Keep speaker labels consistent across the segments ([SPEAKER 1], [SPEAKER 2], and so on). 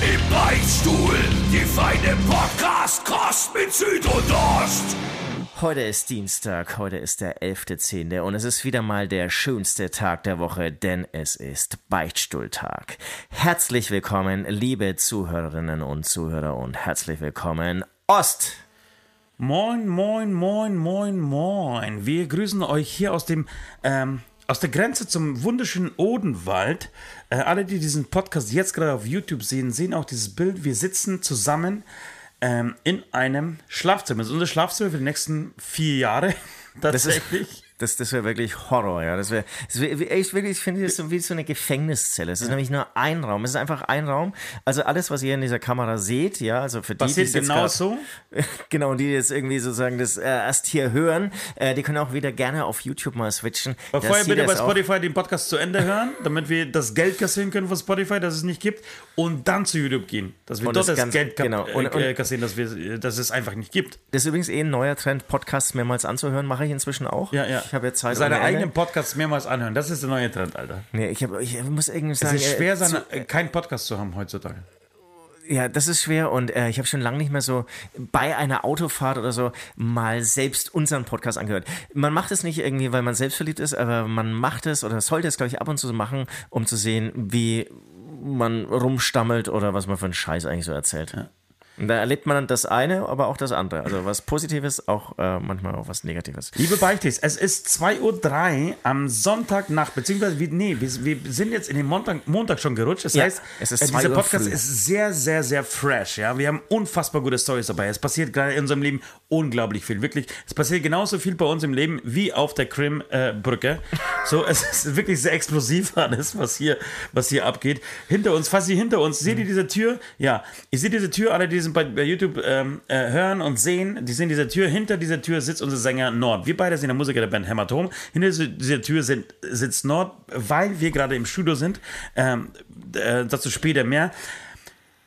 [SPEAKER 1] Im Beichtstuhl, die feine Podcast-Kost mit Süd und Ost.
[SPEAKER 2] Heute ist Dienstag, heute ist der 11.10. und es ist wieder mal der schönste Tag der Woche, denn es ist Beichtstuhltag. Herzlich willkommen, liebe Zuhörerinnen und Zuhörer und herzlich willkommen, Ost!
[SPEAKER 3] Moin, moin, moin, moin, moin. Wir grüßen euch hier aus dem ähm, aus der Grenze zum wunderschönen Odenwald. Äh, alle, die diesen Podcast jetzt gerade auf YouTube sehen, sehen auch dieses Bild. Wir sitzen zusammen ähm, in einem Schlafzimmer. Das ist unser Schlafzimmer für die nächsten vier Jahre. Tatsächlich.
[SPEAKER 2] Das, das wäre wirklich Horror, ja. Das wäre, wär, wirklich, ich finde das so wie so eine Gefängniszelle. Es ist ja. nämlich nur ein Raum. Es ist einfach ein Raum. Also alles, was ihr in dieser Kamera seht, ja, also für die,
[SPEAKER 3] Passiert
[SPEAKER 2] die
[SPEAKER 3] genau grad, so.
[SPEAKER 2] genau, die jetzt irgendwie sozusagen das äh, erst hier hören, äh, die können auch wieder gerne auf YouTube mal switchen.
[SPEAKER 3] Aber vorher bitte bei Spotify den Podcast zu Ende hören, damit wir das Geld kassieren können von Spotify, das es nicht gibt, und dann zu YouTube gehen, dass wir dort das, das Geld genau. und, und, äh, kassieren, dass, wir, dass es einfach nicht gibt.
[SPEAKER 2] Das ist übrigens eh ein neuer Trend, Podcasts mehrmals anzuhören, mache ich inzwischen auch.
[SPEAKER 3] Ja, ja.
[SPEAKER 2] Ich habe jetzt Zeit.
[SPEAKER 3] Seine eigenen Podcasts mehrmals anhören. Das ist der neue Trend, Alter.
[SPEAKER 2] Nee, ich, hab, ich muss irgendwie sagen.
[SPEAKER 3] Es ist schwer, seine, zu, keinen Podcast zu haben heutzutage.
[SPEAKER 2] Ja, das ist schwer und äh, ich habe schon lange nicht mehr so bei einer Autofahrt oder so mal selbst unseren Podcast angehört. Man macht es nicht irgendwie, weil man selbstverliebt ist, aber man macht es oder sollte es, glaube ich, ab und zu so machen, um zu sehen, wie man rumstammelt oder was man für einen Scheiß eigentlich so erzählt. Ja. Und da erlebt man das eine, aber auch das andere. Also was Positives, auch äh, manchmal auch was Negatives.
[SPEAKER 3] Liebe Beichtis, es ist 2.03 Uhr am Sonntagnacht, beziehungsweise, nee, wir, wir, sind jetzt in den Montag, Montag schon gerutscht. Das ja, heißt, äh, dieser Podcast früh. ist sehr, sehr, sehr fresh. Ja? Wir haben unfassbar gute Stories dabei. Es passiert gerade in unserem Leben unglaublich viel. Wirklich, es passiert genauso viel bei uns im Leben wie auf der Krim-Brücke. Äh, so, es ist wirklich sehr explosiv alles, was hier, was hier abgeht. Hinter uns, fast hier hinter uns, seht ihr diese Tür? Ja, ihr seht diese Tür, alle diese bei, bei YouTube ähm, äh, hören und sehen, die sehen diese Tür, hinter dieser Tür sitzt unser Sänger Nord. Wir beide sind der Musiker der Band Hämatom. Hinter dieser Tür sind, sitzt Nord, weil wir gerade im Studio sind. Ähm, äh, dazu später mehr.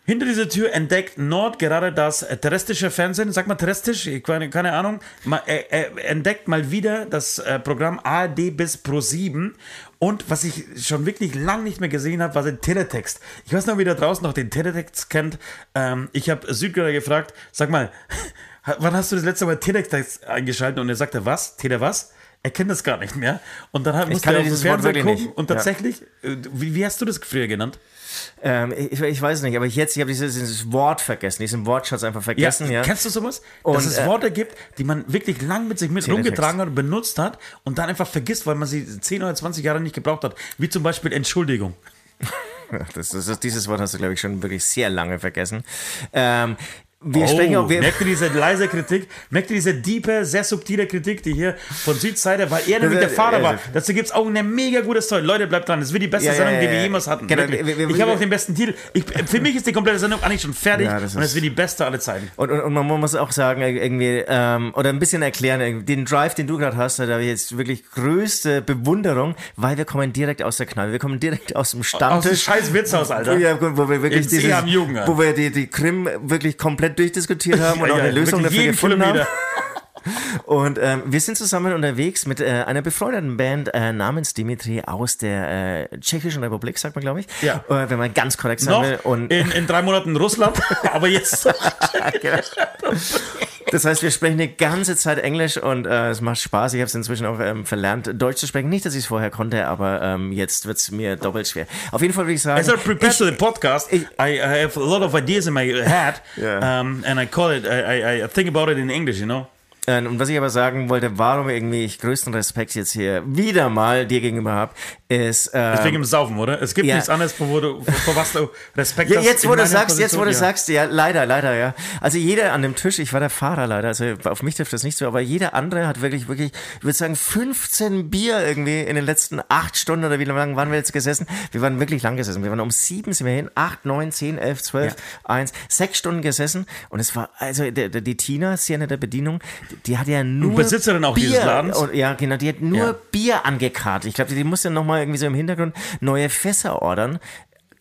[SPEAKER 3] Hinter dieser Tür entdeckt Nord gerade das terrestrische Fernsehen, sag mal terrestrisch, keine, keine Ahnung, er, er, entdeckt mal wieder das äh, Programm ARD bis Pro 7 und was ich schon wirklich lang nicht mehr gesehen habe, war der Teletext. Ich weiß noch, wie da draußen noch den Teletext kennt. Ähm, ich habe Südkorea gefragt, sag mal, wann hast du das letzte Mal Teletext eingeschaltet? Und er sagte, was? Tele was? Er kennt das gar nicht mehr. Und dann musste er auf den Fernseher gucken nicht. und tatsächlich, ja. Äh, wie, wie hast du das früher genannt?
[SPEAKER 2] Ähm, ich, ich, weiß nicht, aber jetzt, ich habe dieses, dieses, Wort vergessen, diesen Wortschatz einfach vergessen. Ja, ja.
[SPEAKER 3] Kennst du sowas? Und, Dass es äh, Worte gibt, die man wirklich lang mit sich mit rumgetragen hat und benutzt hat und dann einfach vergisst, weil man sie 10 oder 20 Jahre nicht gebraucht hat. Wie zum Beispiel Entschuldigung.
[SPEAKER 2] Das, das, dieses Wort hast du, glaube ich, schon wirklich sehr lange vergessen. Ähm, wir
[SPEAKER 3] oh,
[SPEAKER 2] sprechen auch.
[SPEAKER 3] Wir merkt ihr diese leise Kritik? Merkt ihr diese diepe, sehr subtile Kritik, die hier von Südseite, weil er nämlich der Fahrer war. Dazu gibt es auch eine mega gute Story. Leute, bleibt dran. Das wird die beste ja, Sendung, die wir jemals hatten. Genau, wir, ich habe auch den besten Titel. Ich, für mich ist die komplette Sendung eigentlich schon fertig und es wird die beste aller Zeiten.
[SPEAKER 2] Und, und, und, man muss auch sagen, irgendwie, ähm, oder ein bisschen erklären, den Drive, den du gerade hast, da habe ich jetzt wirklich größte Bewunderung, weil wir kommen direkt aus der Kneipe. Wir kommen direkt aus dem Stammtisch. Aus dem
[SPEAKER 3] scheiß Wirtshaus, Alter.
[SPEAKER 2] Ja, wo wir wirklich dieses,
[SPEAKER 3] Jugend,
[SPEAKER 2] wo wir die, die Krim wirklich komplett durchdiskutiert haben und auch eine Lösung dafür gefunden Kilometer. haben. Und ähm, wir sind zusammen unterwegs mit äh, einer befreundeten Band äh, namens Dimitri aus der äh, Tschechischen Republik, sagt man, glaube ich.
[SPEAKER 3] Ja.
[SPEAKER 2] Äh, wenn man ganz korrekt sein will.
[SPEAKER 3] Und in, in drei Monaten Russland, aber jetzt.
[SPEAKER 2] Das heißt, wir sprechen die ganze Zeit Englisch und äh, es macht Spaß. Ich habe es inzwischen auch ähm, verlernt, Deutsch zu sprechen. Nicht, dass ich es vorher konnte, aber ähm, jetzt wird es mir doppelt schwer. Auf jeden Fall würde ich sagen.
[SPEAKER 3] As I prepare ich, to the podcast, ich, I, I have a lot of ideas in my head, yeah. um, and I call it, I, I, I think about it in English, you know.
[SPEAKER 2] Ähm, und was ich aber sagen wollte, warum irgendwie ich größten Respekt jetzt hier wieder mal dir gegenüber habe, ist.
[SPEAKER 3] Ähm, Deswegen im Saufen, oder? Es gibt ja. nichts anderes, vor, du, vor was du Respekt
[SPEAKER 2] ja, jetzt, hast. Wo du sagst, Position, jetzt, wo du ja. sagst, ja, leider, leider, ja. Also jeder an dem Tisch, ich war der Fahrer leider, also auf mich trifft das nicht so, aber jeder andere hat wirklich, wirklich, ich würde sagen, 15 Bier irgendwie in den letzten acht Stunden oder wie lange waren wir jetzt gesessen? Wir waren wirklich lang gesessen. Wir waren um sieben sind wir hin, acht, neun, zehn, elf, zwölf, eins, sechs Stunden gesessen und es war, also die, die Tina, Sienna der Bedienung, die hat ja nur.
[SPEAKER 3] Besitzerin auch Bier, dieses Ladens?
[SPEAKER 2] Und, ja, genau, die hat nur ja. Bier angekartet. Ich glaube, die, die muss ja nochmal irgendwie so im Hintergrund neue Fässer ordern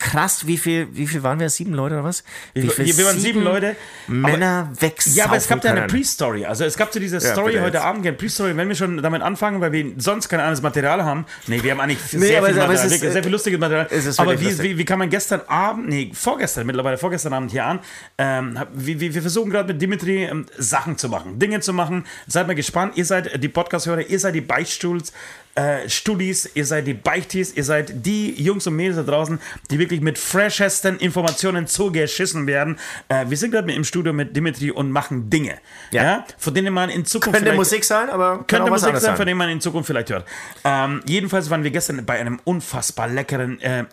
[SPEAKER 2] krass, wie viel, wie viel waren wir? Sieben Leute oder was? Wie
[SPEAKER 3] viel wir waren sieben Leute.
[SPEAKER 2] Männer wechseln.
[SPEAKER 3] Ja, aber es gab ja eine Pre-Story. Also es gab so diese Story ja, heute jetzt. Abend, eine Pre-Story, wenn wir schon damit anfangen, weil wir sonst kein anderes Material haben. Nee, wir haben eigentlich nee, sehr, viel Material, ist, sehr viel lustiges Material. aber wie, wie, wie, kann man gestern Abend, nee, vorgestern, mittlerweile vorgestern Abend hier an, ähm, wir, wir versuchen gerade mit Dimitri ähm, Sachen zu machen, Dinge zu machen. Seid mal gespannt. Ihr seid die Podcast-Hörer, ihr seid die Beichtstuhls äh, Studis, ihr seid die Beichtis, ihr seid die Jungs und Mädels da draußen, die wirklich mit freshesten Informationen zugeschissen werden. Äh, wir sind gerade im Studio mit Dimitri und machen Dinge, ja. ja von denen man in Zukunft
[SPEAKER 2] könnte Musik sein, aber
[SPEAKER 3] könnte Musik sein, von denen man in Zukunft vielleicht hört. Ähm, jedenfalls waren wir gestern bei einem unfassbar leckeren äh,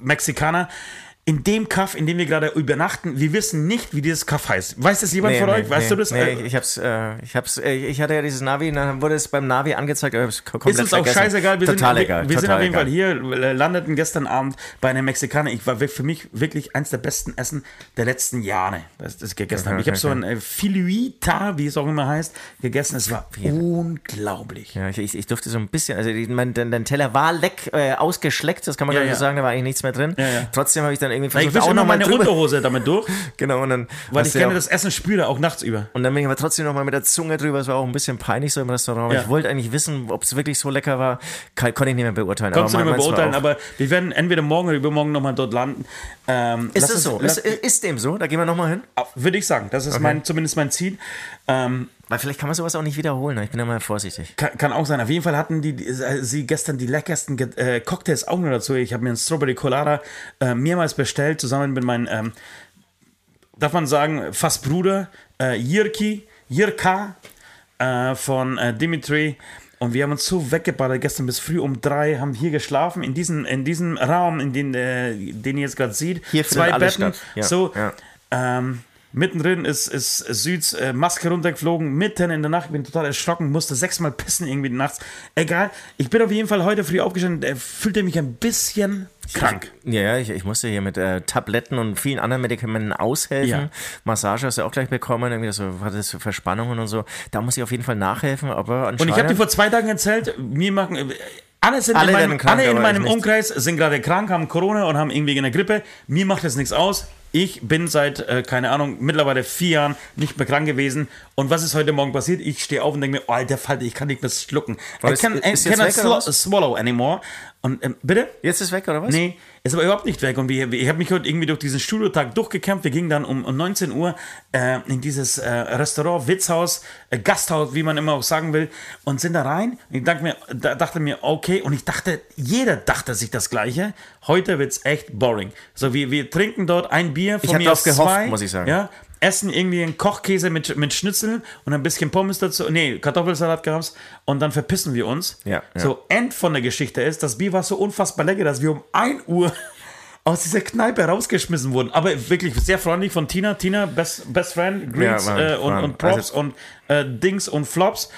[SPEAKER 3] Mexikaner in dem Kaff, in dem wir gerade übernachten, wir wissen nicht, wie dieses Kaff heißt. Weiß das jemand nee, von nee, euch? Weißt nee, du das?
[SPEAKER 2] Nee, ich hab's, äh, ich hab's, äh, ich hatte ja dieses Navi, dann wurde es beim Navi angezeigt, aber
[SPEAKER 3] ist uns auch scheißegal, wir
[SPEAKER 2] total
[SPEAKER 3] sind,
[SPEAKER 2] egal.
[SPEAKER 3] Wir, wir sind auf jeden Fall hier, äh, landeten gestern Abend bei einem Mexikaner. Ich war für mich wirklich eins der besten Essen der letzten Jahre, das, das ich gegessen habe. Ich habe so ein äh, Filuita, wie es auch immer heißt, gegessen. Es war unglaublich.
[SPEAKER 2] Ja, ich, ich, durfte so ein bisschen, also mein, dein, Teller war leck, äh, ausgeschleckt, das kann man ja, ja. sagen, da war eigentlich nichts mehr drin. Ja. Trotzdem habe ich dann irgendwie
[SPEAKER 3] versucht, auch nochmal meine drüber. Unterhose damit durch.
[SPEAKER 2] genau, und dann.
[SPEAKER 3] Weil ich gerne auch, das Essen spüre, auch nachts über.
[SPEAKER 2] Und dann bin ich aber trotzdem nochmal mit der Zunge drüber. Es war auch ein bisschen peinlich so im Restaurant. Ja. Ich wollte eigentlich wissen, ob es wirklich so lecker war. Kann, konnte ich nicht mehr beurteilen.
[SPEAKER 3] Konntest aber du nicht mehr beurteilen, aber wir werden entweder morgen oder übermorgen nochmal dort landen.
[SPEAKER 2] Ähm, ist es so? Ist, ist, dem so? Da gehen wir nochmal hin?
[SPEAKER 3] Würde ich sagen. Das ist okay. mein, zumindest mein Ziel.
[SPEAKER 2] Ähm, weil vielleicht kann man sowas auch nicht wiederholen. Ne? Ich bin da mal vorsichtig.
[SPEAKER 3] Kann, kann, auch sein. Auf jeden Fall hatten die, die sie gestern die leckersten äh, Cocktails auch noch dazu. Ich habe mir einen Strawberry Colada äh, mehrmals bestellt, zusammen mit meinem ähm, darf man sagen, fast Bruder, äh, Jirki, Jirka äh, von äh, Dimitri. Und wir haben uns so weggeballert, gestern bis früh um drei, haben hier geschlafen, in diesem, in diesem Raum, in den, äh, den ihr jetzt gerade seht.
[SPEAKER 2] Hier zwei Betten.
[SPEAKER 3] Ja. So, ja. Ähm, Mittendrin ist, ist Süds äh, Maske runtergeflogen, mitten in der Nacht. Ich bin total erschrocken, musste sechsmal pissen irgendwie nachts. Egal, ich bin auf jeden Fall heute früh aufgestanden, äh, fühlte mich ein bisschen krank.
[SPEAKER 2] Ich, ja, ich, ich musste hier mit äh, Tabletten und vielen anderen Medikamenten aushelfen. Ja. Massage hast du auch gleich bekommen, irgendwie so, was das für Verspannungen und so. Da muss ich auf jeden Fall nachhelfen, aber
[SPEAKER 3] Und ich habe dir vor zwei Tagen erzählt, mir machen äh, alle, sind alle, in meinem, krank, alle in meinem Umkreis sind gerade krank, haben Corona und haben irgendwie eine Grippe. Mir macht das nichts aus. Ich bin seit, äh, keine Ahnung, mittlerweile vier Jahren nicht mehr krank gewesen. Und was ist heute Morgen passiert? Ich stehe auf und denke mir, oh, alter Falter, ich kann nicht mehr schlucken. I can, ist cannot swallow anymore. Und ähm, bitte?
[SPEAKER 2] Jetzt ist es weg, oder was?
[SPEAKER 3] Nee, ist aber überhaupt nicht weg. Und wir, ich habe mich heute irgendwie durch diesen Studiotag durchgekämpft. Wir gingen dann um, um 19 Uhr äh, in dieses äh, Restaurant, Witzhaus, äh, Gasthaus, wie man immer auch sagen will, und sind da rein. Und ich dachte mir, da, dachte mir, okay, und ich dachte, jeder dachte sich das Gleiche. Heute wird es echt boring. So, wir, wir trinken dort ein Bier
[SPEAKER 2] von ich mir aus gehofft, zwei, muss ich sagen.
[SPEAKER 3] Ja, essen irgendwie einen Kochkäse mit, mit Schnitzeln und ein bisschen Pommes dazu. Nee, Kartoffelsalat gab's und dann verpissen wir uns.
[SPEAKER 2] Ja,
[SPEAKER 3] ja. So, End von der Geschichte ist, das Bier war so unfassbar lecker, dass wir um 1 Uhr aus dieser Kneipe rausgeschmissen wurden. Aber wirklich sehr freundlich von Tina. Tina, Best, best Friend, Greets ja, äh, und, und, Props also, und äh, Dings und Flops.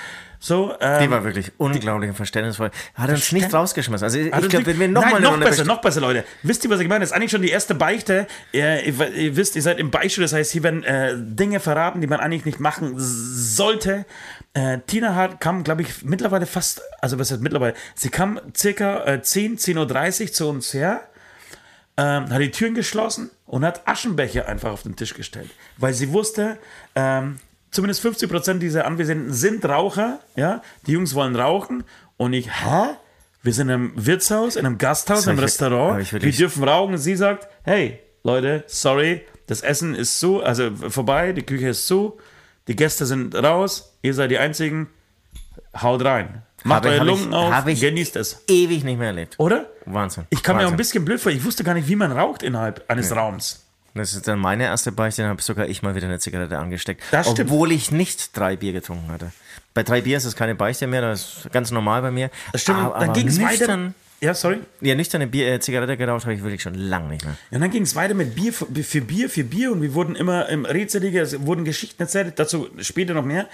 [SPEAKER 3] So,
[SPEAKER 2] ähm, die war wirklich unglaublich verständnisvoll. Hat uns nicht rausgeschmissen. Also ich glaube, wenn wir nochmal
[SPEAKER 3] noch besser, noch besser, Leute. Wisst ihr, was ich meine? Das ist eigentlich schon die erste Beichte. Ihr, ihr, ihr wisst, ihr seid im Beispiel. Das heißt, hier werden äh, Dinge verraten, die man eigentlich nicht machen sollte. Äh, Tina hat, kam, glaube ich, mittlerweile fast, also was heißt mittlerweile? Sie kam circa äh, 10, 10.30 Uhr zu uns her. Ähm, hat die Türen geschlossen und hat Aschenbecher einfach auf den Tisch gestellt. Weil sie wusste, ähm, zumindest 50 Prozent dieser Anwesenden sind Raucher, ja, die Jungs wollen rauchen und ich, hä? Wir sind in einem Wirtshaus, in einem Gasthaus, in einem Restaurant, wir dürfen rauchen und sie sagt, hey, Leute, sorry, das Essen ist zu, also vorbei, die Küche ist zu, die Gäste sind raus, ihr seid die Einzigen, haut rein. Macht eure Lungen ich, auf, genießt es.
[SPEAKER 2] Ewig nicht mehr erlebt.
[SPEAKER 3] Oder?
[SPEAKER 2] Wahnsinn.
[SPEAKER 3] Ich kam
[SPEAKER 2] Wahnsinn.
[SPEAKER 3] mir auch ein bisschen blöd vor, ich wusste gar nicht, wie man raucht innerhalb eines nee. Raums.
[SPEAKER 2] Das ist dann meine erste Beichte, dann habe sogar ich mal wieder eine Zigarette angesteckt.
[SPEAKER 3] Das stimmt.
[SPEAKER 2] Obwohl ich nicht drei Bier getrunken hatte. Bei drei Bier ist es keine Beichte mehr, das ist ganz normal bei mir.
[SPEAKER 3] Das stimmt,
[SPEAKER 2] aber,
[SPEAKER 3] dann ging es weiter. Ja, sorry.
[SPEAKER 2] Ja, nüchterne Bier, äh, Zigarette geraucht habe ich wirklich schon lange nicht mehr.
[SPEAKER 3] Ja, dann ging es weiter mit Bier für, für Bier für Bier und wir wurden immer im redseliger, es wurden Geschichten erzählt, dazu später noch mehr,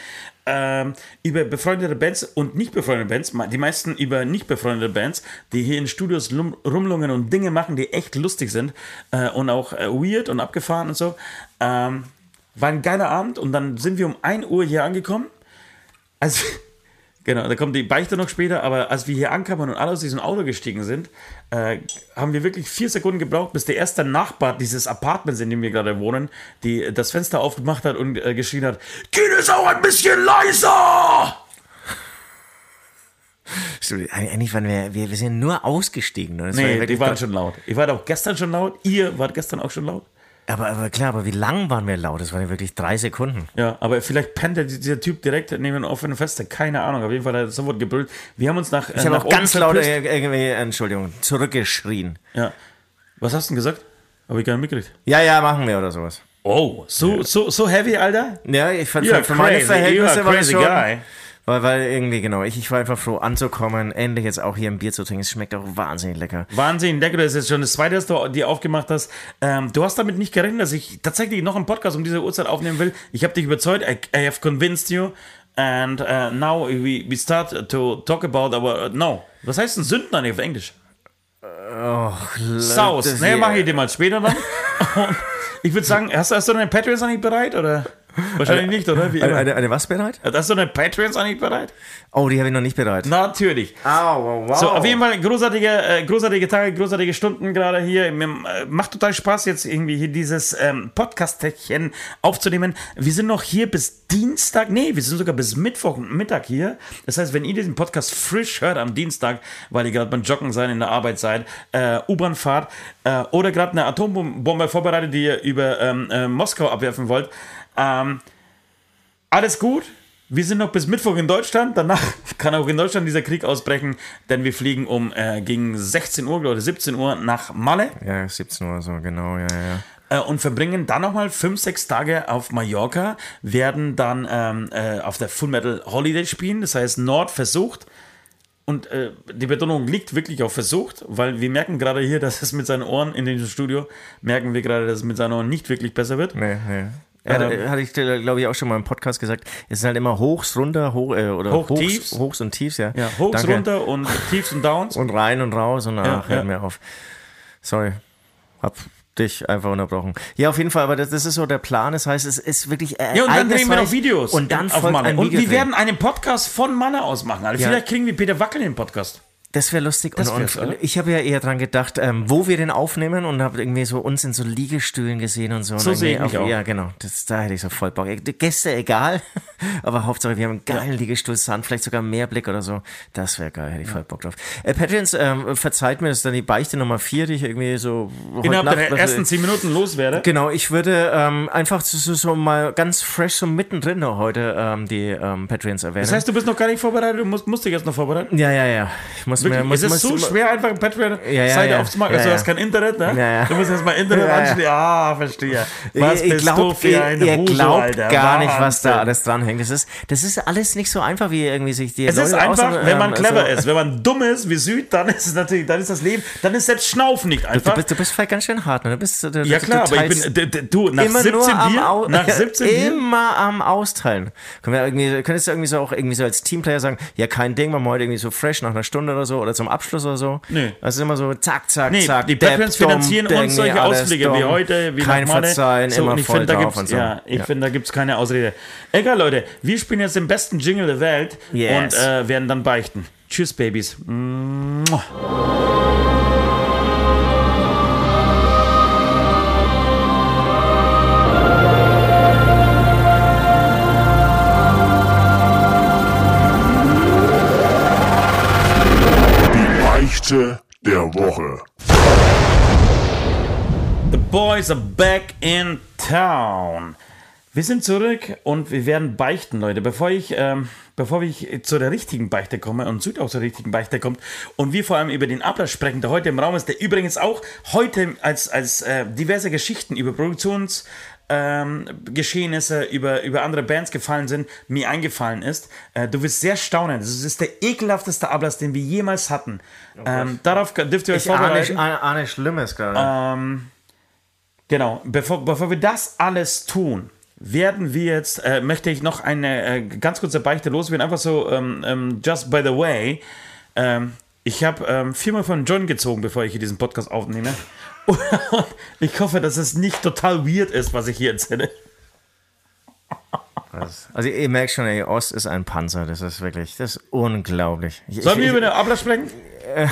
[SPEAKER 3] ähm, über befreundete Bands und nicht befreundete Bands, die meisten über nicht befreundete Bands, die hier in Studios rumlungen und Dinge machen, die echt lustig sind äh, und auch äh, weird und abgefahren und so. Ähm, war ein geiler Abend und dann sind wir um 1 Uhr hier angekommen. Also, genau, da kommt die Beichte noch später, aber als wir hier ankamen und alle aus diesem Auto gestiegen sind, äh, haben wir wirklich vier Sekunden gebraucht, bis der erste Nachbar dieses Apartments, in dem wir gerade wohnen, die das Fenster aufgemacht hat und äh, geschrien hat: Geht es auch ein bisschen leiser!
[SPEAKER 2] Eigentlich waren wir, wir, wir sind nur ausgestiegen. war ja
[SPEAKER 3] Nee,
[SPEAKER 2] wirklich
[SPEAKER 3] die waren schon laut. Ihr wart auch gestern schon laut. Ihr wart gestern auch schon laut.
[SPEAKER 2] Aber, aber klar, aber wie lang waren wir laut? Das waren ja wirklich drei Sekunden.
[SPEAKER 3] Ja, aber vielleicht pennt der, dieser Typ direkt neben dem offenen Fenster. Keine Ahnung. Auf jeden Fall hat er sofort gebrüllt. Wir haben uns nach.
[SPEAKER 2] Ich habe auch ganz laut äh, irgendwie, Entschuldigung, zurückgeschrien.
[SPEAKER 3] Ja. Was hast du denn gesagt? Habe ich gar nicht mitgekriegt.
[SPEAKER 2] Ja, ja, machen wir oder sowas.
[SPEAKER 3] Oh, so, so, so heavy, Alter?
[SPEAKER 2] Ja, ich fand für, für meine. Verhältnisse war das schon,
[SPEAKER 3] guy.
[SPEAKER 2] Weil, weil irgendwie, genau, ich, ich war einfach froh anzukommen, endlich jetzt auch hier ein Bier zu trinken. Es schmeckt auch wahnsinnig lecker.
[SPEAKER 3] Wahnsinn, lecker. Das ist jetzt schon das zweite, das du dir aufgemacht hast. Ähm, du hast damit nicht gerechnet, dass ich tatsächlich noch einen Podcast um diese Uhrzeit aufnehmen will. Ich habe dich überzeugt. I, I have convinced you. And uh, now we, we start to talk about our. no. Was heißt denn Sünden auf Englisch? Saus.
[SPEAKER 2] das-
[SPEAKER 3] Ne, mache ich dir mal später dann. Ich würde sagen, hast, hast du deine Patreons eigentlich bereit? Oder? Wahrscheinlich nicht, oder? Wie
[SPEAKER 2] Eine,
[SPEAKER 3] immer.
[SPEAKER 2] eine, eine was bereit?
[SPEAKER 3] Hast du deine Patreons eigentlich bereit?
[SPEAKER 2] Oh, die habe ich noch nicht bereit.
[SPEAKER 3] Natürlich.
[SPEAKER 2] Au, wow.
[SPEAKER 3] So, auf jeden Fall großartige, äh, großartige Tage, großartige Stunden gerade hier. Mir äh, macht total Spaß, jetzt irgendwie hier dieses ähm, Podcast-Täckchen aufzunehmen. Wir sind noch hier bis Dienstag, nee, wir sind sogar bis Mittwoch Mittag hier. Das heißt, wenn ihr diesen Podcast frisch hört am Dienstag, weil ihr gerade beim Joggen seid, in der Arbeit seid, äh, U-Bahn fahrt äh, oder gerade eine Atombombe vorbereitet, die ihr über ähm, äh, Moskau abwerfen wollt, ähm, alles gut. Wir sind noch bis Mittwoch in Deutschland. Danach kann auch in Deutschland dieser Krieg ausbrechen, denn wir fliegen um äh, gegen 16 Uhr oder 17 Uhr nach Malle
[SPEAKER 2] Ja, 17 Uhr so, genau, ja, ja.
[SPEAKER 3] äh, und verbringen dann nochmal 5, 6 Tage auf Mallorca, werden dann ähm, äh, auf der Full Metal Holiday spielen. Das heißt, Nord versucht. Und äh, die Betonung liegt wirklich auf versucht, weil wir merken gerade hier, dass es mit seinen Ohren in diesem Studio, merken wir gerade, dass es mit seinen Ohren nicht wirklich besser wird.
[SPEAKER 2] Nee, nee. Ja,
[SPEAKER 3] Ähm,
[SPEAKER 2] hatte ich, glaube ich, auch schon mal im Podcast gesagt. Es sind halt immer Hochs, runter, hoch, äh, oder
[SPEAKER 3] Hoch,
[SPEAKER 2] Hochs,
[SPEAKER 3] Tiefs.
[SPEAKER 2] Hochs und Tiefs, ja.
[SPEAKER 3] Ja, hochs,
[SPEAKER 2] Danke.
[SPEAKER 3] runter und Tiefs und Downs.
[SPEAKER 2] Und rein und raus und ach,
[SPEAKER 3] ja.
[SPEAKER 2] hört mir auf. Sorry. Hab dich einfach unterbrochen. Ja, auf jeden Fall, aber das, das ist so der Plan. Das heißt, es ist wirklich äh,
[SPEAKER 3] Ja, und dann drehen wir noch. Videos.
[SPEAKER 2] Und dann
[SPEAKER 3] auf
[SPEAKER 2] folgt ein
[SPEAKER 3] Und wir werden einen Podcast von Malle aus machen. Also
[SPEAKER 2] Ja.
[SPEAKER 3] vielleicht kriegen wir Peter Wackel in den Podcast.
[SPEAKER 2] Das wäre lustig.
[SPEAKER 3] Das
[SPEAKER 2] und, und ich habe ja eher dran gedacht, ähm, wo wir den aufnehmen und habe irgendwie so uns in so Liegestühlen gesehen und so.
[SPEAKER 3] So sehe ich mich auch.
[SPEAKER 2] Ja, genau. Das, da hätte ich so voll Bock. Gäste egal, aber Hauptsache wir haben einen geilen Liegestuhl, Sun, vielleicht sogar mehr Blick oder so. Das wäre geil, hätte ich voll Bock drauf. Äh, Patreons, ähm, verzeiht mir, das ist dann die Beichte Nummer vier, die ich irgendwie so
[SPEAKER 3] Innerhalb
[SPEAKER 2] Nacht-
[SPEAKER 3] der ersten zehn Minuten loswerde.
[SPEAKER 2] Genau, ich würde ähm, einfach so, so, mal ganz fresh so mittendrin noch heute ähm, die ähm, Patreons erwähnen.
[SPEAKER 3] Das heißt, du bist noch gar nicht vorbereitet, du musst, musst dich jetzt noch vorbereiten.
[SPEAKER 2] ja, ja, ja. Ich muss mir,
[SPEAKER 3] Wirklich,
[SPEAKER 2] muss,
[SPEAKER 3] es ist so schwer, einfach eine Patreon-Seite
[SPEAKER 2] Ja, ja, ja.
[SPEAKER 3] aufzumachen. Also, du hast kein Internet, ne? Du musst erst mal Internet anschließen. Ah, verstehe. Was
[SPEAKER 2] ihr
[SPEAKER 3] bist
[SPEAKER 2] glaubt,
[SPEAKER 3] du für
[SPEAKER 2] ihr,
[SPEAKER 3] ein
[SPEAKER 2] ihr glaubt
[SPEAKER 3] Alter.
[SPEAKER 2] gar nicht, was da alles dranhängt. Das ist, das ist alles nicht so einfach, wie irgendwie sich die
[SPEAKER 3] Es
[SPEAKER 2] Leute
[SPEAKER 3] ist einfach,
[SPEAKER 2] außen-
[SPEAKER 3] wenn man
[SPEAKER 2] ähm,
[SPEAKER 3] clever
[SPEAKER 2] so-
[SPEAKER 3] ist. Wenn man dumm ist wie Süd, dann ist es natürlich, dann ist das Leben, dann ist selbst Schnaufen nicht
[SPEAKER 2] Du
[SPEAKER 3] einfach.
[SPEAKER 2] bist, du bist vielleicht ganz schön hart, ne? Du bist, du,
[SPEAKER 3] ja
[SPEAKER 2] du,
[SPEAKER 3] klar,
[SPEAKER 2] du
[SPEAKER 3] aber ich bin, du, nach
[SPEAKER 2] immer
[SPEAKER 3] 17
[SPEAKER 2] nur am
[SPEAKER 3] Bier,
[SPEAKER 2] Au
[SPEAKER 3] nach 17 Bier,
[SPEAKER 2] immer am Austeilen. Könntest du irgendwie so auch irgendwie so als Teamplayer sagen, ja kein Ding, wir heute irgendwie so fresh nach einer Stunde oder so oder zum Abschluss oder so.
[SPEAKER 3] Nee.
[SPEAKER 2] Das ist immer so zack, zack,
[SPEAKER 3] Nee,
[SPEAKER 2] zack.
[SPEAKER 3] die Patreons finanzieren uns
[SPEAKER 2] irgendwie
[SPEAKER 3] solche Ausflüge wie heute, wie
[SPEAKER 2] Kein
[SPEAKER 3] nach Malle.
[SPEAKER 2] Verzeihen,
[SPEAKER 3] so,
[SPEAKER 2] immer
[SPEAKER 3] ich
[SPEAKER 2] voll
[SPEAKER 3] finde, da
[SPEAKER 2] drauf und so.
[SPEAKER 3] ja, ich finde, da gibt es keine Ausrede. Egal, Leute, wir spielen jetzt den besten Jingle der Welt
[SPEAKER 2] Yes.
[SPEAKER 3] und äh, werden dann beichten. Tschüss, Babys. Mua.
[SPEAKER 1] Beichte der Woche.
[SPEAKER 3] The boys are back in town. Wir sind zurück und wir werden beichten, Leute. Bevor ich, ähm, bevor ich zu der richtigen Beichte komme und Süd auch zur richtigen Beichte kommt und wir vor allem über den Ablass sprechen, der heute im Raum ist, der übrigens auch heute als, als äh, diverse Geschichten über Produktions- ähm, Geschehnisse über, über andere Bands gefallen sind, mir eingefallen ist. Äh, du wirst sehr staunen. Das ist der ekelhafteste Ablass, den wir jemals hatten. Oh ähm, darauf dürft ihr euch ich vorbereiten.
[SPEAKER 2] Ahne, ahne Schlimmes
[SPEAKER 3] gerade. Ähm, genau. Bevor, bevor wir das alles tun, werden wir jetzt, äh, möchte ich noch eine äh, ganz kurze Beichte loswerden. Einfach so, ähm, ähm, just by the way. Ähm, ich habe ähm, viermal von John gezogen, bevor ich hier diesen Podcast aufnehme. Und ich hoffe, dass es nicht total weird ist, was ich hier erzähle.
[SPEAKER 2] Also ihr merkt schon, ey, Ost ist ein Panzer. Das ist wirklich, das ist unglaublich.
[SPEAKER 3] Sollen wir über den Ablass sprechen?
[SPEAKER 2] Äh,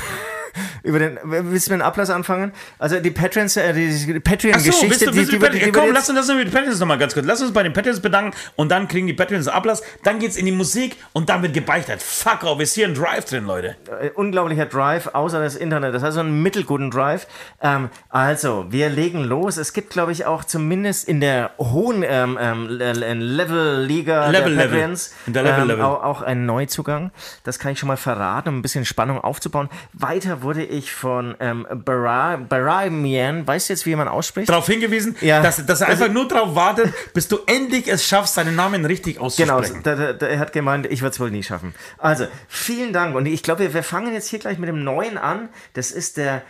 [SPEAKER 2] über den, willst du mit dem Ablass anfangen? Also die Patrons, äh, die, Patreon-Geschichte,
[SPEAKER 3] so, die, die, die, die, Komm, lass uns das mit den Patrons nochmal ganz kurz. Lass uns bei den Patrons bedanken und dann kriegen die Patrons Ablass. Dann geht's in die Musik und dann wird gebeichtet. Fuck off, ist hier ein Drive drin, Leute.
[SPEAKER 2] Äh, unglaublicher Drive, außer das Internet. Das heißt so einen mittelguten Drive. Ähm, also, wir legen los. Es gibt, glaube ich, auch zumindest in der hohen ähm, ähm, Level-Liga
[SPEAKER 3] Level, der Patrons
[SPEAKER 2] in der Level, ähm, Level. Auch, auch einen Neuzugang. Das kann ich schon mal verraten, um ein bisschen Spannung aufzubauen. Weiter wurde ich von ähm, Baramian, weißt du jetzt, wie man ausspricht?
[SPEAKER 3] Darauf hingewiesen, ja. dass, dass er einfach nur darauf wartet, bis du endlich es schaffst, seinen Namen richtig auszusprechen.
[SPEAKER 2] Genau, da, da, er hat gemeint, ich würde es wohl nie schaffen. Also, vielen Dank. Und ich glaube, wir fangen jetzt hier gleich mit dem Neuen an. Das ist der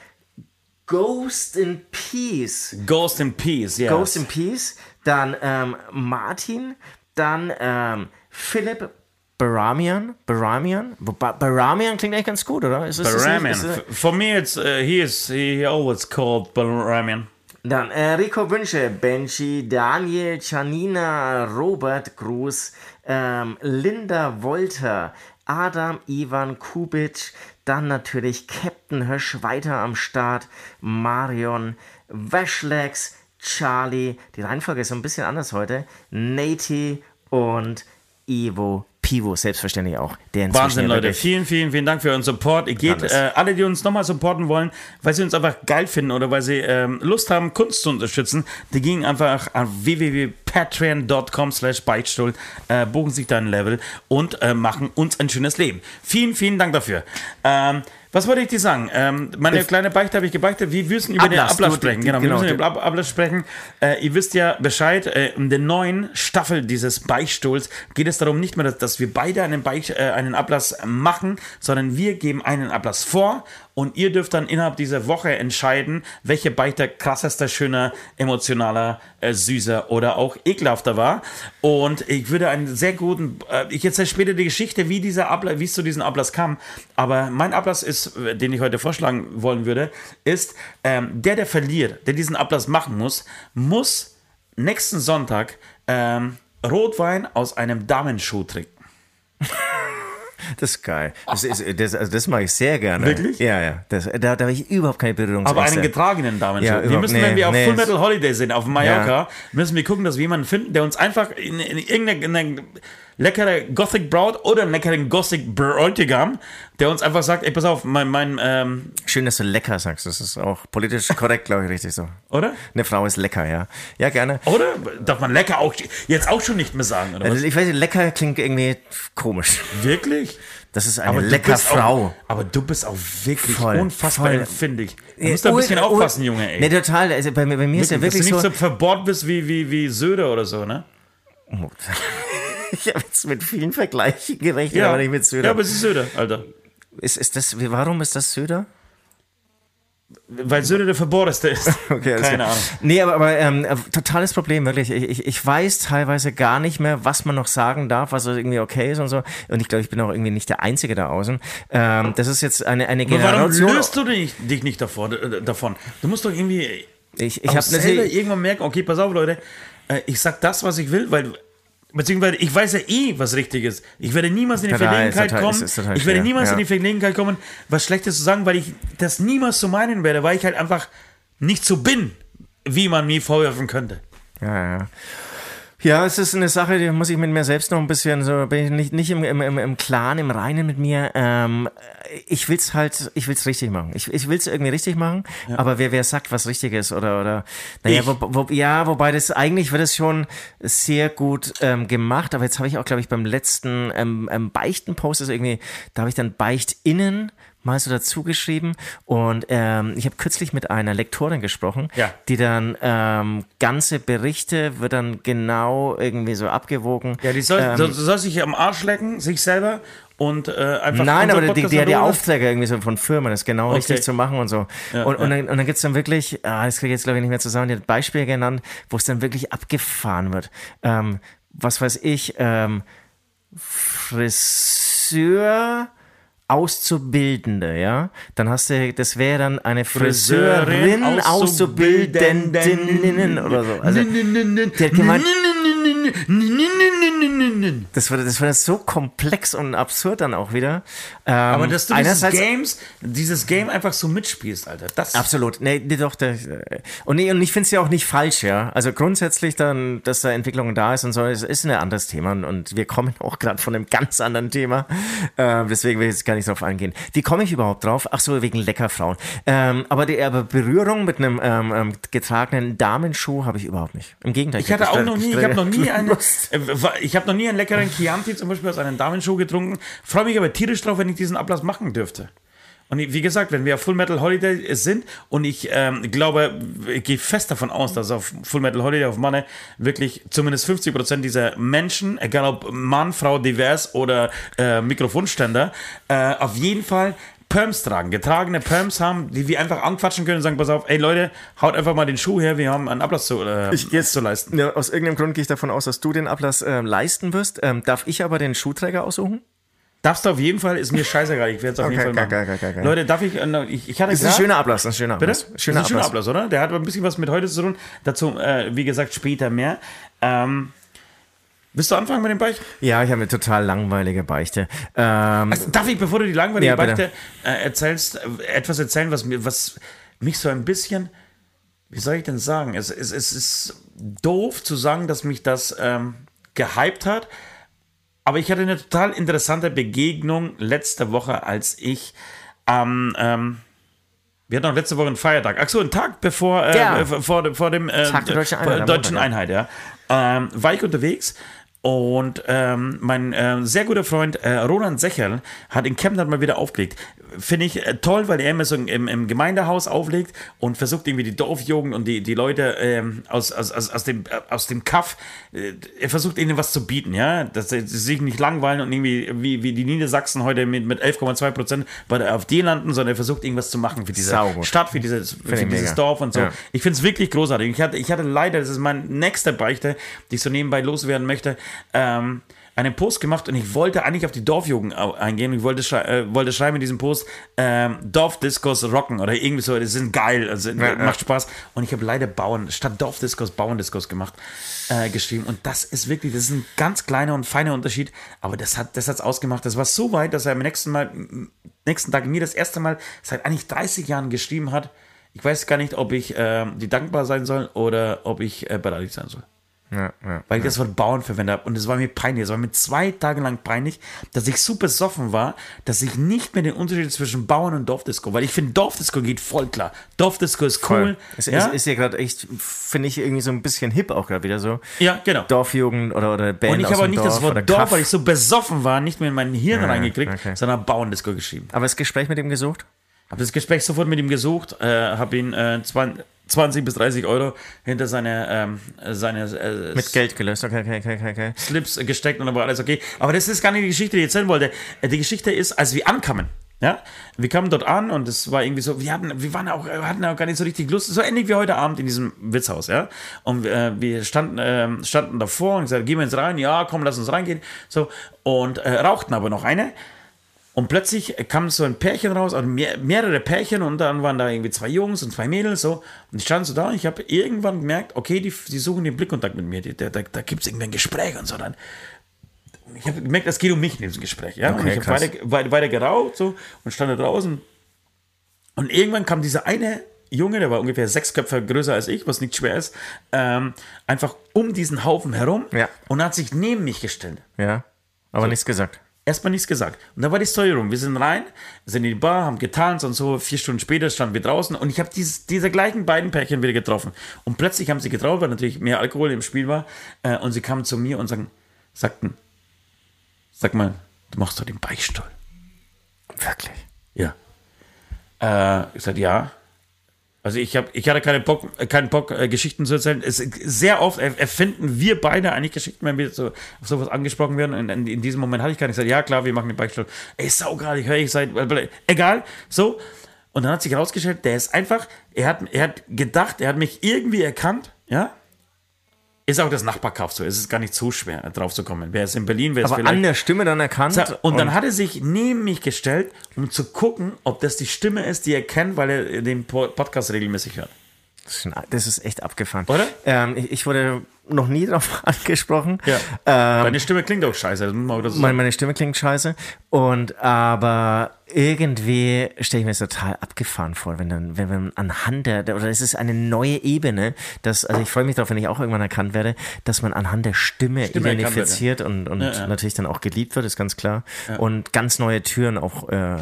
[SPEAKER 2] Ghost in Peace.
[SPEAKER 3] Ghost in Peace, ja.
[SPEAKER 2] Yes. Ghost in Peace. Dann ähm, Martin. Dann ähm, Philipp Baramian, Baramian, Baramian klingt eigentlich ganz gut, oder?
[SPEAKER 3] Ist Baramian. For me, it's uh, he is he always called Baramian.
[SPEAKER 2] Dann Enrico Wünsche, Benji, Daniel, Janina, Robert Gruß, ähm, Linda Wolter, Adam Ivan Kubic, dann natürlich Captain Hösch weiter am Start, Marion, Washlex, Charlie, die Reihenfolge ist so ein bisschen anders heute, Nati und Ivo Pivo, selbstverständlich auch.
[SPEAKER 3] Der Wahnsinn, Leute. Vielen, vielen, vielen Dank für euren Support. Ihr geht, äh, alle, die uns nochmal supporten wollen, weil sie uns einfach geil finden oder weil sie ähm, Lust haben, Kunst zu unterstützen, die gehen einfach an www.patreon.com slash Beichtstuhl, äh, buchen sich da ein Level und äh, machen uns ein schönes Leben. Vielen, vielen Dank dafür. Ähm, was wollte ich dir sagen? Ähm, meine ich kleine Beichte habe ich gebeichtet. Wir müssen über Ablass, den Ablass sprechen. Genau, genau, wir müssen über den Ablass sprechen. Äh, ihr wisst ja Bescheid, äh, in der neuen Staffel dieses Beichtstuhls geht es darum nicht mehr, dass, dass wir beide einen, Beich, äh, einen Ablass machen, sondern wir geben einen Ablass vor und ihr dürft dann innerhalb dieser Woche entscheiden, welche Beichte krassester, schöner, emotionaler, äh, süßer oder auch ekelhafter war. Und ich würde einen sehr guten, äh, ich erzähle später die Geschichte, wie dieser Ablass, wie es zu diesem Ablass kam. Aber mein Ablass ist, den ich heute vorschlagen wollen würde, ist, ähm, der, der verliert, der diesen Ablass machen muss, muss nächsten Sonntag ähm, Rotwein aus einem Damenschuh trinken.
[SPEAKER 2] Das ist geil. Das, ist, das, also das mache ich sehr gerne.
[SPEAKER 3] Wirklich?
[SPEAKER 2] Ja, ja. Das, da, da habe ich überhaupt keine Berührungsängste.
[SPEAKER 3] Aber einen getragenen Damenschuh. Ja, wir müssen, nee, wenn wir auf nee, Full Metal Holiday sind, auf Mallorca, ja. müssen wir gucken, dass wir jemanden finden, der uns einfach in, in irgendeine leckere Gothic Braut oder einen leckeren Gothic Bräutigam, der uns einfach sagt, ey, pass auf, mein, mein ähm
[SPEAKER 2] Schön, dass du lecker sagst, das ist auch politisch korrekt, glaube ich, richtig so.
[SPEAKER 3] Oder?
[SPEAKER 2] Eine Frau ist lecker, ja. Ja, gerne.
[SPEAKER 3] Oder? Darf man lecker auch jetzt auch schon nicht mehr sagen, oder
[SPEAKER 2] also, Ich weiß nicht, lecker klingt irgendwie komisch.
[SPEAKER 3] Wirklich?
[SPEAKER 2] Das ist eine lecker Frau.
[SPEAKER 3] Auch, aber du bist auch wirklich voll, unfassbar empfindlich. Du musst da ein bisschen aufpassen, Junge, ey.
[SPEAKER 2] Nee, total. Also bei, bei mir wirklich, ist ja wirklich
[SPEAKER 3] dass du
[SPEAKER 2] nicht
[SPEAKER 3] so, so verbohrt bist wie, wie, wie Söder oder so, ne?
[SPEAKER 2] Ich habe jetzt mit vielen Vergleichen gerechnet,
[SPEAKER 3] ja.
[SPEAKER 2] aber nicht mit Söder.
[SPEAKER 3] Ja, aber es ist Söder, Alter.
[SPEAKER 2] Ist, ist das, warum ist das Söder?
[SPEAKER 3] Weil Söder der Verbohrteste ist.
[SPEAKER 2] okay, Keine klar. Ahnung. Nee, aber, aber ähm, totales Problem, wirklich. Ich, ich, ich weiß teilweise gar nicht mehr, was man noch sagen darf, was irgendwie okay ist und so. Und ich glaube, ich bin auch irgendwie nicht der Einzige da außen. Ähm, das ist jetzt eine, eine Generation.
[SPEAKER 3] warum löst du dich, dich nicht davor, davon? Du musst doch irgendwie
[SPEAKER 2] ich, ich
[SPEAKER 3] selber irgendwann merken, okay, pass auf, Leute, äh, ich sag das, was ich will, weil Beziehungsweise, ich weiß ja eh, was richtig ist. Ich werde niemals in die Verlegenheit kommen. ich werde niemals in die Verlegenheit kommen, was Schlechtes zu sagen, weil ich das niemals so meinen werde, weil ich halt einfach nicht so bin, wie man mir vorwerfen könnte.
[SPEAKER 2] Ja, ja. Ja, es ist eine Sache, die muss ich mit mir selbst noch ein bisschen so, bin ich nicht, nicht im, im, im, im Klaren, im Reinen mit mir. Ähm, ich will's halt, ich will's richtig machen. Ich, ich will's irgendwie richtig machen, ja. aber wer, wer sagt, was richtig ist oder, oder, naja, wo, wo, ja, wobei das, eigentlich wird es schon sehr gut ähm, gemacht, aber jetzt habe ich auch, glaube ich, beim letzten ähm, ähm, Beichten-Post, also irgendwie, da habe ich dann BeichtInnen mal so dazu geschrieben und ähm, ich habe kürzlich mit einer Lektorin gesprochen,
[SPEAKER 3] ja.
[SPEAKER 2] die dann ähm, ganze Berichte wird dann genau irgendwie so abgewogen.
[SPEAKER 3] Ja, die soll, ähm, soll, soll sich am Arsch lecken, sich selber und äh, einfach.
[SPEAKER 2] Nein, aber die, die hat die Aufträge irgendwie so von Firmen, das genau okay. richtig zu machen und so. Ja, und, ja. und dann, und dann gibt es dann wirklich, ah, das kriege ich jetzt glaube ich nicht mehr zusammen, die hat Beispiele genannt, wo es dann wirklich abgefahren wird. Ähm, was weiß ich, ähm, Friseur Auszubildende, ja, dann hast du, das wäre dann eine Friseurin, Auszubildenden oder so. Also, der das wird, das wird so komplex und absurd dann auch wieder.
[SPEAKER 3] Ähm, Aber dass du dieses Games, dieses Game einfach so mitspielst, Alter. Das
[SPEAKER 2] absolut. Nee, nee doch. Der, und, nee, und ich finde es ja auch nicht falsch, ja. Also grundsätzlich dann, dass da Entwicklung da ist und so, ist, ist ein anderes Thema. Und wir kommen auch gerade von einem ganz anderen Thema. Äh, deswegen will ich jetzt gar nicht drauf eingehen. Wie komme ich überhaupt drauf? Ach so, wegen Leckerfrauen. Ähm, aber die aber Berührung mit einem ähm, ähm getragenen Damenschuh habe ich überhaupt nicht. Im Gegenteil.
[SPEAKER 3] Ich, hatte auch noch nie, ich habe noch nie eine, äh, ich habe noch nie einen leckeren Chianti zum Beispiel aus einem Damenschuh getrunken. Freue mich aber tierisch drauf, wenn ich diesen Ablass machen dürfte. Und wie gesagt, wenn wir auf Full Metal Holiday sind und ich ähm, glaube, ich gehe fest davon aus, dass auf Full Metal Holiday auf Manne wirklich zumindest 50 Prozent dieser Menschen, egal ob Mann, Frau, divers oder äh, Mikrofonständer, äh, auf jeden Fall Perms tragen, getragene Perms haben, die wir einfach anquatschen können und sagen, pass auf, ey Leute, haut einfach mal den Schuh her, wir haben einen Ablass zu, äh,
[SPEAKER 2] ich, jetzt, zu leisten. Ja, aus irgendeinem Grund gehe ich davon aus, dass du den Ablass äh, leisten wirst. Ähm, darf ich aber den Schuhträger aussuchen?
[SPEAKER 3] Darfst du auf jeden Fall, ist mir scheißegal, ich werde es auf okay, jeden Fall machen. Okay, okay, Leute, darf ich, äh, ich, ich hatte
[SPEAKER 2] Das ist ein schöner Ablass, ein schöner
[SPEAKER 3] Ablass. Bitte? Schöner, ist ein Ablass. schöner Ablass, oder? Der hat aber ein bisschen was mit heute zu tun. Dazu, äh, wie gesagt, später mehr. Ähm, Willst du anfangen mit dem Beichten?
[SPEAKER 2] Ja, ich habe eine total langweilige Beichte.
[SPEAKER 3] Ähm, also, darf ich, bevor du die langweilige ja, Beichte äh, erzählst, äh, etwas erzählen, was, mir, was mich so ein bisschen, wie soll ich denn sagen, es, es, es ist doof zu sagen, dass mich das ähm, gehypt hat, aber ich hatte eine total interessante Begegnung letzte Woche, als ich am... Ähm, wir hatten auch letzte Woche einen Feiertag. Ach so, einen Tag bevor äh, ja. vor, vor dem äh, Tag der deutschen Einheit, deutschen Einheit ja. Ähm, war ich unterwegs und ähm, mein äh, sehr guter Freund äh, Roland Secherl hat in Chemnat mal wieder aufgelegt. Finde ich äh, toll, weil er immer so im, im, Gemeindehaus auflegt und versucht irgendwie die Dorfjugend und die, die Leute ähm, aus, aus, aus, aus, dem, äh, aus dem Kaff, äh, er versucht ihnen was zu bieten, ja, dass sie sich nicht langweilen und irgendwie wie, wie die Niedersachsen heute mit, mit 11,2 Prozent bei der AfD landen, sondern er versucht irgendwas zu machen für diese Saugut. Stadt, für dieses, für dieses mega. Dorf und so. Ja. Ich finde es wirklich großartig. Ich hatte, ich hatte leider, das ist mein nächster Beichte, die ich so nebenbei loswerden möchte, ähm, einen Post gemacht und ich wollte eigentlich auf die Dorfjugend eingehen. Ich wollte, schrei äh, wollte schreiben in diesem Post, ähm, Dorfdiskos rocken oder irgendwie so, das sind geil, also ja, macht ja. Spaß. Und ich habe leider Bauern, statt Dorfdiskos, Bauerndiskos gemacht, äh, geschrieben. Und das ist wirklich, das ist ein ganz kleiner und feiner Unterschied, aber das hat das hat's ausgemacht. Das war so weit, dass er am nächsten Mal, nächsten Tag mir das erste Mal seit eigentlich 30 Jahren geschrieben hat. Ich weiß gar nicht, ob ich äh, die dankbar sein soll oder ob ich äh, beleidigt sein soll. Ja, ja, weil ich das Wort Bauern verwendet habe. Und es war mir peinlich. Es war mir zwei Tage lang peinlich, dass ich so besoffen war, dass ich nicht mehr den Unterschied zwischen Bauern und Dorfdisco, weil ich finde, Dorfdisco geht voll klar. Dorfdisco ist cool.
[SPEAKER 2] Es ja? ist, ist ja gerade echt, finde ich, irgendwie so ein bisschen hip auch gerade wieder so.
[SPEAKER 3] Ja, genau.
[SPEAKER 2] Dorfjugend oder, oder Band
[SPEAKER 3] Und ich habe auch nicht Dorf das Wort Dorf, weil ich so besoffen war, nicht mehr in mein Hirn reingekriegt, okay. sondern Bauerndisco geschrieben.
[SPEAKER 2] Aber das Gespräch mit ihm gesucht?
[SPEAKER 3] Habe das Gespräch sofort mit ihm gesucht, äh, habe ihn äh, 20, 20 bis 30 Euro hinter seine, ähm, seine
[SPEAKER 2] äh, mit Geld gelöst, okay, okay, okay, okay.
[SPEAKER 3] Slips gesteckt und dann war alles okay. Aber das ist gar nicht die Geschichte, die ich erzählen wollte. Äh, die Geschichte ist, als wir ankamen, ja, wir kamen dort an und es war irgendwie so, wir hatten, wir waren auch, hatten auch gar nicht so richtig Lust, so ähnlich wie heute Abend in diesem Witzhaus, ja. Und äh, wir standen, äh, standen davor und gesagt, gehen wir jetzt rein, ja, komm, lass uns reingehen, so und äh, rauchten aber noch eine. Und plötzlich kam so ein Pärchen raus, also mehr, mehrere Pärchen und dann waren da irgendwie zwei Jungs und zwei Mädels so. Und ich stand so da und ich habe irgendwann gemerkt, okay, die, die suchen den Blickkontakt mit mir, die, da, da, da gibt es irgendwie ein Gespräch und so. Dann, ich habe gemerkt, es geht um mich in diesem Gespräch. Ja? Okay, und ich habe weiter, weiter, weiter geraucht so, und stand da draußen. Und irgendwann kam dieser eine Junge, der war ungefähr sechs Köpfe größer als ich, was nicht schwer ist, ähm, einfach um diesen Haufen herum
[SPEAKER 2] ja.
[SPEAKER 3] und hat sich neben mich gestellt.
[SPEAKER 2] Ja, aber so. nichts gesagt.
[SPEAKER 3] Erstmal nichts gesagt. Und da war die Story rum. Wir sind rein, sind in die Bar, haben getanzt und so. Vier Stunden später standen wir draußen und ich habe diese gleichen beiden Pärchen wieder getroffen. Und plötzlich haben sie getraut, weil natürlich mehr Alkohol im Spiel war. Äh, und sie kamen zu mir und sagen, sagten, sag mal, du machst doch den Beichtstuhl.
[SPEAKER 2] Wirklich?
[SPEAKER 3] Ja. Äh, ich sagte, ja. Also ich, hab, ich hatte keinen Bock, keinen Bock äh, Geschichten zu erzählen. Es, sehr oft erfinden wir beide eigentlich Geschichten, wenn wir so, auf sowas angesprochen werden. Und in, in, diesem Moment hatte ich gar nicht gesagt, ja klar, wir machen den Beichtstuhl. Ey, saugeil, ich höre ich seit, egal, so. Und dann hat sich herausgestellt, der ist einfach, er hat, er hat gedacht, er hat mich irgendwie erkannt, ja, ist auch das Nachbarkauf so. Es ist gar nicht so schwer, drauf zu kommen. Wer ist in Berlin, wer ist
[SPEAKER 2] Aber an der Stimme dann erkannt.
[SPEAKER 3] Und, und dann hat er sich neben mich gestellt, um zu gucken, ob das die Stimme ist, die er kennt, weil er den Podcast regelmäßig hört.
[SPEAKER 2] Das ist echt abgefahren.
[SPEAKER 3] Oder?
[SPEAKER 2] Ähm, ich wurde noch nie darauf angesprochen.
[SPEAKER 3] Ja. Ähm, Deine Stimme klingt auch scheiße.
[SPEAKER 2] Meine, meine Stimme klingt scheiße. Und aber irgendwie stelle ich mir das total abgefahren vor, wenn dann, wenn man anhand der, oder es ist eine neue Ebene, dass, also ich freue mich darauf, wenn ich auch irgendwann erkannt werde, dass man anhand der Stimme, Stimme identifiziert und, und ja, ja. natürlich dann auch geliebt wird, ist ganz klar. Ja. Und ganz neue Türen auch äh,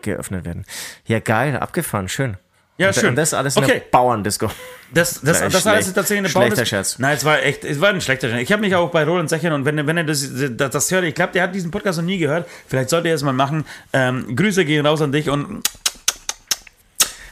[SPEAKER 2] geöffnet werden. Ja, geil, abgefahren, schön.
[SPEAKER 3] Ja, und, schön. Und
[SPEAKER 2] das alles okay. eine Bauerndisco.
[SPEAKER 3] Das, das, das, das alles ist tatsächlich eine
[SPEAKER 2] Schlechter Scherz.
[SPEAKER 3] Nein, es war echt, es war ein schlechter Scherz. Ich habe mich auch bei Roland Sechern und wenn, wenn er das, das, das hört, ich glaube, der hat diesen Podcast noch nie gehört. Vielleicht sollte er es mal machen. Ähm, Grüße gehen raus an dich und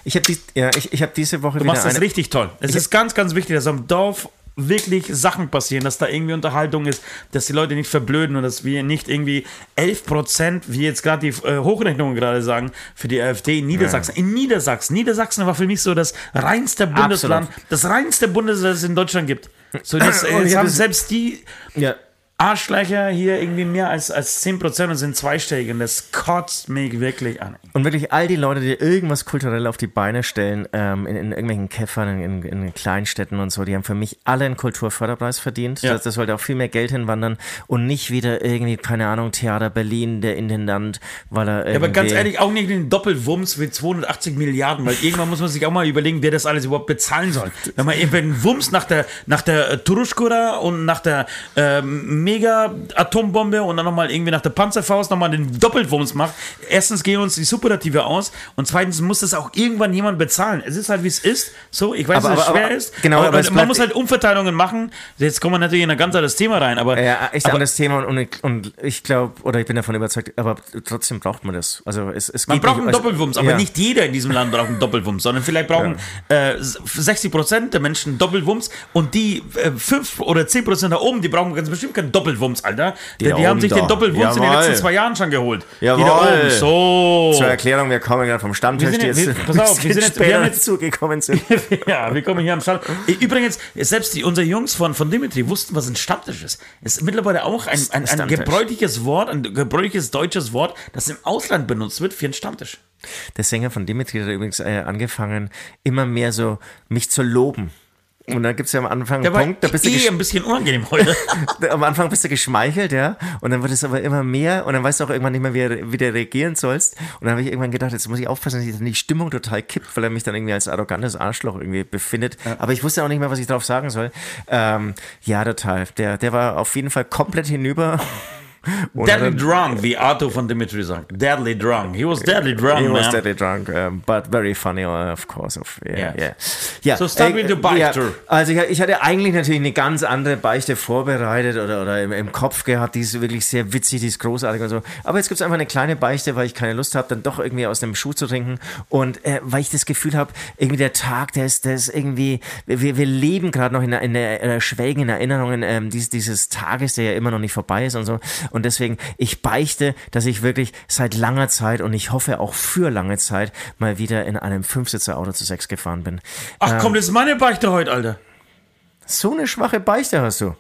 [SPEAKER 2] ich habe die, ja, ich, ich hab diese Woche
[SPEAKER 3] du machst das richtig toll. Es ist ganz, ganz wichtig, dass am Dorf wirklich Sachen passieren, dass da irgendwie Unterhaltung ist, dass die Leute nicht verblöden und dass wir nicht irgendwie 11 Prozent, wie jetzt gerade die äh, Hochrechnungen gerade sagen, für die AfD in Niedersachsen. Ja. In Niedersachsen. Niedersachsen war für mich so das reinste Bundesland, Absolut. das reinste Bundesland, das es in Deutschland gibt. So, das, äh, haben selbst die ja. Arschlöcher hier irgendwie mehr als, als 10% und sind zweistellig und das kotzt mich wirklich an.
[SPEAKER 2] Und wirklich all die Leute, die irgendwas kulturell auf die Beine stellen, ähm, in, in, irgendwelchen Käffern, in, in, Kleinstädten und so, die haben für mich alle einen Kulturförderpreis verdient. Ja. Das, das, sollte auch viel mehr Geld hinwandern und nicht wieder irgendwie, keine Ahnung, Theater Berlin, der Intendant, weil er irgendwie... Ja,
[SPEAKER 3] aber ganz ehrlich, auch nicht den Doppelwumms mit 280 Milliarden, weil irgendwann muss man sich auch mal überlegen, wer das alles überhaupt bezahlen soll. Wenn man eben einen Wumms nach der, nach der Turuschkura und nach der ähm, Mega-Atombombe und dann nochmal irgendwie nach der Panzerfaust nochmal den Doppelwumms macht. Erstens gehen uns die Superlative aus und zweitens muss das auch irgendwann jemand bezahlen. Es ist halt wie es ist. So, ich weiß, aber, dass es schwer aber, ist.
[SPEAKER 2] Genau,
[SPEAKER 3] aber, aber man muss halt Umverteilungen machen. Jetzt kommen wir natürlich in ein ganz anderes Thema rein. Aber,
[SPEAKER 2] ja, echt anderes Thema und, und ich glaube, oder ich bin davon überzeugt, aber trotzdem braucht man das. Also es, es
[SPEAKER 3] man braucht nicht, einen also, Doppelwumms, aber ja. nicht jeder in diesem Land braucht einen Doppelwumms, sondern vielleicht brauchen ja. äh, 60 Prozent der Menschen Doppelwumms und die äh, 5 oder 10 Prozent da oben, die brauchen ganz bestimmt keinen Doppelwumms. Doppelwumms, Alter. Die, die haben sich den Doppelwumms Jawohl. in den letzten zwei Jahren schon geholt.
[SPEAKER 2] Jawohl. Die oben. So. Zur Erklärung, wir kommen gerade vom Stammtisch,
[SPEAKER 3] wir sind,
[SPEAKER 2] jetzt,
[SPEAKER 3] pass auf, wir sind jetzt,
[SPEAKER 2] wir haben jetzt zugekommen sind.
[SPEAKER 3] ja, wir kommen hier am Stammtisch. Übrigens, selbst die, unsere Jungs von, von Dimitri wussten, was ein Stammtisch ist. Es ist mittlerweile auch ein, ein, ein, ein gebräuchliches Wort, ein gebräuchliches deutsches Wort, das im Ausland benutzt wird für einen Stammtisch.
[SPEAKER 2] Der Sänger von Dimitri hat übrigens äh, angefangen, immer mehr so mich zu loben. Und dann gibt es ja am Anfang
[SPEAKER 3] einen Punkt, da bist du eh ein bisschen unangenehm heute.
[SPEAKER 2] am Anfang bist du geschmeichelt, ja. Und dann wird es aber immer mehr und dann weißt du auch irgendwann nicht mehr, wie, wie du reagieren sollst. Und dann habe ich irgendwann gedacht, jetzt muss ich aufpassen, dass ich dann die Stimmung total kippt, weil er mich dann irgendwie als arrogantes Arschloch irgendwie befindet. Ja. Aber ich wusste auch nicht mehr, was ich darauf sagen soll. Ähm, ja, total. Der, der war auf jeden Fall komplett hinüber.
[SPEAKER 3] Deadly drunk, wie Arthur von Dimitri sagt. Deadly drunk. He was deadly drunk,
[SPEAKER 2] He
[SPEAKER 3] man.
[SPEAKER 2] was deadly drunk, um, but very funny, uh, of course. Of, yeah, yeah.
[SPEAKER 3] yeah. So start äh, with the Beichte. Ja,
[SPEAKER 2] also ich, ich, hatte eigentlich natürlich eine ganz andere Beichte vorbereitet oder, oder im, im, Kopf gehabt. Die ist wirklich sehr witzig, die ist großartig und so. Aber jetzt gibt es einfach eine kleine Beichte, weil ich keine Lust habe, dann doch irgendwie aus dem Schuh zu trinken. Und äh, weil ich das Gefühl habe, irgendwie der Tag, der ist, der ist irgendwie, wir, wir leben gerade noch in, in der, in schwelgen Erinnerungen ähm, dieses, dieses Tages, der ja immer noch nicht vorbei ist und so. Und deswegen, ich beichte, dass ich wirklich seit langer Zeit und ich hoffe auch für lange Zeit mal wieder in einem Fünfsitzer-Auto zu sechs gefahren bin.
[SPEAKER 3] Ach komm, ähm, das ist meine Beichte heute, Alter.
[SPEAKER 2] So eine schwache Beichte hast du.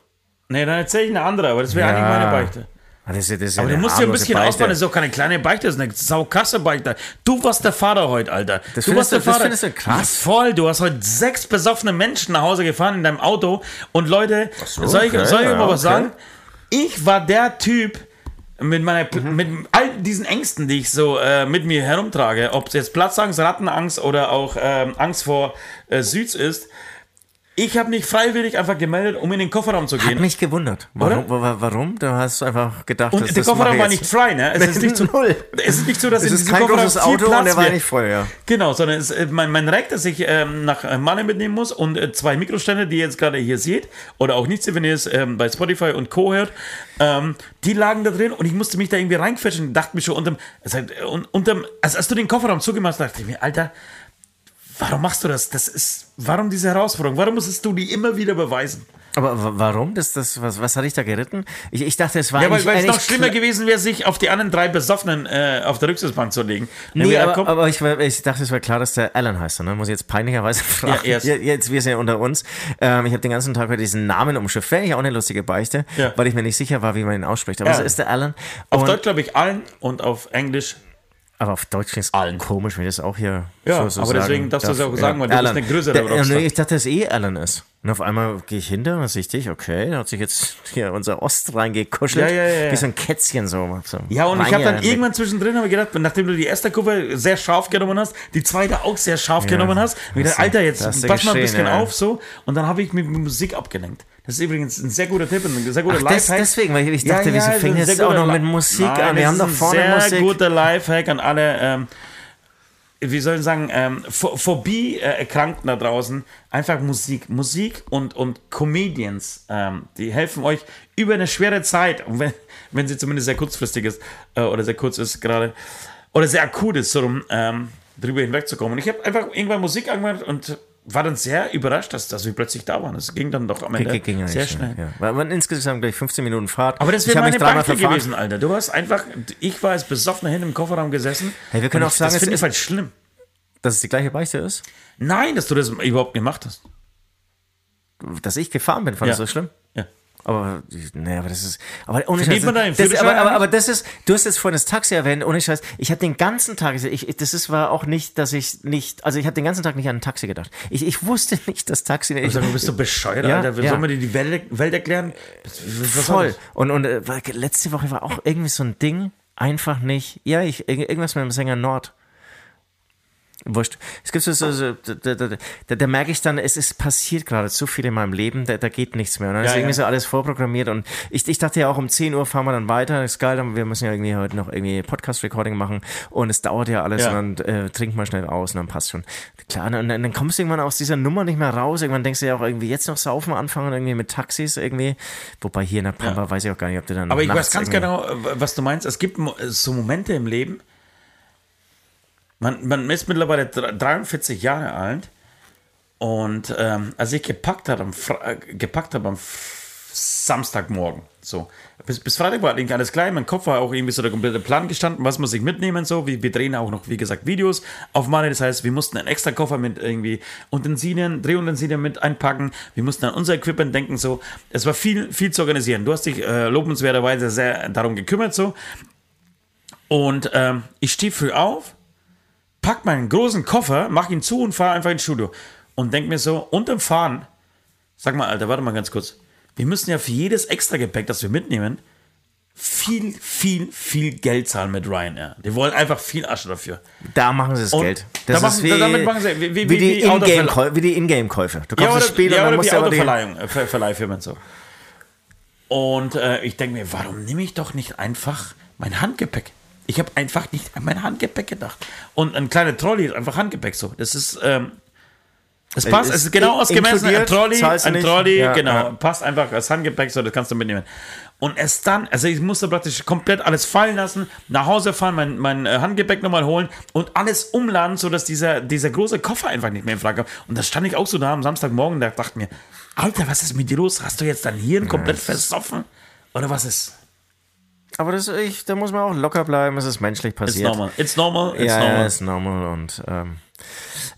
[SPEAKER 3] Nee, dann erzähle ich eine andere, aber das wäre ja. eigentlich meine Beichte.
[SPEAKER 2] Das ist, das ist
[SPEAKER 3] aber du musst dir ein bisschen ausbauen, das ist auch keine kleine Beichte, das ist eine saukasse Beichte. Du warst der Vater heute, Alter.
[SPEAKER 2] Das
[SPEAKER 3] du warst
[SPEAKER 2] der
[SPEAKER 3] du, Vater.
[SPEAKER 2] Das findest du krass.
[SPEAKER 3] voll, du hast heute sechs besoffene Menschen nach Hause gefahren in deinem Auto und Leute, so, soll ich, okay, soll ich ja, mal was okay. sagen? Ich war der Typ, mit meiner mhm. mit all diesen Ängsten, die ich so äh, mit mir herumtrage, ob es jetzt Platzangst, Rattenangst oder auch ähm, Angst vor äh, Süds ist, Ich habe mich freiwillig einfach gemeldet, um in den Kofferraum zu gehen.
[SPEAKER 2] Hat mich gewundert. Warum? warum? Du hast einfach gedacht,
[SPEAKER 3] und der Kofferraum war nicht frei, ne?
[SPEAKER 2] Es ist nicht so,
[SPEAKER 3] Null. Es ist nicht so, dass
[SPEAKER 2] es
[SPEAKER 3] in
[SPEAKER 2] ist kein großes Auto und der war nicht voll, ja.
[SPEAKER 3] Genau, sondern es, äh, mein, mein Rack, das ich ähm, nach äh, Malle mitnehmen muss und äh, zwei Mikroständer, die ihr jetzt gerade hier seht oder auch nicht, wenn ihr es ähm, bei Spotify und Co. hört, ähm, die lagen da drin und ich musste mich da irgendwie reinquetschen. Dachte mir schon unterm, also, unterm also als du den Kofferraum zugemacht hast, dachte ich mir, Alter, Warum machst du das? Das ist, warum diese Herausforderung? Warum musstest du die immer wieder beweisen?
[SPEAKER 2] Aber warum? Das, das, was, was hat dich da geritten? Ich, ich dachte, es war.
[SPEAKER 3] Ja, weil, weil es noch schlimmer gewesen wäre, sich auf die anderen drei Besoffenen äh, auf der Rücksitzbank zu legen.
[SPEAKER 2] Nee, aber, aber ich, ich, dachte, es war klar, dass der Alan heißt. Ne? Muss ich jetzt peinlicherweise fragen. Ja, erst. Jetzt, wir sind ja unter uns. Ähm, ich habe den ganzen Tag heute diesen Namen umschifft. Wäre ja auch eine lustige Beichte, ja. weil ich mir nicht sicher war, wie man ihn ausspricht. Aber ja. so ist der Alan.
[SPEAKER 3] Auf Deutsch glaube ich Allen und auf Englisch
[SPEAKER 2] aber auf Deutsch ist es komisch, wenn das auch hier
[SPEAKER 3] ja, so, so aber sagen deswegen darfst du es auch sagen, weil du Alan. bist eine größere
[SPEAKER 2] der, nee, Ich dachte, dass es eh Alan ist. Und auf einmal gehe ich hinter und dann sehe ich dich, okay, da hat sich jetzt hier unser Ost reingekuschelt. Ja, ja, ja. Wie so ein Kätzchen so. so
[SPEAKER 3] ja, und ich habe dann irgendwann zwischendrin aber gedacht, nachdem du die erste Kurve sehr scharf genommen hast, die zweite auch sehr scharf ja, genommen hast, wieder, Alter, jetzt pass mal ein bisschen ja. auf so. Und dann habe ich mit Musik abgelenkt. Das ist übrigens ein sehr guter Tipp, ein sehr guter Ach, Lifehack.
[SPEAKER 2] deswegen, weil ich dachte, ja, ja, wieso fängt jetzt auch noch mit Musik Nein, an? Wir haben doch vorne
[SPEAKER 3] sehr
[SPEAKER 2] Musik.
[SPEAKER 3] Sehr guter Lifehack an alle ähm, wie soll ich sagen, ähm, Phobie-Erkrankten da draußen, einfach Musik. Musik und, und Comedians, ähm, die helfen euch über eine schwere Zeit, wenn, wenn sie zumindest sehr kurzfristig ist äh, oder sehr kurz ist gerade, oder sehr akut ist, so ähm, drüber hinwegzukommen. Und ich habe einfach irgendwann Musik angemacht und war dann sehr überrascht, dass, dass wir plötzlich da waren. Es ging dann doch am Ende ging, ging sehr schnell.
[SPEAKER 2] Ja. War, war insgesamt gleich 15 Minuten Fahrt.
[SPEAKER 3] Aber das wäre meine Banke gewesen, Alter. Du hast einfach, ich war als besoffener hin im Kofferraum gesessen.
[SPEAKER 2] Hey, wir können auch sagen,
[SPEAKER 3] das finde ich halt schlimm.
[SPEAKER 2] Dass es die gleiche Beichte ist?
[SPEAKER 3] Nein, dass du das überhaupt gemacht hast.
[SPEAKER 2] Dass ich gefahren bin, fandest ja. das schlimm? Aber, nee, aber das ist, aber ohne
[SPEAKER 3] Scheiß, man da
[SPEAKER 2] das, aber, aber, aber, das ist, du hast jetzt vorhin das Taxi erwähnt, ohne Scheiß, ich habe den ganzen Tag, ich, das ist, war auch nicht, dass ich nicht, also ich habe den ganzen Tag nicht an ein Taxi gedacht. Ich, ich wusste nicht, dass Taxi, ich,
[SPEAKER 3] also, bist du bescheuert, ja, Alter, ja. sollen wir dir die Welt, Welt erklären?
[SPEAKER 2] Was Voll. Und, und äh, letzte Woche war auch irgendwie so ein Ding, einfach nicht, ja, ich, irgendwas mit dem Sänger Nord. Wurscht. Es gibt so, so, so da, da, da, da, merke ich dann, es ist passiert gerade so viel in meinem Leben, da, da geht nichts mehr. Und dann ja, ist irgendwie ja. so alles vorprogrammiert und ich, ich dachte ja auch um 10 Uhr fahren wir dann weiter, das ist geil, wir müssen ja irgendwie heute noch irgendwie Podcast-Recording machen und es dauert ja alles ja. und dann äh, trink mal schnell aus und dann passt schon. Klar, und dann, dann kommst du irgendwann aus dieser Nummer nicht mehr raus, irgendwann denkst du ja auch irgendwie jetzt noch saufen anfangen, irgendwie mit Taxis irgendwie, wobei hier in der Pampa weiß ich auch gar nicht, ob du dann
[SPEAKER 3] Aber ich weiß ganz genau, was du meinst, es gibt so Momente im Leben, man, man ist mittlerweile 43 Jahre alt und ähm, als ich gepackt habe am, äh, gepackt hab am Samstagmorgen, so, bis, bis Freitag war eigentlich alles klar, in meinem Kopf war auch irgendwie so der komplette Plan gestanden, was muss ich mitnehmen, so, wir, wir drehen auch noch, wie gesagt, Videos auf Mali, das heißt, wir mussten einen extra Koffer mit irgendwie Utensilien, Drehutensilien mit einpacken, wir mussten an unser Equipment denken, so, es war viel, viel zu organisieren, du hast dich äh, lobenswerterweise sehr darum gekümmert, so, und ähm, ich stehe früh auf, pack meinen großen Koffer, mach ihn zu und fahre einfach ins Studio. Und denk mir so, unterm Fahren, sag mal, Alter, warte mal ganz kurz. Wir müssen ja für jedes extra Gepäck, das wir mitnehmen, viel, viel, viel Geld zahlen mit Ryanair. Die wollen einfach viel Asche dafür.
[SPEAKER 2] Da machen sie das und Geld. Das
[SPEAKER 3] da ist wie, damit machen sie, wie, wie,
[SPEAKER 2] wie die Ingame-Käufe.
[SPEAKER 3] du kommst ja, das Spiel ja, und dann musst die Autoverleihung, die äh, Verleihfirmen so. Und äh, ich denke mir, warum nehme ich doch nicht einfach mein Handgepäck? Ich habe einfach nicht an mein Handgepäck gedacht. Und ein kleiner Trolley ist einfach Handgepäck so. Das ist, ähm, es passt, es ist genau ausgemessen. Ein Trolley, ein Trolley, ja, genau, ja. passt einfach als Handgepäck so, das kannst du mitnehmen. Und erst dann, also ich musste praktisch komplett alles fallen lassen, nach Hause fahren, mein, mein äh, Handgepäck nochmal holen und alles umladen, sodass dieser, dieser große Koffer einfach nicht mehr in Frage kam. Und da stand ich auch so da am Samstagmorgen und dachte mir, Alter, was ist mit dir los? Hast du jetzt dein Hirn komplett versoffen? Oder was ist?
[SPEAKER 2] Aber das, ich, da muss man auch locker bleiben, es ist menschlich passiert.
[SPEAKER 3] It's normal. It's normal.
[SPEAKER 2] It's ja, normal. Ja, it's normal. Und ähm,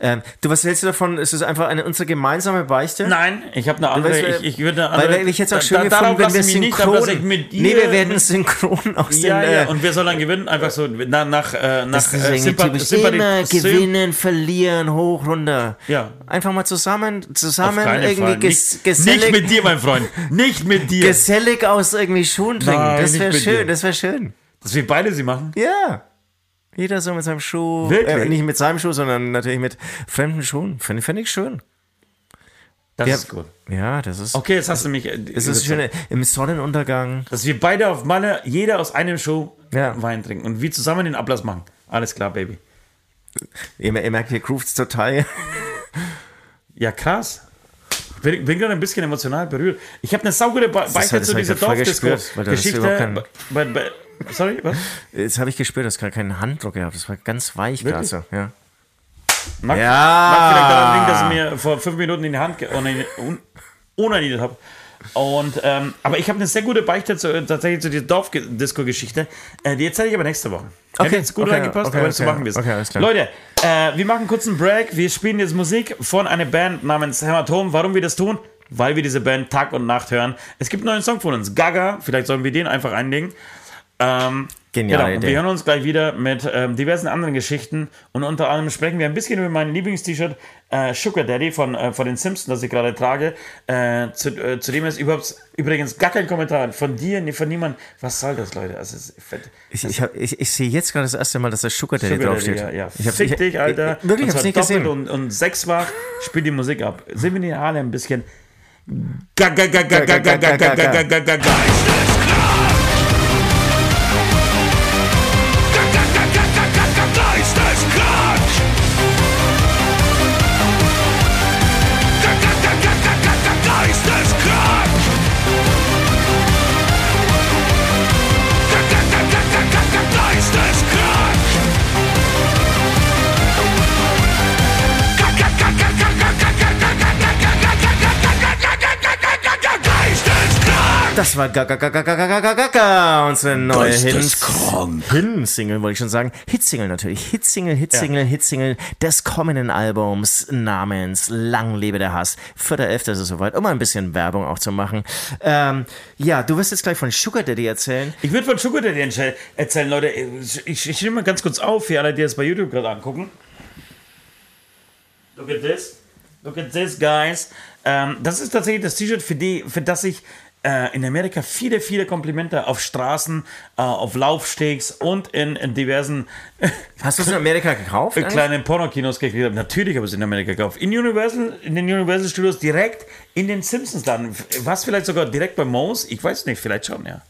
[SPEAKER 2] ähm, du, was hältst du davon? Ist es einfach eine unsere gemeinsame Beichte?
[SPEAKER 3] Nein, ich habe eine andere. Weißt, ich, ich würde eine
[SPEAKER 2] andere. Weil ich jetzt auch schön da, gefunden, wenn wir synchron. Nicht, mit dir nee, wir werden synchron aus
[SPEAKER 3] ja, den. Ja, äh, und wer soll dann gewinnen? Einfach so nach nach äh, nach
[SPEAKER 2] äh, Sympa Sympathie. Immer gewinnen, verlieren, hoch, runter.
[SPEAKER 3] Ja.
[SPEAKER 2] Einfach mal zusammen, zusammen irgendwie ges
[SPEAKER 3] nicht, gesellig. Nicht mit dir, mein Freund. Nicht mit dir.
[SPEAKER 2] Gesellig aus irgendwie Schuhen trinken. Nein, das wäre schön. Dir. Das wäre schön.
[SPEAKER 3] Dass wir beide sie machen?
[SPEAKER 2] Ja. Jeder so mit seinem Schuh. Wirklich? Äh, nicht mit seinem Schuh, sondern natürlich mit fremden Schuhen. Finde find ich schön.
[SPEAKER 3] Das ja, ist gut.
[SPEAKER 2] Ja, das ist.
[SPEAKER 3] Okay, jetzt hast du mich.
[SPEAKER 2] Äh, es ist schön im Sonnenuntergang.
[SPEAKER 3] Dass wir beide auf Malle, jeder aus einem Show ja. Wein trinken und wir zusammen den Ablass machen. Alles klar, Baby.
[SPEAKER 2] Ihr, ihr merkt, hier grooves total.
[SPEAKER 3] ja, krass. Bin, bin gerade ein bisschen emotional berührt. Ich habe eine saugute Be Beichte zu dieser Dorfdisco-Geschichte.
[SPEAKER 2] Sorry, was? Jetzt habe ich gespürt, dass gerade keinen Handdruck gehabt. Das war ganz weich gerade so. Ja.
[SPEAKER 3] Mag, ja. mag vielleicht daran liegen, dass ich mir vor fünf Minuten in die Hand unaniert habe. Und, ähm, aber ich habe eine sehr gute Beichte zu, tatsächlich zu dieser Dorfdisco-Geschichte. Äh, die erzähle ich aber nächste Woche.
[SPEAKER 2] Okay, Hätte jetzt
[SPEAKER 3] gut
[SPEAKER 2] okay,
[SPEAKER 3] reingepasst, okay, aber okay, so machen wir es.
[SPEAKER 2] Okay,
[SPEAKER 3] Leute, äh, wir machen kurz einen Break. Wir spielen jetzt Musik von einer Band namens Hämatom. Warum wir das tun? Weil wir diese Band Tag und Nacht hören. Es gibt einen neuen Song von uns, Gaga. Vielleicht sollen wir den einfach einlegen. Ähm,
[SPEAKER 2] Genial.
[SPEAKER 3] Genau. Wir hören uns gleich wieder mit ähm, diversen anderen Geschichten und unter anderem sprechen wir ein bisschen über mein Lieblingst-T-Shirt äh, Sugar Daddy von, äh, von den Simpsons, das ich gerade trage. Äh, zu, äh, zu dem ist überhaupt übrigens gar kein Kommentar von dir, von niemandem. Was soll das, Leute? Also,
[SPEAKER 2] ich, ich, ich, ich sehe jetzt gerade das erste Mal, dass da Sugar Daddy Sugar draufsteht.
[SPEAKER 3] Daddy, ja, ja. Ich hab, Fick dich, Alter.
[SPEAKER 2] Ich, wirklich, ich hab's nicht gesehen.
[SPEAKER 3] Und, und sechsfach spielt die Musik ab. Sehen wir die Haare ein bisschen. Geisteskrank!
[SPEAKER 2] Das war Gaga Gaga Gaga Gaga Gaga unsere neue Hit-Single, wollte ich schon sagen. Hitsingle natürlich. Hitsingle, Hitsingle, ja. Hitsingle des kommenden Albums namens Lang lebe der Hass. 4.11. ist es soweit, um ein bisschen Werbung auch zu machen. Ähm, ja, du wirst jetzt gleich von Sugar Daddy erzählen.
[SPEAKER 3] Ich würde von Sugar Daddy erzählen, Leute. Ich, ich nehme mal ganz kurz auf, für alle, die das bei YouTube gerade angucken. Look at this. Look at this, guys. Ähm, das ist tatsächlich das T-Shirt, für, für das ich äh, in Amerika viele, viele Komplimente auf Straßen, äh, auf Laufstegs und in, in diversen.
[SPEAKER 2] Hast du es in Amerika gekauft?
[SPEAKER 3] Kleinen Pornokinos gekriegt. Natürlich habe ich es in Amerika gekauft. In Universal, in den Universal Studios direkt in den Simpsons Laden. Was vielleicht sogar direkt bei Moe's? Ich weiß nicht, vielleicht schon, ja.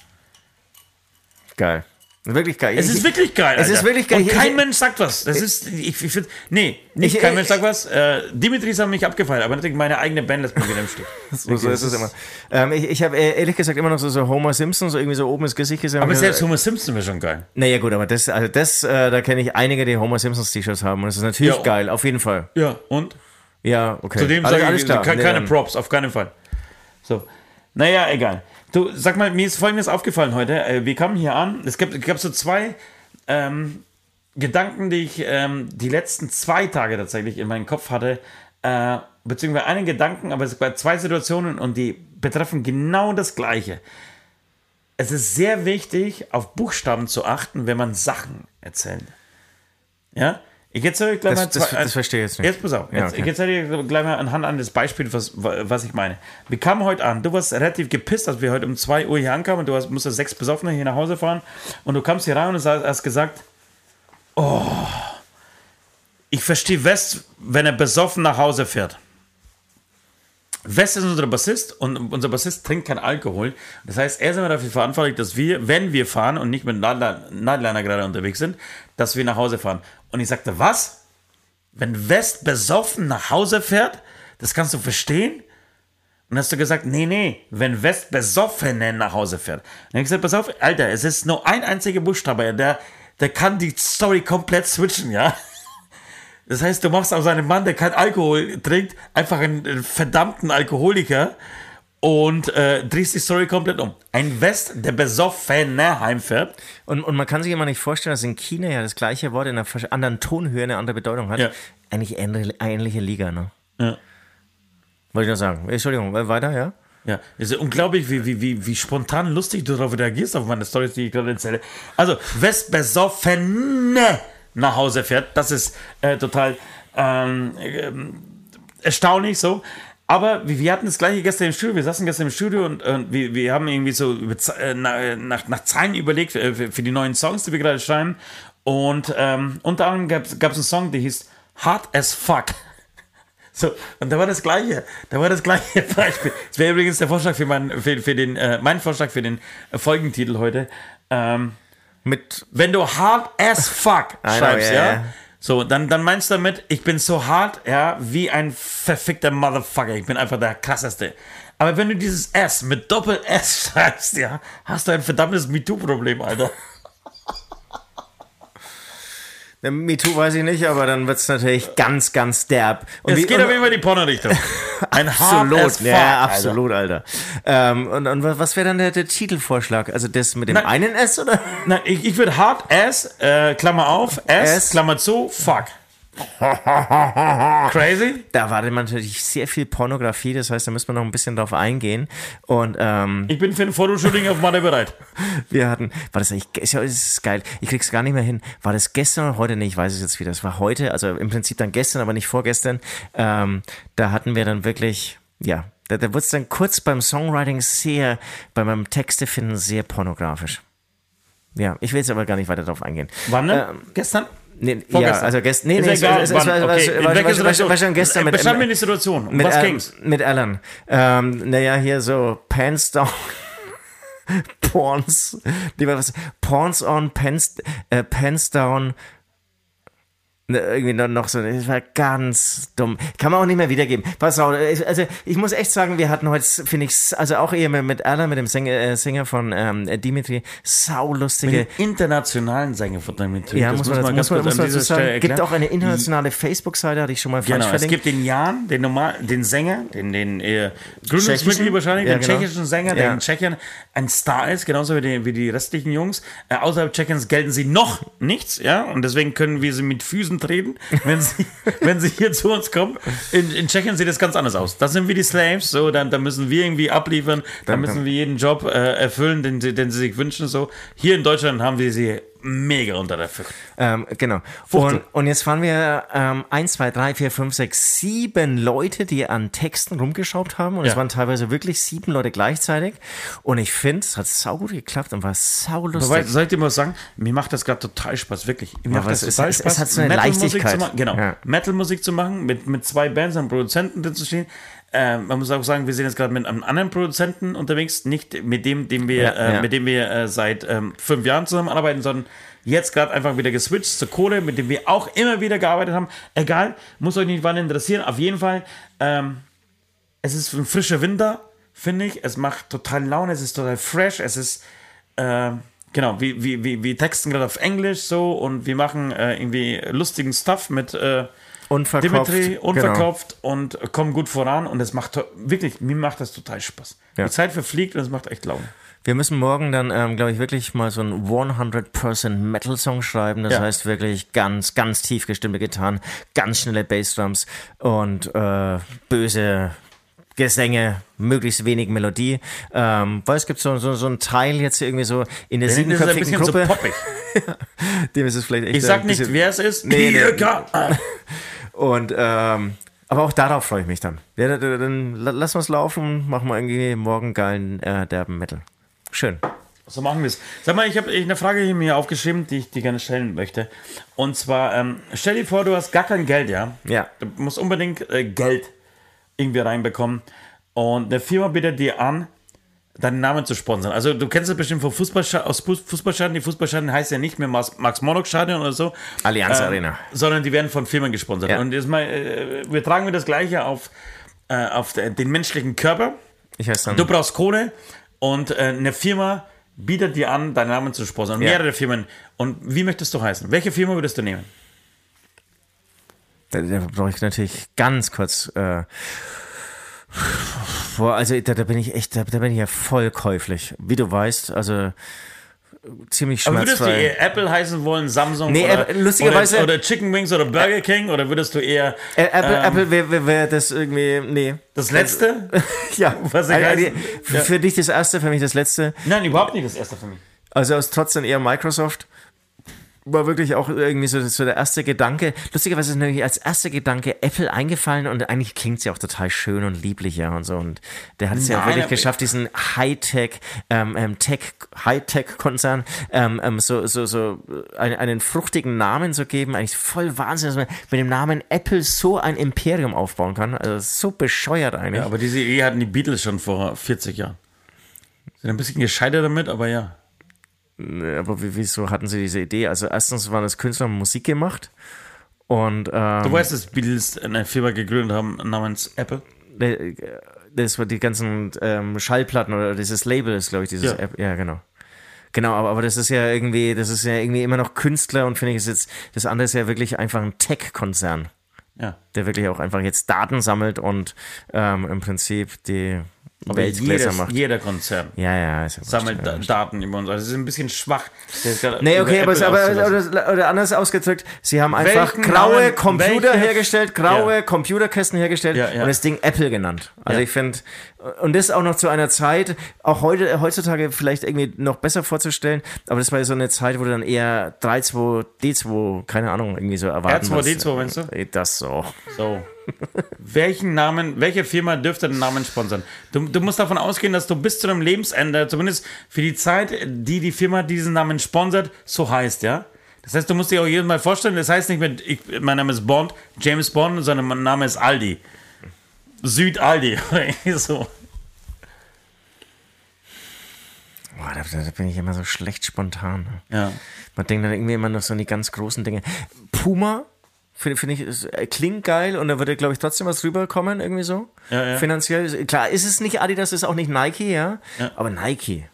[SPEAKER 2] Geil. Wirklich geil.
[SPEAKER 3] Es ist wirklich geil.
[SPEAKER 2] Es ist wirklich geil.
[SPEAKER 3] Und kein Mensch sagt was. Das ist, ich, ich finde, nee, nicht ich, kein Mensch sagt was. Äh, Dimitris haben mich abgefeiert, aber natürlich meine eigene Band lässt mir wieder im Stich.
[SPEAKER 2] so, so ist es immer. Ähm, ich ich habe äh, ehrlich gesagt immer noch so, so Homer Simpson, so irgendwie so oben ins Gesicht gesehen.
[SPEAKER 3] Aber selbst Homer Simpson wäre schon geil.
[SPEAKER 2] Naja, gut, aber das, also das, äh, da kenne ich einige, die Homer Simpsons T-Shirts haben und das ist natürlich ja, geil, auf jeden Fall.
[SPEAKER 3] Ja, und?
[SPEAKER 2] Ja, okay.
[SPEAKER 3] Zudem sage ich, alles klar. keine nee, Props, auf keinen Fall. So. Naja, egal. Du, sag mal, mir ist Folgendes aufgefallen heute. Äh, wir kamen hier an. Es gab, gab so zwei ähm, Gedanken, die ich ähm, die letzten zwei Tage tatsächlich in meinem Kopf hatte. Äh, beziehungsweise einen Gedanken, aber es waren zwei Situationen und die betreffen genau das Gleiche. Es ist sehr wichtig, auf Buchstaben zu achten, wenn man Sachen erzählt. Ja? Ich erzähle gleich
[SPEAKER 2] das,
[SPEAKER 3] mal zwei,
[SPEAKER 2] das, das verstehe ich jetzt nicht.
[SPEAKER 3] Jetzt pass auf. Ja, okay. Ich erzähle dir gleich mal anhand eines Beispiels, was, was ich meine. Wir kamen heute an. Du warst relativ gepisst, als wir heute um 2 Uhr hier ankamen. Du hast, musstest sechs Besoffene hier nach Hause fahren. Und du kamst hier rein und hast gesagt: Oh, ich verstehe West, wenn er besoffen nach Hause fährt. West ist unser Bassist und unser Bassist trinkt kein Alkohol. Das heißt, er ist immer dafür verantwortlich, dass wir, wenn wir fahren und nicht mit Nightliner gerade unterwegs sind, dass wir nach Hause fahren. Und ich sagte, was? Wenn West besoffen nach Hause fährt? Das kannst du verstehen? Und hast du gesagt, nee, nee, wenn West besoffenen nach Hause fährt. Und ich habe gesagt, pass auf, Alter, es ist nur ein einziger Buchstabe, der, der kann die Story komplett switchen, ja? Das heißt, du machst aus einem Mann, der kein Alkohol trinkt, einfach einen verdammten Alkoholiker und äh, drehst die Story komplett um. Ein West, der besoffene heimfährt.
[SPEAKER 2] Und, und man kann sich immer nicht vorstellen, dass in China ja das gleiche Wort in einer anderen Tonhöhe eine andere Bedeutung hat.
[SPEAKER 3] Ja.
[SPEAKER 2] Eigentlich ähnliche, ähnliche Liga, ne?
[SPEAKER 3] Ja.
[SPEAKER 2] Wollte ich nur sagen. Entschuldigung, weiter, ja?
[SPEAKER 3] Ja, es ist unglaublich, wie, wie, wie, wie spontan lustig du darauf reagierst, auf meine Storys, die ich gerade erzähle. Also, West besoffene nach Hause fährt. Das ist äh, total ähm, äh, erstaunlich so. Aber wir hatten das gleiche gestern im Studio. Wir saßen gestern im Studio und, und wir, wir haben irgendwie so äh, nach, nach Zeilen überlegt für, für, die neuen Songs, die wir gerade schreiben. Und ähm, unter anderem gab es einen Song, der hieß Hard as Fuck. So, und da war das gleiche, da war das gleiche Beispiel. Das wäre übrigens der Vorschlag für, mein, für, für den, äh, mein Vorschlag für den Folgentitel heute. Ähm, mit, wenn du hard as fuck schreibst, know, yeah, ja, so, dann, dann meinst du damit, ich bin so hart, ja, wie ein verfickter Motherfucker. Ich bin einfach der krasseste. Aber wenn du dieses S mit Doppel-S schreibst, ja, hast du ein verdammtes MeToo-Problem, Alter.
[SPEAKER 2] MeToo weiß ich nicht, aber dann wird es natürlich ganz, ganz derb.
[SPEAKER 3] Und es wie, geht und, auf jeden Fall in die Porno-Richtung.
[SPEAKER 2] Ein absolut, ja, absolut, Alter. Ähm, und, und was wäre dann der, der, Titelvorschlag? Also das mit dem Nein, einen S oder?
[SPEAKER 3] Nein, ich, ich würde Hard S, äh, Klammer auf, S, S, Klammer zu, Fuck.
[SPEAKER 2] Crazy? Da war natürlich sehr viel Pornografie, das heißt, da müssen wir noch ein bisschen drauf eingehen. Und, ähm,
[SPEAKER 3] ich bin für ein Fotoshooting auf Malle bereit.
[SPEAKER 2] Wir hatten, war das eigentlich, ist ist geil, ich krieg's gar nicht mehr hin. War das gestern oder heute? Nee, ich weiß es jetzt wieder. Das war heute, also im Prinzip dann gestern, aber nicht vorgestern. Ähm, da hatten wir dann wirklich, ja, da, da wurde es dann kurz beim Songwriting sehr, bei meinem Texte finden sehr pornografisch. Ja, ich will jetzt aber gar nicht weiter darauf eingehen.
[SPEAKER 3] Wann? Ähm, gestern?
[SPEAKER 2] Nee, ja, also gestern. Nee, nee,
[SPEAKER 3] egal, es, es,
[SPEAKER 2] war,
[SPEAKER 3] okay. war, war, war,
[SPEAKER 2] war, schon gestern mit.
[SPEAKER 3] Beschreib mir die Situation. Um
[SPEAKER 2] mit,
[SPEAKER 3] was ging's?
[SPEAKER 2] Mit Alan. Ähm, naja, hier so Pants down. Porns. Die war was? Porns on, Pants, äh, Pants down. Ne, irgendwie noch so, das war ganz dumm. Kann man auch nicht mehr wiedergeben. Pass auf, also ich muss echt sagen, wir hatten heute, finde ich, also auch eher mit Alan, mit dem Sänger, äh, Sänger von ähm, Dimitri, saulustige. Mit
[SPEAKER 3] dem internationalen Sänger von Dimitri.
[SPEAKER 2] Ja, das muss man, muss man, muss man, muss sagen. Gibt auch eine internationale Facebook-Seite, hatte ich schon mal
[SPEAKER 3] falsch genau, verlinkt. Es gibt den Jan, den normal, den Sänger, den, den äh, Gründungsmitglied wahrscheinlich, ja, den genau. tschechischen Sänger, der ja. in Tschechien ein Star ist, genauso wie die, wie die restlichen Jungs. Äh, außerhalb Tschechiens gelten sie noch nichts, ja, und deswegen können wir sie mit Füßen treten, wenn sie, wenn sie hier zu uns kommen. In, in Tschechien sieht das ganz anders aus. Da sind wir die Slaves, so, dann, dann müssen wir irgendwie abliefern, dann müssen wir jeden Job äh, erfüllen, den, den sie sich wünschen, so. Hier in Deutschland haben wir sie mega unter der Fuchtel.
[SPEAKER 2] Ähm, genau. Und, und, jetzt waren wir ähm, 1, 2, 3, 4, 5, 6, 7 Leute, die an Texten rumgeschraubt haben. Und ja. es waren teilweise wirklich sieben Leute gleichzeitig. Und ich finde, es hat saugut geklappt und war saulustig.
[SPEAKER 3] Aber soll ich dir mal sagen, mir macht das gerade total Spaß, wirklich. Mir
[SPEAKER 2] ja, macht das total es, Spaß. Es hat so eine Leichtigkeit.
[SPEAKER 3] Zu machen, genau. Ja. Metal-Musik zu machen, mit, mit zwei Bands und Produzenten drin zu stehen. Äh, man muss auch sagen, wir sind jetzt gerade mit einem anderen Produzenten unterwegs, nicht mit dem, dem wir, ja, äh, ja. mit dem wir äh, seit ähm, fünf Jahren zusammenarbeiten, sondern jetzt gerade einfach wieder geswitcht zur Kohle, mit dem wir auch immer wieder gearbeitet haben. Egal, muss euch nicht wann interessieren. Auf jeden Fall, ähm, es ist ein frischer Winter, finde ich. Es macht total Laune, es ist total fresh, es ist äh, genau, wie, wie, wie, wir texten gerade auf Englisch so und wir machen äh, irgendwie lustigen Stuff mit äh,
[SPEAKER 2] Unverkauft.
[SPEAKER 3] Dimitri, unverkauft genau. und kommen gut voran. Und es macht wirklich, mir macht das total Spaß. Ja. Die Zeit verfliegt und es macht echt Laune.
[SPEAKER 2] Wir müssen morgen dann, ähm, glaube ich, wirklich mal so einen 100% Metal-Song schreiben. Das ja. heißt wirklich ganz, ganz tief gestimmte Gitarren, ganz schnelle Bassdrums und äh, böse Gesänge, möglichst wenig Melodie. Ähm, weil es gibt so, so, so einen Teil jetzt irgendwie so in der siebenköpfigen Gruppe. So. Dem ist es vielleicht echt
[SPEAKER 3] Ich sag nicht, wer es ist. Nee, nee.
[SPEAKER 2] Und ähm, aber auch darauf freue ich mich dann. Ja, dann, dann lassen wir es laufen, machen wir irgendwie morgen geilen äh, derben Metal. Schön.
[SPEAKER 3] So machen wir es. Sag mal, ich habe eine Frage hier mir aufgeschrieben, die ich dir gerne stellen möchte. Und zwar, ähm, stell dir vor, du hast gar kein Geld, ja?
[SPEAKER 2] Ja.
[SPEAKER 3] Du musst unbedingt äh, Geld irgendwie reinbekommen. Und eine Firma bietet dir an, deinen Namen zu sponsern. Also du kennst das bestimmt von Fußballstadien, aus Fußballstadien. Die Fußballstadien heißt ja nicht mehr Max-Morlock-Stadion oder so.
[SPEAKER 2] Allianz äh, Arena.
[SPEAKER 3] Sondern die werden von Firmen gesponsert. Ja. Und jetzt mal, äh, wir tragen wir das Gleiche auf, äh, auf den menschlichen Körper.
[SPEAKER 2] Ich heiße dann.
[SPEAKER 3] Du brauchst Kohle und äh, eine Firma bietet dir an, deinen Namen zu sponsern. Ja. Mehrere Firmen. Und wie möchtest du heißen? Welche Firma würdest du nehmen?
[SPEAKER 2] Da, da brauche ich natürlich ganz kurz äh, Boah, also da, da bin ich echt, da, da, bin ich ja voll käuflich, wie du weißt. Also ziemlich schmerzfrei.
[SPEAKER 3] Aber würdest du eher Apple heißen wollen, Samsung
[SPEAKER 2] nee,
[SPEAKER 3] oder,
[SPEAKER 2] lustigerweise,
[SPEAKER 3] oder, oder, Chicken Wings oder Burger King? Oder würdest du eher
[SPEAKER 2] äh, Apple, ähm, Apple wäre wär, wär das irgendwie nee.
[SPEAKER 3] Das letzte?
[SPEAKER 2] Ja. Was ich also, für, ja. für dich das erste für mich das letzte.
[SPEAKER 3] Nein überhaupt nicht das erste für mich.
[SPEAKER 2] Also aus trotzdem eher Microsoft war wirklich auch irgendwie so, so der erste Gedanke. Lustigerweise ist natürlich als erster Gedanke Apple eingefallen und eigentlich klingt sie auch total schön und lieblich, ja, und so. Und der hat es ja wirklich geschafft, diesen Hightech, ähm, ähm, Tech, Hightech-Konzern, ähm, ähm, so, so, so einen, einen fruchtigen Namen zu geben. Eigentlich voll Wahnsinn, dass man mit dem Namen Apple so ein Imperium aufbauen kann. Also so bescheuert eigentlich. Ja,
[SPEAKER 3] aber diese Idee hatten die Beatles schon vor 40 Jahren. Sind ein bisschen gescheitert damit, aber ja.
[SPEAKER 2] Aber wieso hatten sie diese Idee? Also erstens waren das Künstler und Musik gemacht. Und, ähm,
[SPEAKER 3] du weißt, dass Beatles eine Firma gegründet haben namens Apple?
[SPEAKER 2] Das war die ganzen ähm, Schallplatten oder dieses Label ist, glaube ich, dieses ja. App. Ja, genau. Genau, aber, aber das ist ja irgendwie, das ist ja irgendwie immer noch Künstler und finde ich, ist jetzt, das andere ist ja wirklich einfach ein Tech-Konzern. Ja. Der wirklich auch einfach jetzt Daten sammelt und ähm, im Prinzip die
[SPEAKER 3] aber jedes. Jeder Konzern
[SPEAKER 2] ja, ja, ist
[SPEAKER 3] ja sammelt da, Daten über uns. Also das ist ein bisschen schwach.
[SPEAKER 2] Nee, okay, aber, aber oder, oder, anders ausgedrückt, sie haben einfach welchen graue Namen, Computer welche? hergestellt, graue ja. Computerkästen hergestellt ja, ja. und das Ding Apple genannt. Also ich finde, und das auch noch zu einer Zeit, auch heute, heutzutage vielleicht irgendwie noch besser vorzustellen, aber das war ja so eine Zeit, wo du dann eher 3.2, D2, keine Ahnung, irgendwie so erwarten
[SPEAKER 3] R2, D2, meinst du?
[SPEAKER 2] Das so.
[SPEAKER 3] So. Welchen Namen, welche Firma dürfte den Namen sponsern? Du, du, musst davon ausgehen, dass du bis zu deinem Lebensende, zumindest für die Zeit, die die Firma diesen Namen sponsert, so heißt, ja? Das heißt, du musst dir auch jedes Mal vorstellen, das heißt nicht mit, ich, mein Name ist Bond, James Bond, sondern mein Name ist Aldi. Süd-Aldi. so.
[SPEAKER 2] Boah, da, da, bin ich immer so schlecht spontan.
[SPEAKER 3] Ja.
[SPEAKER 2] Man denkt dann irgendwie immer noch so an die ganz großen Dinge. Puma Finde find ich, es äh, klingt geil und da würde, glaube ich, trotzdem was rüberkommen, irgendwie so. Ja, ja. Finanziell. Klar, ist es nicht Adidas, ist auch nicht Nike, ja. ja. Aber Nike.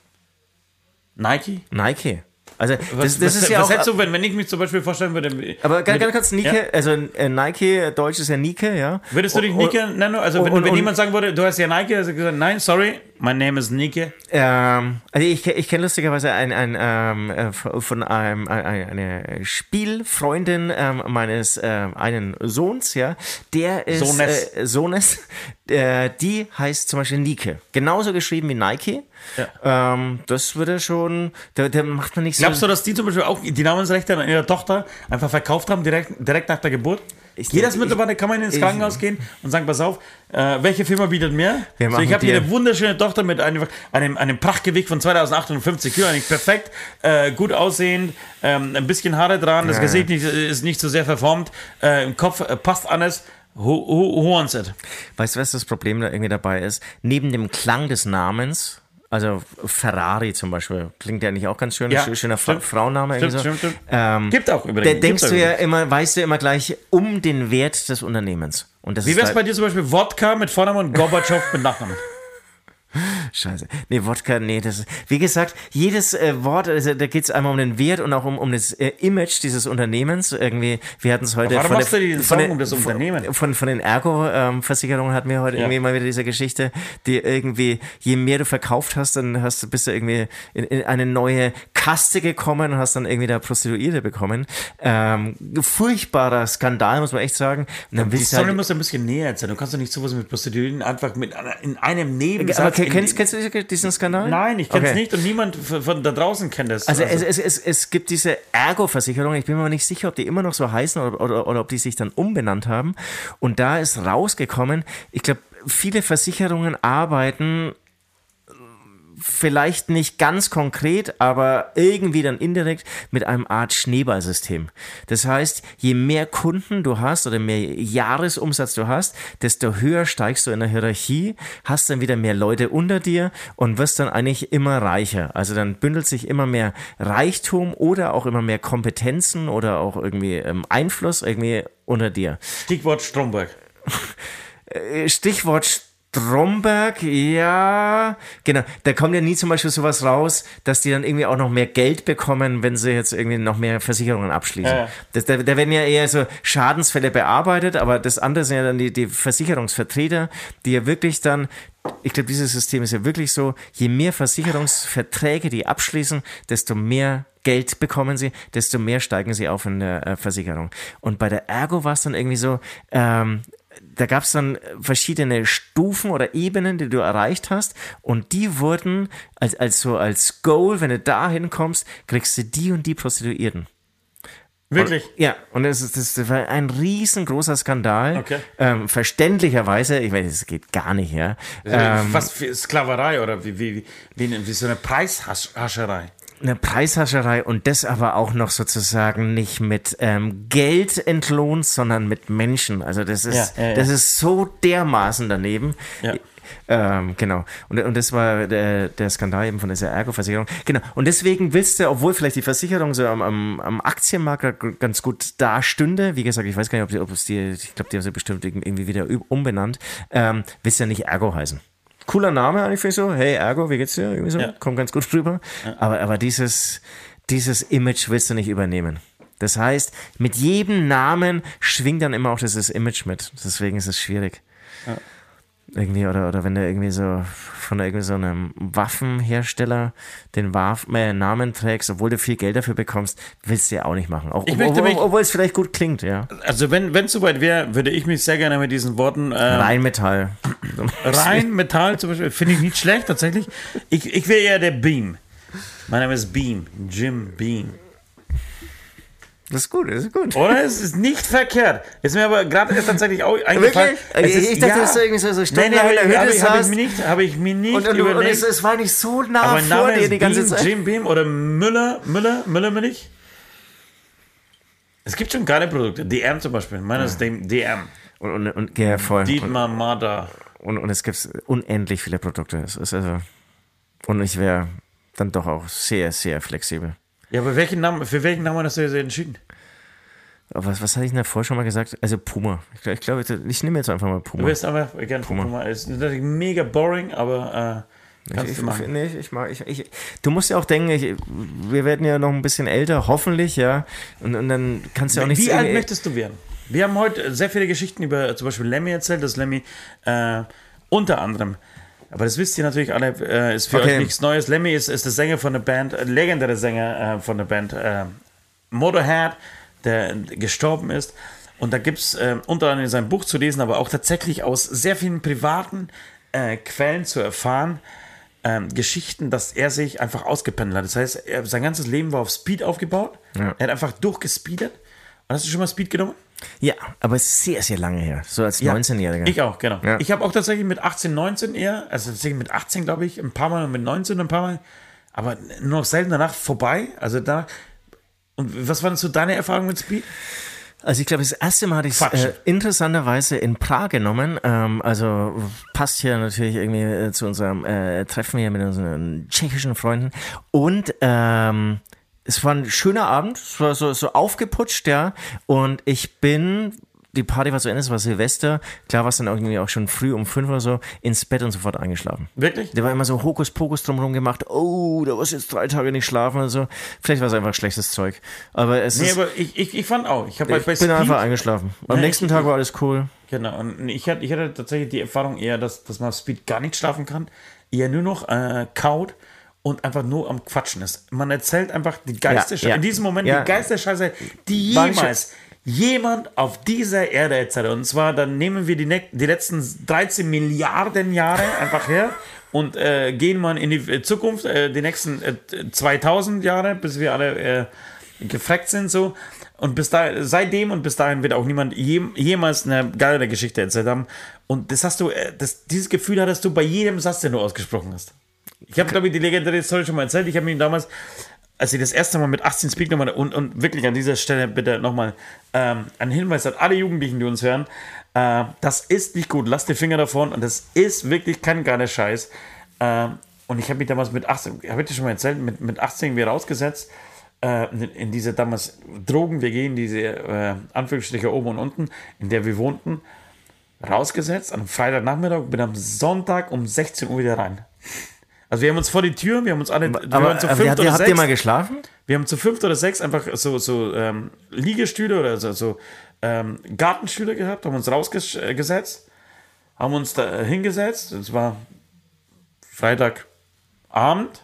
[SPEAKER 3] Nike?
[SPEAKER 2] Nike. Also das,
[SPEAKER 3] was,
[SPEAKER 2] das
[SPEAKER 3] ist
[SPEAKER 2] was, ja
[SPEAKER 3] was
[SPEAKER 2] auch.
[SPEAKER 3] hättest du, wenn, wenn ich mich zum Beispiel vorstellen würde?
[SPEAKER 2] Aber ganz, ganz kurz, Nike, ja? also äh, Nike, Deutsch ist ja Nike, ja.
[SPEAKER 3] Würdest du dich Nike nennen? Also wenn, und, wenn jemand sagen würde, du hast ja Nike, also gesagt, nein, sorry, mein Name ist Nike.
[SPEAKER 2] Ähm, also ich, ich kenne lustigerweise ein, ein, ähm, äh, von einem ein, eine Spielfreundin ähm, meines äh, einen Sohns, ja, der ist
[SPEAKER 3] Sohnes,
[SPEAKER 2] äh, Sohnes äh, die heißt zum Beispiel Nike, genauso geschrieben wie Nike. Ja. Ähm, das würde schon, der, der macht man nicht
[SPEAKER 3] so. Glaubst du, dass die zum Beispiel auch die Namensrechte an ihrer Tochter einfach verkauft haben, direkt, direkt nach der Geburt? Ich, Geht das mittlerweile? Kann man ins Krankenhaus gehen und sagen, pass auf, äh, welche Firma bietet mehr? So, ich habe hier eine wunderschöne Tochter mit einem, einem, einem Prachtgewicht von 2850 Kilo, eigentlich perfekt, äh, gut aussehend, ähm, ein bisschen Haare dran, ja. das Gesicht nicht, ist nicht so sehr verformt, äh, im Kopf äh, passt alles. Who, who, who wants it?
[SPEAKER 2] Weißt du, was das Problem da irgendwie dabei ist? Neben dem Klang des Namens also Ferrari zum Beispiel klingt ja nicht auch ganz schön, ja, schöner stimmt. Frauenname.
[SPEAKER 3] Stimmt,
[SPEAKER 2] so.
[SPEAKER 3] stimmt, stimmt. Ähm, Gibt auch übrigens.
[SPEAKER 2] Da denkst du ja immer, weißt du immer gleich um den Wert des Unternehmens.
[SPEAKER 3] Und das Wie wär's bei dir zum Beispiel Wodka mit Vornamen und Gorbatschow mit Nachnamen?
[SPEAKER 2] Scheiße. Nee, Wodka, nee, das ist, wie gesagt, jedes äh, Wort, also da geht es einmal um den Wert und auch um, um das äh, Image dieses Unternehmens. Irgendwie, wir hatten es heute
[SPEAKER 3] Warum
[SPEAKER 2] von,
[SPEAKER 3] der, du die
[SPEAKER 2] von,
[SPEAKER 3] um das Unternehmen?
[SPEAKER 2] Von, von, von den Ergo-Versicherungen ähm, hatten wir heute ja. irgendwie mal wieder diese Geschichte, die irgendwie, je mehr du verkauft hast, dann hast du, bist du irgendwie in, in eine neue Kaste gekommen und hast dann irgendwie da Prostituierte bekommen. Ähm, furchtbarer Skandal, muss man echt sagen.
[SPEAKER 3] Und dann die Story halt, muss ein bisschen näher erzählen. Du kannst doch nicht sowas mit Prostituierten einfach mit in einem Nebensatz
[SPEAKER 2] Okay, kennst, kennst du diesen Skandal?
[SPEAKER 3] Nein, ich kenne es okay. nicht und niemand von da draußen kennt es.
[SPEAKER 2] Also, also. Es, es, es, gibt diese Ergo-Versicherung, ich bin mir aber nicht sicher, ob die immer noch so heißen oder, oder, oder ob die sich dann umbenannt haben. Und da ist rausgekommen, ich glaube, viele Versicherungen arbeiten vielleicht nicht ganz konkret, aber irgendwie dann indirekt mit einem Art Schneeballsystem. Das heißt, je mehr Kunden du hast oder mehr Jahresumsatz du hast, desto höher steigst du in der Hierarchie, hast dann wieder mehr Leute unter dir und wirst dann eigentlich immer reicher. Also dann bündelt sich immer mehr Reichtum oder auch immer mehr Kompetenzen oder auch irgendwie ähm, Einfluss irgendwie unter dir.
[SPEAKER 3] Stichwort Stromberg.
[SPEAKER 2] Stichwort Stromberg, ja, genau. Da kommt ja nie zum Beispiel sowas raus, dass die dann irgendwie auch noch mehr Geld bekommen, wenn sie jetzt irgendwie noch mehr Versicherungen abschließen. Ja. Das, da, da, werden ja eher so Schadensfälle bearbeitet, aber das andere sind ja dann die, die Versicherungsvertreter, die ja wirklich dann ich glaube, dieses System ist ja wirklich so, je mehr Versicherungsverträge die abschließen, desto mehr Geld bekommen sie, desto mehr steigen sie auf in der äh, Versicherung. Und bei der Ergo war es dann irgendwie so, ähm, da gab es dann verschiedene Stufen oder Ebenen, die du erreicht hast und die wurden als, als so als Goal, wenn du da hinkommst, kriegst du die und die Prostituierten.
[SPEAKER 3] Wirklich?
[SPEAKER 2] Und, ja, und das, ist, das war ein riesengroßer Skandal.
[SPEAKER 3] Okay.
[SPEAKER 2] Ähm, verständlicherweise, ich weiß, es geht gar nicht, ja. Ähm,
[SPEAKER 3] Was für Sklaverei oder wie, wie, wie, wie so eine Preishascherei.
[SPEAKER 2] Eine Preishascherei und das aber auch noch sozusagen nicht mit ähm, Geld entlohnt, sondern mit Menschen. Also das ist,
[SPEAKER 3] Ja, ja, ja.
[SPEAKER 2] das ist so dermaßen daneben.
[SPEAKER 3] Ja.
[SPEAKER 2] Ähm, genau. Und, und das war der, der Skandal eben von dieser Ergo-Versicherung. Genau. Und deswegen willst du, obwohl vielleicht die Versicherung so am, am, am Aktienmarkt ganz gut dastünde, wie gesagt, ich weiß gar nicht, ob, die- ob es die, ich glaube, die haben sie bestimmt irgendwie wieder umbenannt, ähm, willst du ja nicht Ergo heißen. Cooler Name eigentlich für so, hey Ergo, wie geht's dir? Irgendwie so,
[SPEAKER 3] Ja.
[SPEAKER 2] kommt ganz gut rüber. Aber, aber dieses, dieses Image willst du nicht übernehmen. Das heißt, mit jedem Namen schwingt dann immer auch dieses Image mit. Deswegen ist es schwierig. Irgendwie, oder, oder wenn du irgendwie so von irgendwie so einem Waffenhersteller den Waff äh, Namen trägst, obwohl du viel Geld dafür bekommst, willst du ja auch nicht machen. Auch,
[SPEAKER 3] möchte
[SPEAKER 2] obwohl,
[SPEAKER 3] mich-
[SPEAKER 2] obwohl es vielleicht gut klingt, ja.
[SPEAKER 3] Also wenn es soweit wäre, würde ich mich sehr gerne mit diesen Worten äh,
[SPEAKER 2] Rheinmetall.
[SPEAKER 3] Rein Metall zum Beispiel, finde ich nicht schlecht tatsächlich. Ich, ich wäre eher der Beam. Mein Name ist Beam, Jim Beam.
[SPEAKER 2] Das ist gut, das ist gut.
[SPEAKER 3] Oder? Es ist nicht verkehrt. Ist mir aber gerade erst tatsächlich auch eingefallen.
[SPEAKER 2] Wirklich?
[SPEAKER 3] Ist,
[SPEAKER 2] ich dachte, dass du irgendwie so- so
[SPEAKER 3] Nein, nein,
[SPEAKER 2] stundenlang in der
[SPEAKER 3] habe
[SPEAKER 2] Hütte
[SPEAKER 3] ich, hab ich mir nicht, habe ich mir nicht
[SPEAKER 2] Und, und, und
[SPEAKER 3] überlegt.
[SPEAKER 2] es, es war nicht so nah
[SPEAKER 3] aber
[SPEAKER 2] vor
[SPEAKER 3] Name
[SPEAKER 2] dir
[SPEAKER 3] ist
[SPEAKER 2] die ganze
[SPEAKER 3] Beam,
[SPEAKER 2] Zeit.
[SPEAKER 3] Jim Beam oder Müller, Müller, Müller Milch. Es gibt schon geile Produkte. DM zum Beispiel. Meiner ist dem DM.
[SPEAKER 2] Und, und, und, ja, voll. Und,
[SPEAKER 3] Dietmar Mada.
[SPEAKER 2] und, und es gibt unendlich viele Produkte. Es ist also, und ich wäre dann doch auch sehr, sehr flexibel.
[SPEAKER 3] Ja, aber welchen Namen, für welchen Namen hast du jetzt entschieden?
[SPEAKER 2] Aber was, was hatte ich denn davor schon mal gesagt? Also Puma. Ich glaube, ich, glaub, ich, ich nehme jetzt einfach mal
[SPEAKER 3] Du
[SPEAKER 2] Puma.
[SPEAKER 3] wirst einfach gern Puma. Puma. Es ist natürlich mega boring, aber äh, kannst
[SPEAKER 2] Ich,
[SPEAKER 3] du machen.
[SPEAKER 2] nee, ich, ich mag, ich, ich, du musst ja auch denken, ich, wir werden ja noch ein bisschen älter, hoffentlich, ja. Und, und dann kannst du ja auch nicht
[SPEAKER 3] Wie alt möchtest du werden? Wir haben heute sehr viele Geschichten über zum Beispiel Lemmy erzählt, dass Lemmy äh, unter anderem, aber das wisst ihr natürlich alle, äh, ist für
[SPEAKER 2] Okay.
[SPEAKER 3] euch nichts Neues. Lemmy ist, ist der Sänger von der Band, äh, legendäre Sänger äh, von der Band äh, Motorhead, der gestorben ist. Und da gibt es äh, unter anderem in seinem Buch zu lesen, aber auch tatsächlich aus sehr vielen privaten äh, Quellen zu erfahren, ähm, Geschichten, dass er sich einfach ausgependelt hat. Das heißt, er, sein ganzes Leben war auf Speed aufgebaut.
[SPEAKER 2] Ja.
[SPEAKER 3] Er hat einfach durchgespeedet. Und hast du schon mal Speed genommen?
[SPEAKER 2] Ja, aber es ist sehr, sehr lange her. So als 19-Jähriger.
[SPEAKER 3] Ich auch, genau.
[SPEAKER 2] Ja.
[SPEAKER 3] Ich habe auch tatsächlich mit 18, 19 eher, also tatsächlich mit 18, glaube ich, ein paar Mal und mit 19 ein paar Mal, aber nur noch selten danach vorbei. Also da. Und was waren so deine Erfahrungen mit Speed?
[SPEAKER 2] Also ich glaube, das erste Mal hatte ich es äh, interessanterweise in Prag genommen. Ähm, also passt hier natürlich irgendwie äh, zu unserem äh, Treffen hier mit unseren tschechischen Freunden. Und ähm, es war ein schöner Abend, es war so, so aufgeputscht, ja. Und ich bin, die Party war zu Ende, es war Silvester, klar war es dann irgendwie auch schon früh um fünf oder so, ins Bett und sofort eingeschlafen.
[SPEAKER 3] Wirklich?
[SPEAKER 2] Der war immer so Hokuspokus drumherum gemacht. Oh, da warst jetzt drei Tage nicht schlafen oder so. Vielleicht war es einfach schlechtes Zeug. Aber es
[SPEAKER 3] Nee,
[SPEAKER 2] ist,
[SPEAKER 3] aber ich, ich, ich fand auch. Ich halt
[SPEAKER 2] ich
[SPEAKER 3] bei
[SPEAKER 2] bin
[SPEAKER 3] Speed.
[SPEAKER 2] einfach eingeschlafen. Am
[SPEAKER 3] Nee,
[SPEAKER 2] nächsten
[SPEAKER 3] ich-
[SPEAKER 2] Tag war alles cool.
[SPEAKER 3] Genau, und ich hatte, ich hatte tatsächlich die Erfahrung eher, dass, dass man auf Speed gar nicht schlafen kann, eher nur noch äh, kaut und einfach nur am Quatschen ist. Man erzählt einfach die geilste
[SPEAKER 2] Ja, ja.
[SPEAKER 3] in diesem Moment
[SPEAKER 2] Ja.
[SPEAKER 3] die geilste Scheiße, die jemals jemand auf dieser Erde erzählt. hat. Und zwar, dann nehmen wir die, ne die letzten 13 Milliarden Jahre einfach her und äh, gehen mal in die Zukunft, äh, die nächsten äh, 2000 Jahre, bis wir alle äh, gefreckt sind so. Und bis da, seitdem und bis dahin wird auch niemand je, jemals eine geile Geschichte erzählt haben. Und das hast du, äh, das, dieses Gefühl hattest du bei jedem Satz, den du ausgesprochen hast. Ich habe, glaube ich, die legendäre Story schon mal erzählt. Ich habe ihm damals, als ich das erste Mal mit 18 Speak nochmal, und, und wirklich an dieser Stelle bitte nochmal ähm, ein Hinweis an alle Jugendlichen, die uns hören, äh, das ist nicht gut, lasst die Finger davon und das ist wirklich kein geiler Scheiß. Ähm, und ich habe mich damals mit 18, habe ich dir schon mal erzählt, mit, mit 18 wieder rausgesetzt, äh, in, in diese damals Drogen-WG, in diese äh, Anführungsstriche oben und unten, in der wir wohnten, rausgesetzt am Freitagnachmittag, bin am Sonntag um 16 Uhr wieder rein. Also wir haben uns vor die Tür, wir haben uns alle, wir
[SPEAKER 2] Aber
[SPEAKER 3] zu
[SPEAKER 2] äh,
[SPEAKER 3] fünft
[SPEAKER 2] habt,
[SPEAKER 3] oder
[SPEAKER 2] ihr, habt ihr
[SPEAKER 3] sechs.
[SPEAKER 2] mal geschlafen?
[SPEAKER 3] Wir haben zu fünft oder sechs einfach so, so ähm, Liegestühle oder so, so ähm, Gartenstühle gehabt, haben uns rausgesetzt, haben uns da hingesetzt. Es war Freitagabend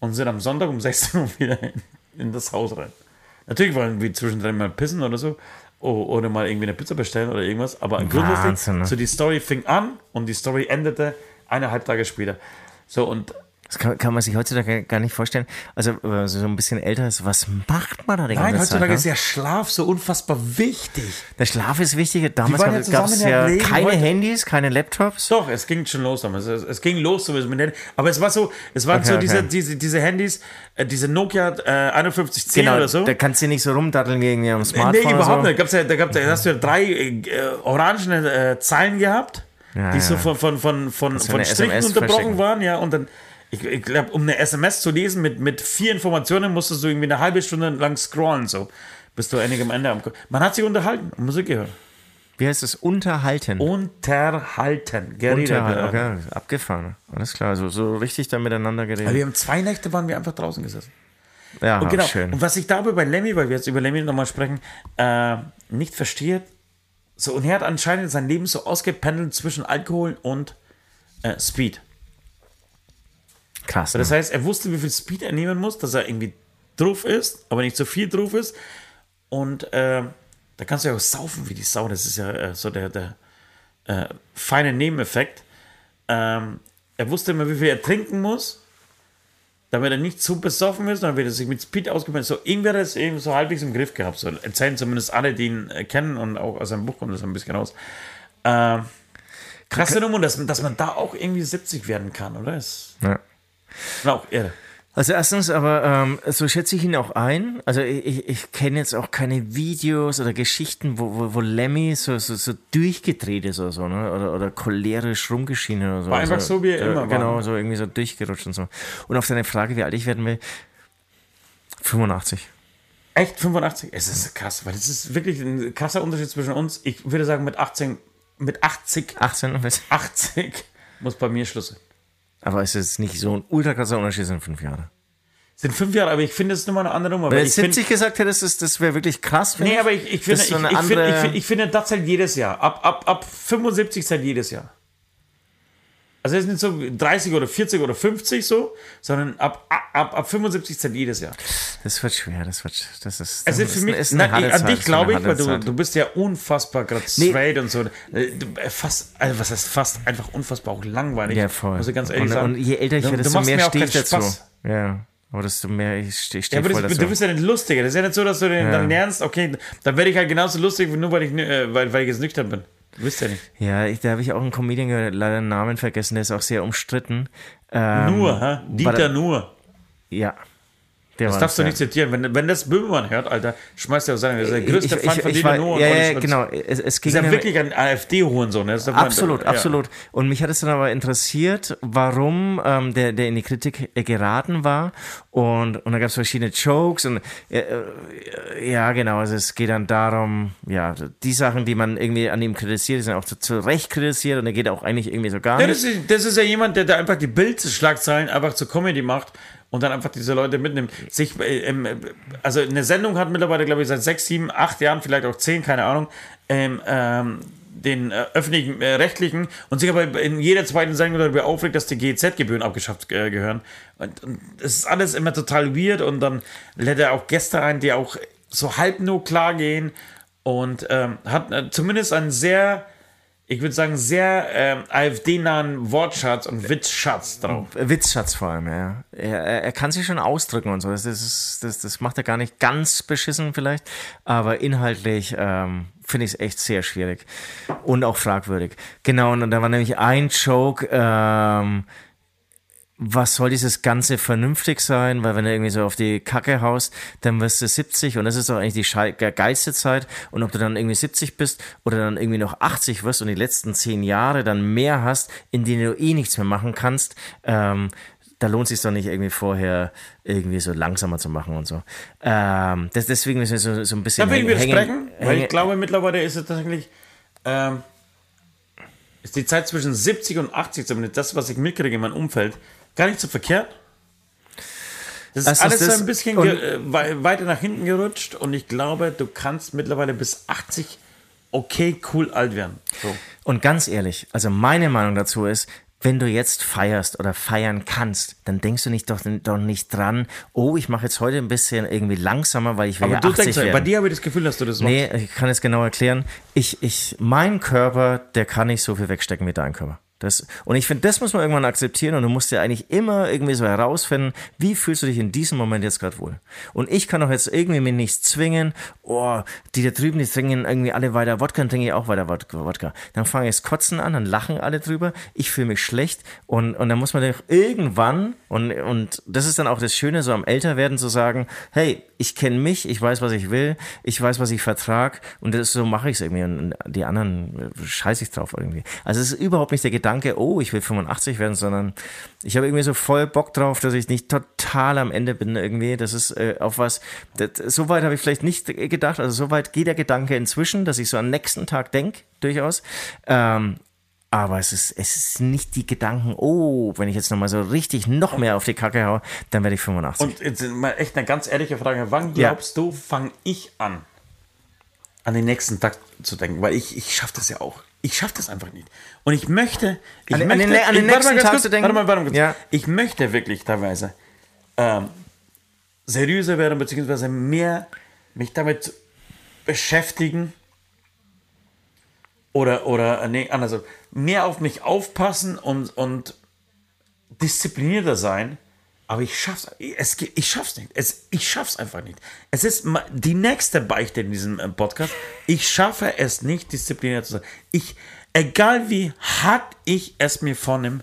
[SPEAKER 3] und sind am Sonntag um 16 Uhr wieder in, in das Haus rein. Natürlich wollen wir zwischendrin mal pissen oder so. o- Oder mal irgendwie eine Pizza bestellen oder irgendwas. Aber grundsätzlich,
[SPEAKER 2] ne?
[SPEAKER 3] so die Story fing an und die Story endete eineinhalb Tage später. So und
[SPEAKER 2] Das kann, kann, man sich heutzutage gar nicht vorstellen. Also, wenn man so ein bisschen älter ist, was macht man da
[SPEAKER 3] die Nein, heutzutage Zeit, ne? ist ja Schlaf so unfassbar wichtig.
[SPEAKER 2] Der Schlaf ist wichtig. Damals gab es ja Leben. keine Heute Handys, keine Laptops.
[SPEAKER 3] Doch, es ging schon los damals. Es, es ging los so mit Aber es war so, es waren okay, so okay. Diese, diese, diese Handys, äh, diese Nokia äh, 5110 genau, oder so.
[SPEAKER 2] Da kannst du nicht so rumdatteln wie am Smartphone.
[SPEAKER 3] Nee, überhaupt so. nicht. Gab's ja, da, gab's, da hast du ja drei äh, orangene äh, Zeilen gehabt, ja, die so von, von, von, von, von Strichen unterbrochen waren, ja, und dann ich, ich glaube, um eine SMS zu lesen mit, mit vier Informationen musstest du irgendwie eine halbe Stunde lang scrollen, so, bis du endlich am Ende am. Man hat sich unterhalten, Musik gehört.
[SPEAKER 2] Wie heißt es? Unterhalten.
[SPEAKER 3] Unterhalten.
[SPEAKER 2] Geredet. Unterhalten. Okay, abgefahren. Alles klar. So, so richtig dann miteinander geredet.
[SPEAKER 3] Aber wir haben zwei Nächte waren wir einfach draußen gesessen.
[SPEAKER 2] Ja,
[SPEAKER 3] und genau. schön. Und was ich dabei bei Lemmy, weil wir jetzt über Lemmy nochmal sprechen, äh, nicht verstehe, so, und er hat anscheinend sein Leben so ausgependelt zwischen Alkohol und äh, Speed.
[SPEAKER 2] Krass. Ne?
[SPEAKER 3] Das heißt, er wusste, wie viel Speed er nehmen muss, dass er irgendwie drauf ist, aber nicht zu viel drauf ist. Und äh, da kannst du ja auch saufen wie die Sau. Das ist ja äh, so der, der äh, feine Nebeneffekt. Ähm, er wusste immer, wie viel er trinken muss, damit er nicht zu besoffen ist, wird er sich mit Speed ausgebildet. So irgendwie hat er es eben so halbwegs im Griff gehabt. So erzählen zumindest alle, die ihn äh, kennen und auch aus seinem Buch kommt das ein bisschen raus. Äh, krasse Nummer, dass, dass man da auch irgendwie 70 werden kann, oder? Ist,
[SPEAKER 2] ja.
[SPEAKER 3] Auch irre.
[SPEAKER 2] Also erstens, aber ähm, so schätze ich ihn auch ein. Also ich, ich kenne jetzt auch keine Videos oder Geschichten, wo, wo, wo Lemmy so, so, so durchgedreht ist oder so, ne? Oder, oder cholerisch rumgeschienen oder so.
[SPEAKER 3] War einfach
[SPEAKER 2] also,
[SPEAKER 3] so, wie er immer
[SPEAKER 2] war. Genau, so irgendwie so durchgerutscht und so. Und auf deine Frage, wie alt ich werden will, 85.
[SPEAKER 3] Echt 85? Es ist krass, weil es ist wirklich ein krasser Unterschied zwischen uns. Ich würde sagen, mit 18, mit 80.
[SPEAKER 2] 18
[SPEAKER 3] 80 muss bei mir Schluss sein.
[SPEAKER 2] Aber es ist nicht so ein ultra krasser Unterschied, sind fünf Jahre.
[SPEAKER 3] Sind fünf Jahre, aber ich finde, es ist nochmal eine andere Nummer.
[SPEAKER 2] Wenn du 70 find, gesagt hättest, das, das wäre wirklich krass.
[SPEAKER 3] Nee, aber ich, ich finde, so ich, ich, finde, ich, finde, ich finde, das zählt jedes Jahr. Ab, ab, ab 75 zählt jedes Jahr. Also es ist nicht so 30 oder 40 oder 50 so, sondern ab, ab, ab 75 Cent jedes Jahr.
[SPEAKER 2] Das wird schwer, das wird, das ist,
[SPEAKER 3] das also für mich, ist eine na, an dich glaube ich, weil du, du bist ja unfassbar gerade straight nee. und so. Äh, äh, fast, also was heißt fast, einfach unfassbar auch langweilig.
[SPEAKER 2] Ja, voll.
[SPEAKER 3] Muss ich ganz ehrlich
[SPEAKER 2] und,
[SPEAKER 3] sagen.
[SPEAKER 2] Und je älter ich werde, desto mehr stehe ich dazu. Spaß. Ja. Aber desto mehr ich stehe steh
[SPEAKER 3] ja, aber das, du bist ja nicht lustiger. Das ist ja nicht so, dass du den ja. dann lernst, okay, dann werde ich halt genauso lustig, nur weil ich, äh, weil, weil ich jetzt nüchtern bin. Du bist ja nicht.
[SPEAKER 2] Ja, ich, da habe ich auch einen Comedian gehört, leider einen Namen vergessen, der ist auch sehr umstritten.
[SPEAKER 3] Ähm, nur, ha? Dieter Nur.
[SPEAKER 2] Ja.
[SPEAKER 3] Der das darfst du nicht zitieren. Wenn, wenn das Böhmermann hört, Alter, schmeißt er ist der größte ich, Fan von Dieter Nur.
[SPEAKER 2] Ja, ja, genau. Es, es
[SPEAKER 3] ging ist ja wirklich ein AfD-Hurensohn.
[SPEAKER 2] Absolut, ja. absolut. Und mich hat es dann aber interessiert, warum ähm, der, der in die Kritik geraten war. Und, und da gab es verschiedene Jokes. Und äh, äh, ja, genau. Also es geht dann darum, ja, die Sachen, die man irgendwie an ihm kritisiert, sind auch zu, zu Recht kritisiert. Und er geht auch eigentlich irgendwie so gar
[SPEAKER 3] ja,
[SPEAKER 2] nicht.
[SPEAKER 3] Das ist, das ist ja jemand, der da einfach die Bildschlagzeilen einfach zur Comedy macht und dann einfach diese Leute mitnimmt. Sich, äh, also eine Sendung hat mittlerweile, glaube ich, seit sechs, sieben, acht Jahren, vielleicht auch zehn, keine Ahnung, ähm, ähm, den äh, öffentlichen, äh, rechtlichen und sich aber in jeder zweiten Sendung darüber aufregt, dass die GEZ-Gebühren abgeschafft äh, gehören. Und, und es ist alles immer total weird und dann lädt er auch Gäste ein, die auch so halb nur klar gehen und ähm, hat äh, zumindest einen sehr ich würde sagen, sehr ähm, AfD-nahen Wortschatz und Witzschatz drauf.
[SPEAKER 2] Witzschatz vor allem, ja. Er, er, kann sich schon ausdrücken und so. Das, ist, das, das macht er gar nicht ganz beschissen vielleicht, aber inhaltlich ähm, finde ich es echt sehr schwierig und auch fragwürdig. Genau, und, und da war nämlich ein Joke, ähm, was soll dieses Ganze vernünftig sein? Weil wenn du irgendwie so auf die Kacke haust, dann wirst du 70 und das ist doch eigentlich die geilste Zeit. Und ob du dann irgendwie 70 bist oder dann irgendwie noch 80 wirst und die letzten 10 Jahre dann mehr hast, in denen du eh nichts mehr machen kannst, ähm, da lohnt es sich doch nicht irgendwie vorher irgendwie so langsamer zu machen und so. Ähm, das, deswegen ist es so, so ein bisschen.
[SPEAKER 3] Da will ich widersprechen, weil ich glaube, mittlerweile ist es tatsächlich. Ähm, ist die Zeit zwischen 70 und 80, zumindest das, was ich mitkriege in meinem Umfeld, gar nicht so verkehrt. Das ist also alles das so ein bisschen äh, weiter nach hinten gerutscht und ich glaube, du kannst mittlerweile bis 80 okay, cool alt werden. So.
[SPEAKER 2] Und ganz ehrlich, also meine Meinung dazu ist, wenn du jetzt feierst oder feiern kannst, dann denkst du nicht doch, doch nicht dran, oh, ich mache jetzt heute ein bisschen irgendwie langsamer, weil ich will Aber ja du 80 denkst, werden.
[SPEAKER 3] bei dir habe ich das Gefühl, dass du das
[SPEAKER 2] machst. Nee, ich kann es genau erklären. Ich, ich, mein Körper, der kann nicht so viel wegstecken wie dein Körper. Das, und ich finde, das muss man irgendwann akzeptieren und du musst ja eigentlich immer irgendwie so herausfinden, wie fühlst du dich in diesem Moment jetzt gerade wohl. Und ich kann doch jetzt irgendwie mir nichts zwingen, oh, die da drüben, die trinken irgendwie alle weiter Wodka, dann trinke ich auch weiter Wodka. Dann fange ich das Kotzen an, dann lachen alle drüber, ich fühle mich schlecht und, und dann muss man doch irgendwann, und, und das ist dann auch das Schöne, so am Älterwerden zu sagen, hey, ich kenne mich, ich weiß, was ich will, ich weiß, was ich vertrag und das, so mache ich es irgendwie und die anderen äh, scheiße ich drauf irgendwie. Also es ist überhaupt nicht der Gedanke, oh, ich will 85 werden, sondern ich habe irgendwie so voll Bock drauf, dass ich nicht total am Ende bin irgendwie. Das ist äh, auf was, das, so weit habe ich vielleicht nicht gedacht, also so weit geht der Gedanke inzwischen, dass ich so am nächsten Tag denke, durchaus. Ähm, aber es ist, es ist nicht die Gedanken, oh, wenn ich jetzt nochmal so richtig noch mehr auf die Kacke haue, dann werde ich 85.
[SPEAKER 3] Und jetzt mal echt eine ganz ehrliche Frage. Wann glaubst ja. du, fange ich an, an den nächsten Tag zu denken? Weil ich, ich schaffe das ja auch. Ich schaffe das einfach nicht. Und ich möchte, ich
[SPEAKER 2] an,
[SPEAKER 3] möchte,
[SPEAKER 2] an den, an den nächsten Tag kurz, zu denken.
[SPEAKER 3] Warte mal, warte mal Ja. Ich möchte wirklich teilweise ähm, seriöser werden, beziehungsweise mehr mich damit beschäftigen, oder, oder nee, anders, mehr auf mich aufpassen und, und disziplinierter sein. Aber ich schaff's, es, ich schaff's nicht. Es, ich schaff's einfach nicht. Es ist die nächste Beichte in diesem äh, Podcast. Ich schaffe es nicht, diszipliniert zu sein. Ich, egal wie hart ich es mir vornehme,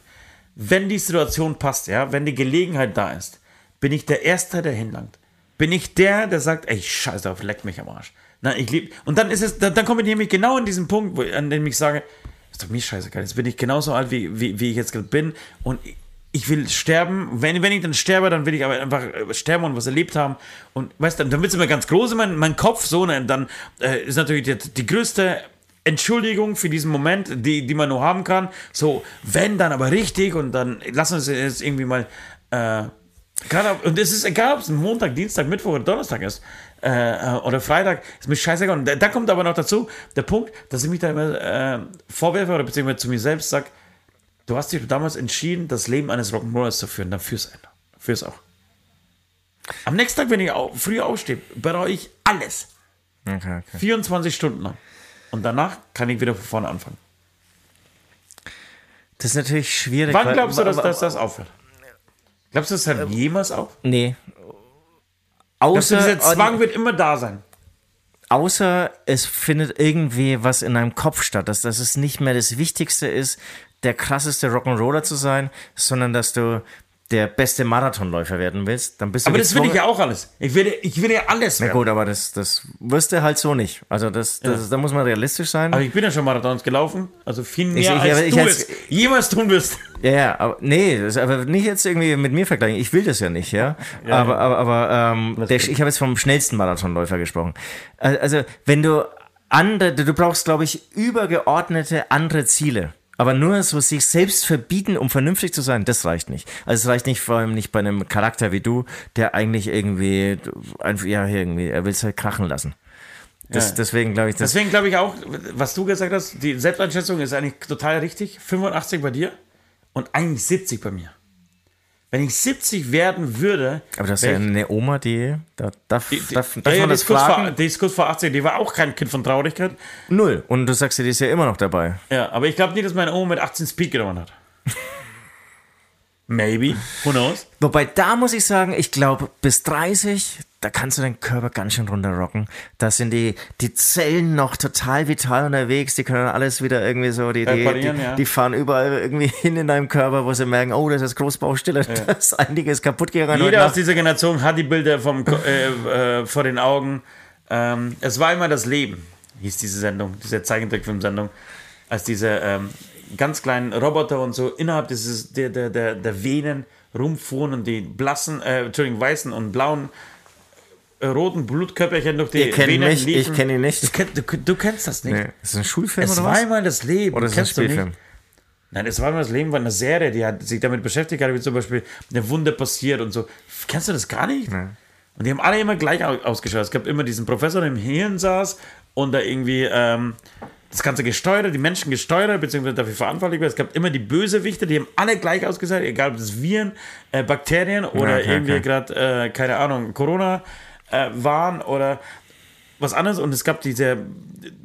[SPEAKER 3] wenn die Situation passt, ja, wenn die Gelegenheit da ist, bin ich der Erste, der hinlangt. Bin ich der, der sagt, ey, scheiße auf, leck mich am Arsch. Na, ich lieb. Und dann ist es, dann, dann komme ich nämlich genau in diesen Punkt, wo, an dem ich sage, ist doch mir scheißegal, jetzt bin ich genauso alt, wie, wie, wie ich jetzt bin und ich, ich will sterben. Wenn, wenn ich dann sterbe, dann will ich aber einfach äh, sterben und was erlebt haben. Und weißt du, dann wird es immer ganz groß in mein, mein Kopf so. Ne? Dann äh, ist natürlich die, die größte Entschuldigung für diesen Moment, die, die man nur haben kann. So, wenn, dann aber richtig und dann lassen wir es jetzt irgendwie mal. Äh, grad, und es ist egal, ob es Montag, Dienstag, Mittwoch oder Donnerstag ist äh, oder Freitag, ist mir scheißegal. Und da, da, kommt aber noch dazu der Punkt, dass ich mich da immer äh, vorwerfe oder beziehungsweise zu mir selbst sage, du hast dich damals entschieden, das Leben eines Rock'n'Rollers zu führen, dann führ's ein. Führ's auch. Am nächsten Tag, wenn ich au früh aufstehe, bereue ich alles. Okay, okay. 24 Stunden lang. Und danach kann ich wieder von vorne anfangen.
[SPEAKER 2] Das ist natürlich schwierig.
[SPEAKER 3] Wann glaubst du, dass, dass das aufhört? Glaubst du, das hört äh, jemals auf?
[SPEAKER 2] Nee,
[SPEAKER 3] Außer dieser Zwang wird immer da sein.
[SPEAKER 2] Außer es findet irgendwie was in deinem Kopf statt, dass, dass es nicht mehr das Wichtigste ist, der krasseste Rock'n'Roller zu sein, sondern dass du der beste Marathonläufer werden willst, dann bist du.
[SPEAKER 3] Aber das will ich ja auch alles. Ich will, ich will ja alles
[SPEAKER 2] werden. Na gut, aber das, das wirst du halt so nicht. Also das, das, ja. da muss man realistisch sein.
[SPEAKER 3] Aber ich bin ja schon Marathons gelaufen, also viel mehr ich, ich, als ich, du es jemals tun wirst.
[SPEAKER 2] Ja, ja, aber nee, das, aber nicht jetzt irgendwie mit mir vergleichen. Ich will das ja nicht, ja. ja aber, aber, aber ähm, der, ich habe jetzt vom schnellsten Marathonläufer gesprochen. Also wenn du andere, du brauchst, glaube ich, übergeordnete andere Ziele. Aber nur so sich selbst verbieten, um vernünftig zu sein, das reicht nicht. Also es reicht nicht, vor allem nicht bei einem Charakter wie du, der eigentlich irgendwie, einfach, ja, irgendwie, er will es halt krachen lassen. Das, ja. Deswegen glaube ich,
[SPEAKER 3] das deswegen glaube ich auch, was du gesagt hast, die Selbsteinschätzung ist eigentlich total richtig. 85 bei dir und eigentlich 70 bei mir. Wenn ich 70 werden würde.
[SPEAKER 2] Aber das ist ja eine Oma, die. Da darf,
[SPEAKER 3] die, die, darf, darf ja, man das fragen? Vor, die ist kurz vor 18, die war auch kein Kind von Traurigkeit.
[SPEAKER 2] Null. Und du sagst, die ist ja immer noch dabei.
[SPEAKER 3] Ja, aber ich glaube nicht, dass meine Oma mit 18 Speed genommen hat. Maybe. Who knows?
[SPEAKER 2] Wobei, da muss ich sagen, ich glaube, bis 30, da kannst du deinen Körper ganz schön runterrocken. Da sind die, die Zellen noch total vital unterwegs, die können alles wieder irgendwie so, die, die, die, ja. die fahren überall irgendwie hin in deinem Körper, wo sie merken, oh, das ist Großbaustelle, ja. da ist einiges kaputt gegangen.
[SPEAKER 3] Jeder aus dieser Generation hat die Bilder vom, äh, äh, vor den Augen. Ähm, es war immer das Leben, hieß diese Sendung, diese Zeichentrickfilm-Sendung, als diese ähm, ganz kleinen Roboter und so innerhalb dieses, der, der, der, der Venen rumfuhren und die blassen, äh, Entschuldigung, weißen und blauen äh, roten Blutkörperchen durch die
[SPEAKER 2] Ihr kennt mich, liefen. ich kenne ihn nicht.
[SPEAKER 3] Du, du, du, kennst das nicht. Nee.
[SPEAKER 2] Ist das ein Schulfilm
[SPEAKER 3] es
[SPEAKER 2] oder
[SPEAKER 3] was? Es war einmal das Leben.
[SPEAKER 2] Oder ist das ein Spielfilm?
[SPEAKER 3] Nein, es war einmal das Leben, war eine Serie, die hat sich damit beschäftigt hat, wie zum Beispiel eine Wunde passiert und so. Kennst du das gar nicht? Nee. Und die haben alle immer gleich ausgeschaut. Es gab immer diesen Professor, der im Hirn saß und da irgendwie ähm, das Ganze gesteuert, die Menschen gesteuert, beziehungsweise dafür verantwortlich war. Es gab immer die Bösewichte, die haben alle gleich ausgesehen, egal ob das Viren, äh, Bakterien oder ja, okay, irgendwie okay. gerade, äh, keine Ahnung, Corona äh, waren oder was anderes und es gab diese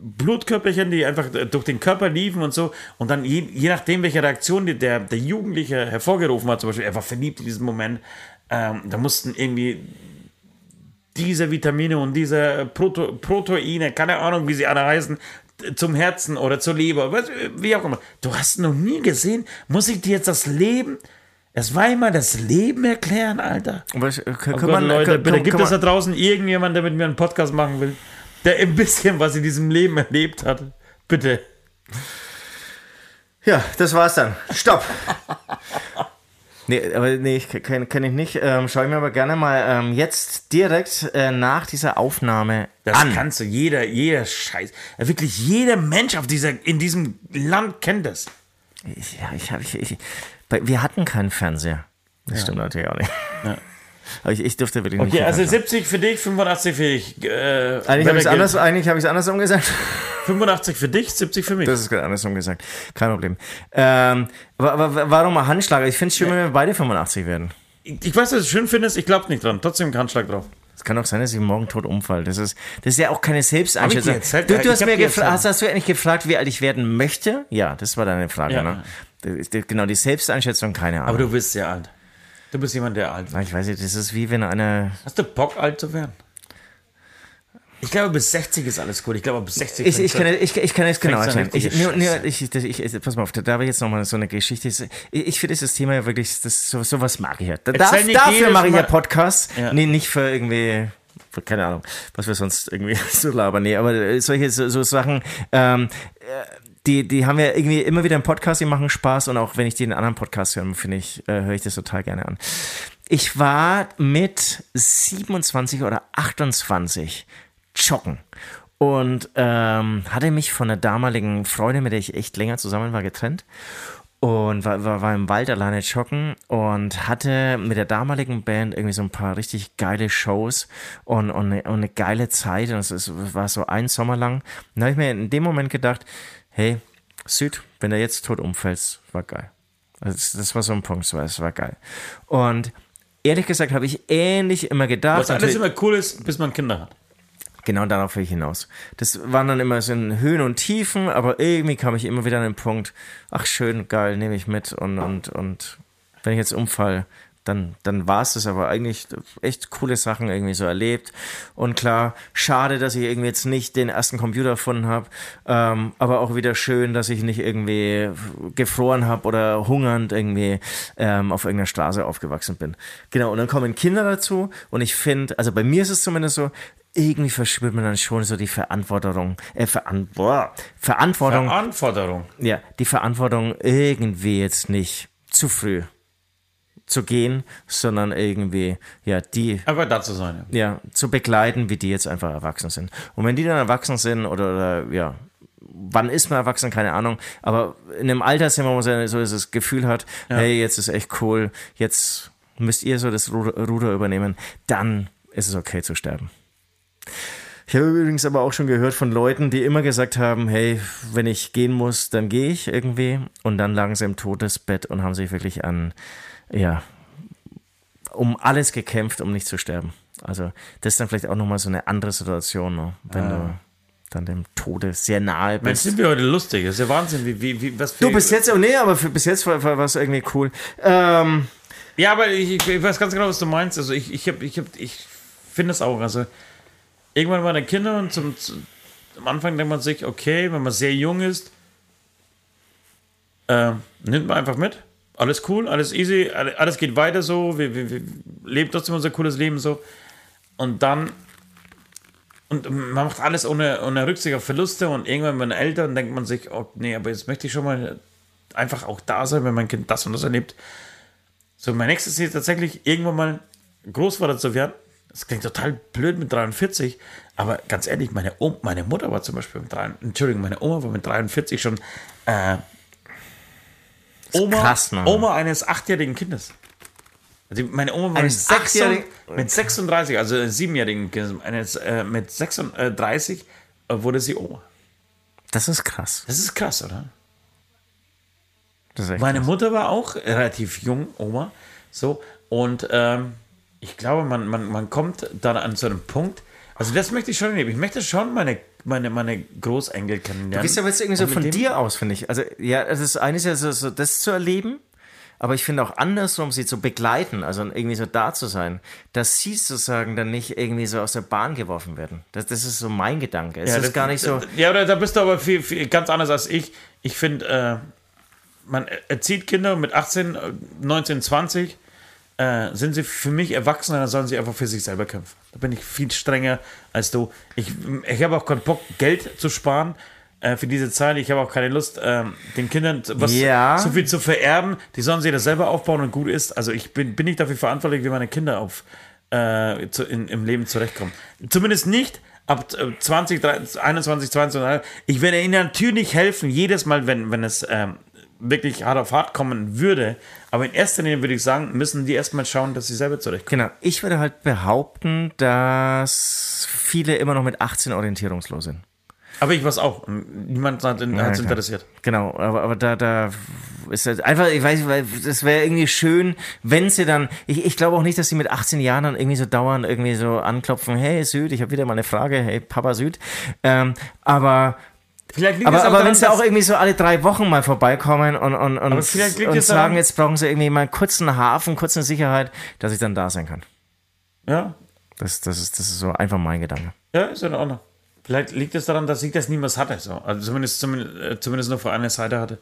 [SPEAKER 3] Blutkörperchen, die einfach durch den Körper liefen und so. Und dann je, je nachdem, welche Reaktion der, der Jugendliche hervorgerufen hat, zum Beispiel, er war verliebt in diesem Moment, ähm, da mussten irgendwie diese Vitamine und diese Proto Proteine, keine Ahnung, wie sie alle heißen, zum Herzen oder zur Leber, wie auch immer. Du hast noch nie gesehen, muss ich dir jetzt das Leben es war immer das Leben erklären, Alter.
[SPEAKER 2] Aber ich, kann,
[SPEAKER 3] oh Gott, man, Leute, kann, bitte, gibt es da draußen irgendjemand, der mit mir einen Podcast machen will, der ein bisschen was in diesem Leben erlebt hat? Bitte.
[SPEAKER 2] Ja, das war's dann. Stopp. nee, aber nee, kann, kann ich nicht. Ähm, schau ich mir aber gerne mal ähm, jetzt direkt äh, nach dieser Aufnahme
[SPEAKER 3] das an. Das kannst du. Jeder, jeder Scheiß. Wirklich jeder Mensch auf dieser, in diesem Land kennt das.
[SPEAKER 2] Ich, ja, ich habe ich, ich, wir hatten keinen Fernseher. Das ja. stimmt natürlich auch nicht. Ja. Aber ich, ich durfte wirklich
[SPEAKER 3] okay,
[SPEAKER 2] nicht.
[SPEAKER 3] Okay, also 70 für dich, 85 für dich.
[SPEAKER 2] Äh, eigentlich habe ich es anders, eigentlich hab andersrum gesagt.
[SPEAKER 3] 85 für dich, 70 für mich.
[SPEAKER 2] Das ist gerade andersrum gesagt. Kein Problem. Ähm, warum mal Handschlag? Ich finde es schön, wenn wir beide 85 werden.
[SPEAKER 3] Ich, ich weiß, dass du es schön findest, ich glaube nicht dran. Trotzdem Handschlag drauf.
[SPEAKER 2] Es kann auch sein, dass ich morgen tot umfall. Das ist, das ist ja auch keine Selbsteinschätzung. Du, du hast mir gefragt, hast, hast, du eigentlich gefragt, wie alt ich werden möchte? Ja, das war deine Frage, ja. ne? Genau, die Selbsteinschätzung, keine Ahnung.
[SPEAKER 3] Aber du bist sehr alt. Du bist jemand, der alt
[SPEAKER 2] ist. Ich weiß nicht, das ist wie wenn einer.
[SPEAKER 3] Hast du Bock, alt zu werden? Ich glaube, bis 60 ist alles gut. Ich glaube, bis 60
[SPEAKER 2] Ich, ich, kann, ich, ich kann es genau erklären. Ich, ich, ich, ich, pass mal auf, da habe ich jetzt nochmal so eine Geschichte. Ich, ich finde das Thema ja wirklich, das, so, sowas mag ich ja. Da, darf, dafür mache ich ja Podcasts. Ja. Nee, nicht für irgendwie keine Ahnung, was wir sonst irgendwie so labern. Nee, aber solche so, so Sachen, ähm, äh, die, die haben wir irgendwie immer wieder im Podcast, die machen Spaß und auch wenn ich die in anderen Podcasts höre, finde ich, äh, höre ich das total gerne an. Ich war mit 27 oder 28 joggen und ähm, hatte mich von der damaligen Freundin, mit der ich echt länger zusammen war, getrennt und war, war, war im Wald alleine joggen und hatte mit der damaligen Band irgendwie so ein paar richtig geile Shows und, und, eine, und eine geile Zeit und es war so ein Sommer lang. Da habe ich mir in dem Moment gedacht, hey, Süd, wenn du jetzt tot umfällst, war geil. Also das war so ein Punkt, es war geil. Und ehrlich gesagt habe ich ähnlich immer gedacht.
[SPEAKER 3] Was alles immer cool ist, bis man Kinder hat.
[SPEAKER 2] Genau darauf will ich hinaus. Das waren dann immer so in Höhen und Tiefen, aber irgendwie kam ich immer wieder an den Punkt, ach schön, geil, nehme ich mit und, und, und wenn ich jetzt umfall, dann, dann war es das aber eigentlich echt coole Sachen irgendwie so erlebt. Und klar, schade, dass ich irgendwie jetzt nicht den ersten Computer erfunden habe, ähm, aber auch wieder schön, dass ich nicht irgendwie gefroren habe oder hungernd irgendwie ähm, auf irgendeiner Straße aufgewachsen bin. Genau, und dann kommen Kinder dazu und ich finde, also bei mir ist es zumindest so, irgendwie verspürt man dann schon so die Verantwortung, äh, Veran boah, Verantwortung.
[SPEAKER 3] Verantwortung.
[SPEAKER 2] Ja, die Verantwortung irgendwie jetzt nicht zu früh zu gehen, sondern irgendwie, ja, die.
[SPEAKER 3] Einfach da zu sein.
[SPEAKER 2] Ja. ja, zu begleiten, wie die jetzt einfach erwachsen sind. Und wenn die dann erwachsen sind oder, oder ja, wann ist man erwachsen, keine Ahnung, aber in einem Alter sind wir, wo man so das Gefühl hat, ja. hey, jetzt ist echt cool, jetzt müsst ihr so das Ruder übernehmen, dann ist es okay zu sterben. Ich habe übrigens aber auch schon gehört von Leuten, die immer gesagt haben, hey, wenn ich gehen muss, dann gehe ich irgendwie. Und dann lagen sie im Todesbett und haben sich wirklich an ja, um alles gekämpft, um nicht zu sterben. Also das ist dann vielleicht auch nochmal so eine andere Situation, ne? wenn ah. du dann dem Tode sehr nahe bist.
[SPEAKER 3] Mensch, sind wir heute lustig. Das ist ja Wahnsinn, wie, wie, wie was
[SPEAKER 2] für Du bist jetzt, oh nee, aber für, bis jetzt war, war, es irgendwie cool. Ähm,
[SPEAKER 3] ja, aber ich, ich, weiß ganz genau, was du meinst. Also ich, ich, ich, ich finde es auch. Also irgendwann waren die Kinder und zum, zum, am Anfang denkt man sich, okay, wenn man sehr jung ist, äh, nimmt man einfach mit alles cool, alles easy, alles geht weiter so, wir, wir, wir leben trotzdem unser cooles Leben so. Und dann, und man macht alles ohne, ohne Rücksicht auf Verluste und irgendwann, wenn man älter, denkt man sich, oh nee, aber jetzt möchte ich schon mal einfach auch da sein, wenn mein Kind das und das erlebt. So, mein nächstes Ziel ist tatsächlich, irgendwann mal Großvater zu werden. Das klingt total blöd mit 43, aber ganz ehrlich, meine, Oma, meine Mutter war zum Beispiel mit 43, Entschuldigung, meine Oma war mit 43 schon äh, Oma, krass? Oma eines achtjährigen Kindes. Also meine Oma war mit, 36, mit 36, also siebenjährigen Kindes, eines, äh, mit 36 äh, wurde sie Oma.
[SPEAKER 2] Das ist krass.
[SPEAKER 3] Das ist krass, oder? Meine krass. Mutter war auch relativ jung, Oma. So, und ähm, ich glaube, man, man, man kommt dann an so einem Punkt, Also das möchte ich schon erleben. Ich möchte schon meine, meine, meine Großenkel kennenlernen. Du
[SPEAKER 2] gehst aber jetzt irgendwie so von dir aus, finde ich. Also ja, das eine ist ja so, so das zu erleben, aber ich finde auch andersrum, sie zu begleiten, also irgendwie so da zu sein, dass sie sozusagen dann nicht irgendwie so aus der Bahn geworfen werden. Das, das ist so mein Gedanke. Es
[SPEAKER 3] ja,
[SPEAKER 2] ist
[SPEAKER 3] das,
[SPEAKER 2] gar nicht so.
[SPEAKER 3] Ja, da, da bist du aber viel, viel, ganz anders als ich. Ich finde, äh, man erzieht Kinder mit 18, 19, 20 äh, sind sie für mich Erwachsene, dann sollen sie einfach für sich selber kämpfen. Da bin ich viel strenger als du. Ich, ich habe auch keinen Bock, Geld zu sparen äh, für diese Zeit. Ich habe auch keine Lust, äh, den Kindern was ja. so viel zu vererben. Die sollen sich das selber aufbauen und gut ist. Also ich bin, bin nicht dafür verantwortlich, wie meine Kinder auf, äh, zu, in, im Leben zurechtkommen. Zumindest nicht ab 20, 30, 21, 22. Ich werde ihnen natürlich helfen, jedes Mal, wenn, wenn es ähm, wirklich hart auf hart kommen würde. Aber in erster Linie würde ich sagen, müssen die erstmal schauen, dass sie selber zurechtkommen.
[SPEAKER 2] Genau. Ich würde halt behaupten, dass viele immer noch mit 18 orientierungslos sind.
[SPEAKER 3] Aber ich was auch. Niemand hat es ja, interessiert.
[SPEAKER 2] Genau, aber, aber da, da ist halt einfach, ich weiß nicht, das wäre irgendwie schön, wenn sie dann, ich, ich glaube auch nicht, dass sie mit 18 Jahren dann irgendwie so dauernd irgendwie so anklopfen, hey Süd, ich habe wieder mal eine Frage, hey Papa Süd. Ähm, aber aber, aber wenn sie auch irgendwie so alle drei Wochen mal vorbeikommen und, und, und, und sagen, daran, jetzt brauchen sie irgendwie mal einen kurzen Hafen, kurze Sicherheit, dass ich dann da sein kann.
[SPEAKER 3] Ja.
[SPEAKER 2] Das, das, ist, das ist so einfach mein Gedanke.
[SPEAKER 3] Ja, ist in Ordnung. Vielleicht liegt es daran, dass ich das niemals hatte. So. Also zumindest, zumindest, äh, zumindest nur für eine Seite hatte.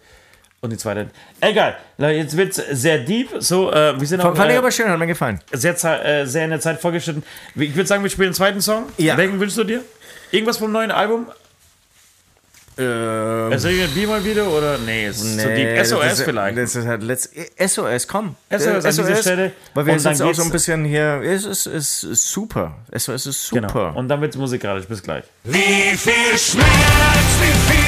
[SPEAKER 3] Und die zweite. Egal. Jetzt wird es sehr deep. So, äh, wir sind
[SPEAKER 2] auch, Fand ich äh, aber schön, hat mir gefallen.
[SPEAKER 3] Sehr, äh, sehr in der Zeit vorgeschritten. Ich würde sagen, wir spielen den zweiten Song. Ja. Welchen wünschst du dir? Irgendwas vom neuen Album? Ähm, es regnet wie mal wieder oder? Nee, es ist nee, zu deep. SOS
[SPEAKER 2] das
[SPEAKER 3] ist, vielleicht.
[SPEAKER 2] Das ist halt letzt, SOS, komm.
[SPEAKER 3] SOS, an SOS, dieser Stelle.
[SPEAKER 2] Weil wir sind auch so ein bisschen hier. Es ist, es ist super. SOS ist super. Genau.
[SPEAKER 3] Und dann wird es musikalisch. Bis gleich.
[SPEAKER 1] Wie viel Schmerz, wie viele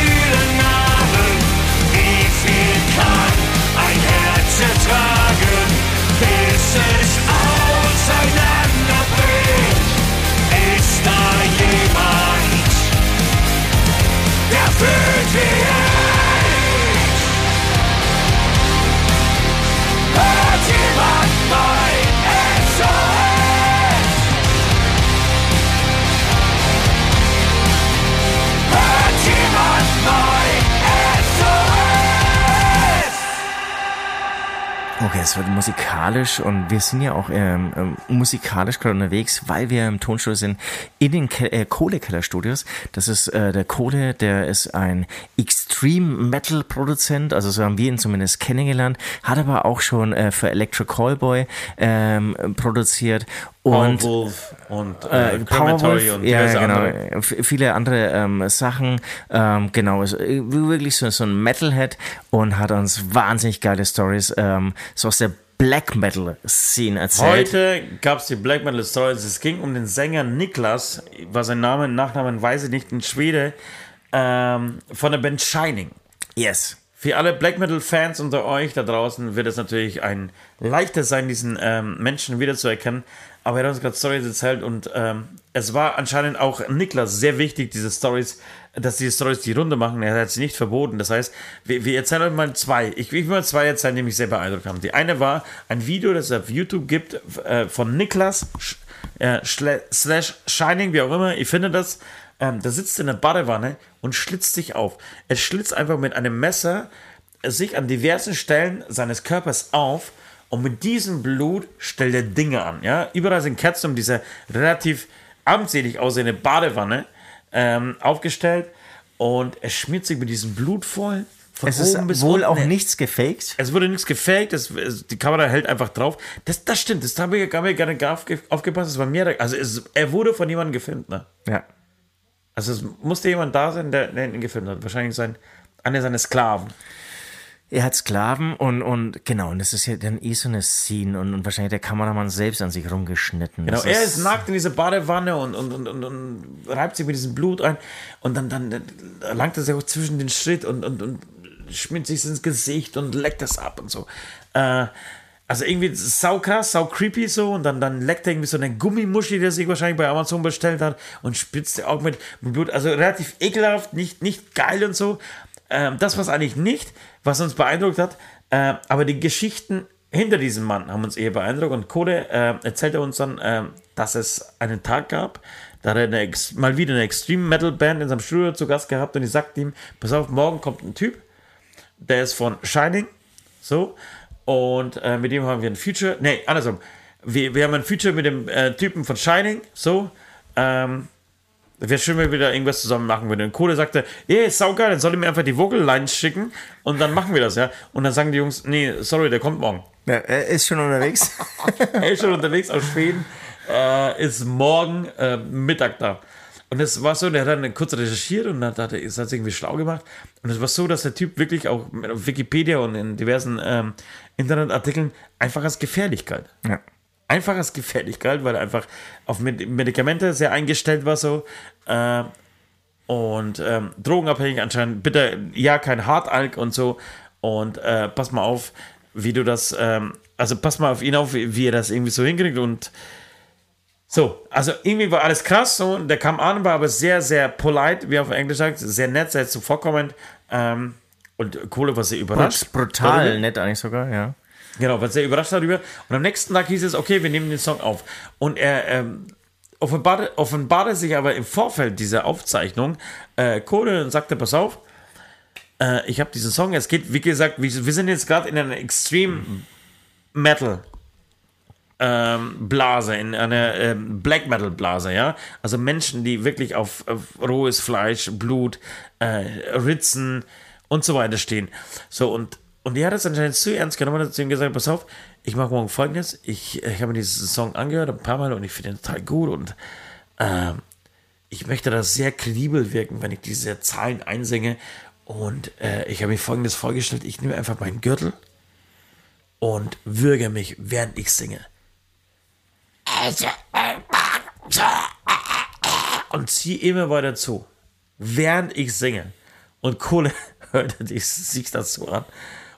[SPEAKER 2] Okay, es wird musikalisch und wir sind ja auch ähm, ähm, musikalisch gerade unterwegs, weil wir im Tonstudio sind in den Ke äh, Kohlekeller-Studios. Das ist äh, der Kohle, der ist ein Extreme Metal Produzent, also so haben wir ihn zumindest kennengelernt, hat aber auch schon äh, für Electric Callboy ähm, produziert und
[SPEAKER 3] Powerwolf und äh, äh Powerwolf, und
[SPEAKER 2] ja, genau, andere. viele andere ähm, Sachen. Ähm, genau, ist wirklich so, so ein Metalhead und hat uns wahnsinnig geile Stories ähm, so aus der Black Metal Scene erzählt.
[SPEAKER 3] Heute gab es die Black Metal Stories. Es ging um den Sänger Niklas, war sein Name, Nachnamen weiß ich nicht, ein Schwede, ähm, von der Band Shining.
[SPEAKER 2] Yes.
[SPEAKER 3] Für alle Black Metal Fans unter euch da draußen wird es natürlich ein leichter sein, diesen ähm, Menschen wiederzuerkennen. Aber er hat uns gerade Stories erzählt und ähm, es war anscheinend auch Niklas sehr wichtig, diese Stories dass die Stories die Runde machen. Er hat sie nicht verboten. Das heißt, wir, wir erzählen euch mal zwei. Ich will mal zwei erzählen, die mich sehr beeindruckt haben. Die eine war ein Video, das es auf YouTube gibt, äh, von Niklas äh, slash Shining, wie auch immer. Ich finde das. Ähm, da sitzt in der Badewanne und schlitzt sich auf. Er schlitzt einfach mit einem Messer sich an diversen Stellen seines Körpers auf und mit diesem Blut stellt er Dinge an. Ja? Überall sind Kerzen um diese relativ armselig aussehende Badewanne ähm, aufgestellt und er schmiert sich mit diesem Blut voll.
[SPEAKER 2] Von es ist wohl unten. auch nichts gefaked.
[SPEAKER 3] Es wurde nichts gefaked, es, es, die Kamera hält einfach drauf. Das, das stimmt, das habe ich gar nicht aufge, aufgepasst. Es war mehr, also es, er wurde von jemandem gefilmt, ne?
[SPEAKER 2] Ja.
[SPEAKER 3] Also es musste jemand da sein, der, der ihn gefilmt hat. Wahrscheinlich sein, einer seiner Sklaven.
[SPEAKER 2] Er hat Sklaven und, und genau, und das ist ja dann eh so eine Scene und, und wahrscheinlich der Kameramann selbst an sich rumgeschnitten.
[SPEAKER 3] Genau, das er ist, ist nackt in dieser Badewanne und, und, und, und, und reibt sich mit diesem Blut ein und dann, dann langt er sich auch zwischen den Schritt und, und, und schmiert sich ins Gesicht und leckt das ab und so. Äh, also irgendwie sau krass, sau creepy so und dann, dann leckt er irgendwie so eine Gummimuschi, die er sich wahrscheinlich bei Amazon bestellt hat und spitzt auch mit, Blut. Also relativ ekelhaft, nicht, nicht geil und so. Ähm, das war es eigentlich nicht was uns beeindruckt hat. Äh, aber die Geschichten hinter diesem Mann haben uns eher beeindruckt. Und Code äh, erzählte uns dann, äh, dass es einen Tag gab, Da hat er eine, mal wieder eine Extreme Metal Band in seinem Studio zu Gast gehabt und ich sagte ihm, pass auf, morgen kommt ein Typ, der ist von Shining, so, und äh, mit dem haben wir ein Feature, nee, andersrum, wir, wir haben ein Feature mit dem äh, Typen von Shining, so, ähm, Wäre schön, wenn wir da irgendwas zusammen machen würden. Und Kohle sagte, ey, ist saugeil, dann soll ich mir einfach die Vocal Lines schicken und dann machen wir das, ja. Und dann sagen die Jungs, nee, sorry, der kommt morgen.
[SPEAKER 2] Ja, er ist schon unterwegs.
[SPEAKER 3] er ist schon unterwegs aus Schweden, äh, ist morgen äh, Mittag da. Und es war so, der hat dann kurz recherchiert und hat, hat er es irgendwie schlau gemacht. Und es war so, dass der Typ wirklich auch auf Wikipedia und in diversen ähm, Internetartikeln einfach als gefährlich galt. Ja einfach als gefährlich galt, weil er einfach auf Medikamente sehr eingestellt war so. Äh, und ähm, drogenabhängig anscheinend, bitte ja kein Hartalk und so. Und äh, pass mal auf, wie du das, ähm, also pass mal auf ihn auf, wie, wie er das irgendwie so hinkriegt und so, also irgendwie war alles krass so, der kam an, war aber sehr, sehr polite, wie auf Englisch sagt, sehr nett, sehr zuvorkommend ähm, und Kohle war sehr überrascht.
[SPEAKER 2] Brutal nett eigentlich sogar, ja.
[SPEAKER 3] Genau, war sehr überrascht darüber. Und am nächsten Tag hieß es, okay, wir nehmen den Song auf. Und er ähm, offenbarte, offenbarte sich aber im Vorfeld dieser Aufzeichnung äh, Code und sagte, pass auf, äh, ich habe diesen Song, es geht, wie gesagt, wir, wir sind jetzt gerade in einer Extreme Metal ähm, Blase, in einer ähm, Black Metal Blase, ja. Also Menschen, die wirklich auf, auf rohes Fleisch, Blut, äh, Ritzen und so weiter stehen. So, und und die hat es anscheinend zu ernst genommen und hat zu ihm gesagt, pass auf, ich mache morgen folgendes. Ich, ich habe mir diesen Song angehört ein paar Mal und ich finde ihn total gut und äh, ich möchte da sehr kredibel wirken, wenn ich diese Zahlen einsinge. Und äh, ich habe mir folgendes vorgestellt, ich nehme einfach meinen Gürtel und würge mich, während ich singe. Und ziehe immer weiter zu, während ich singe. Und Kohle hörte sich das so an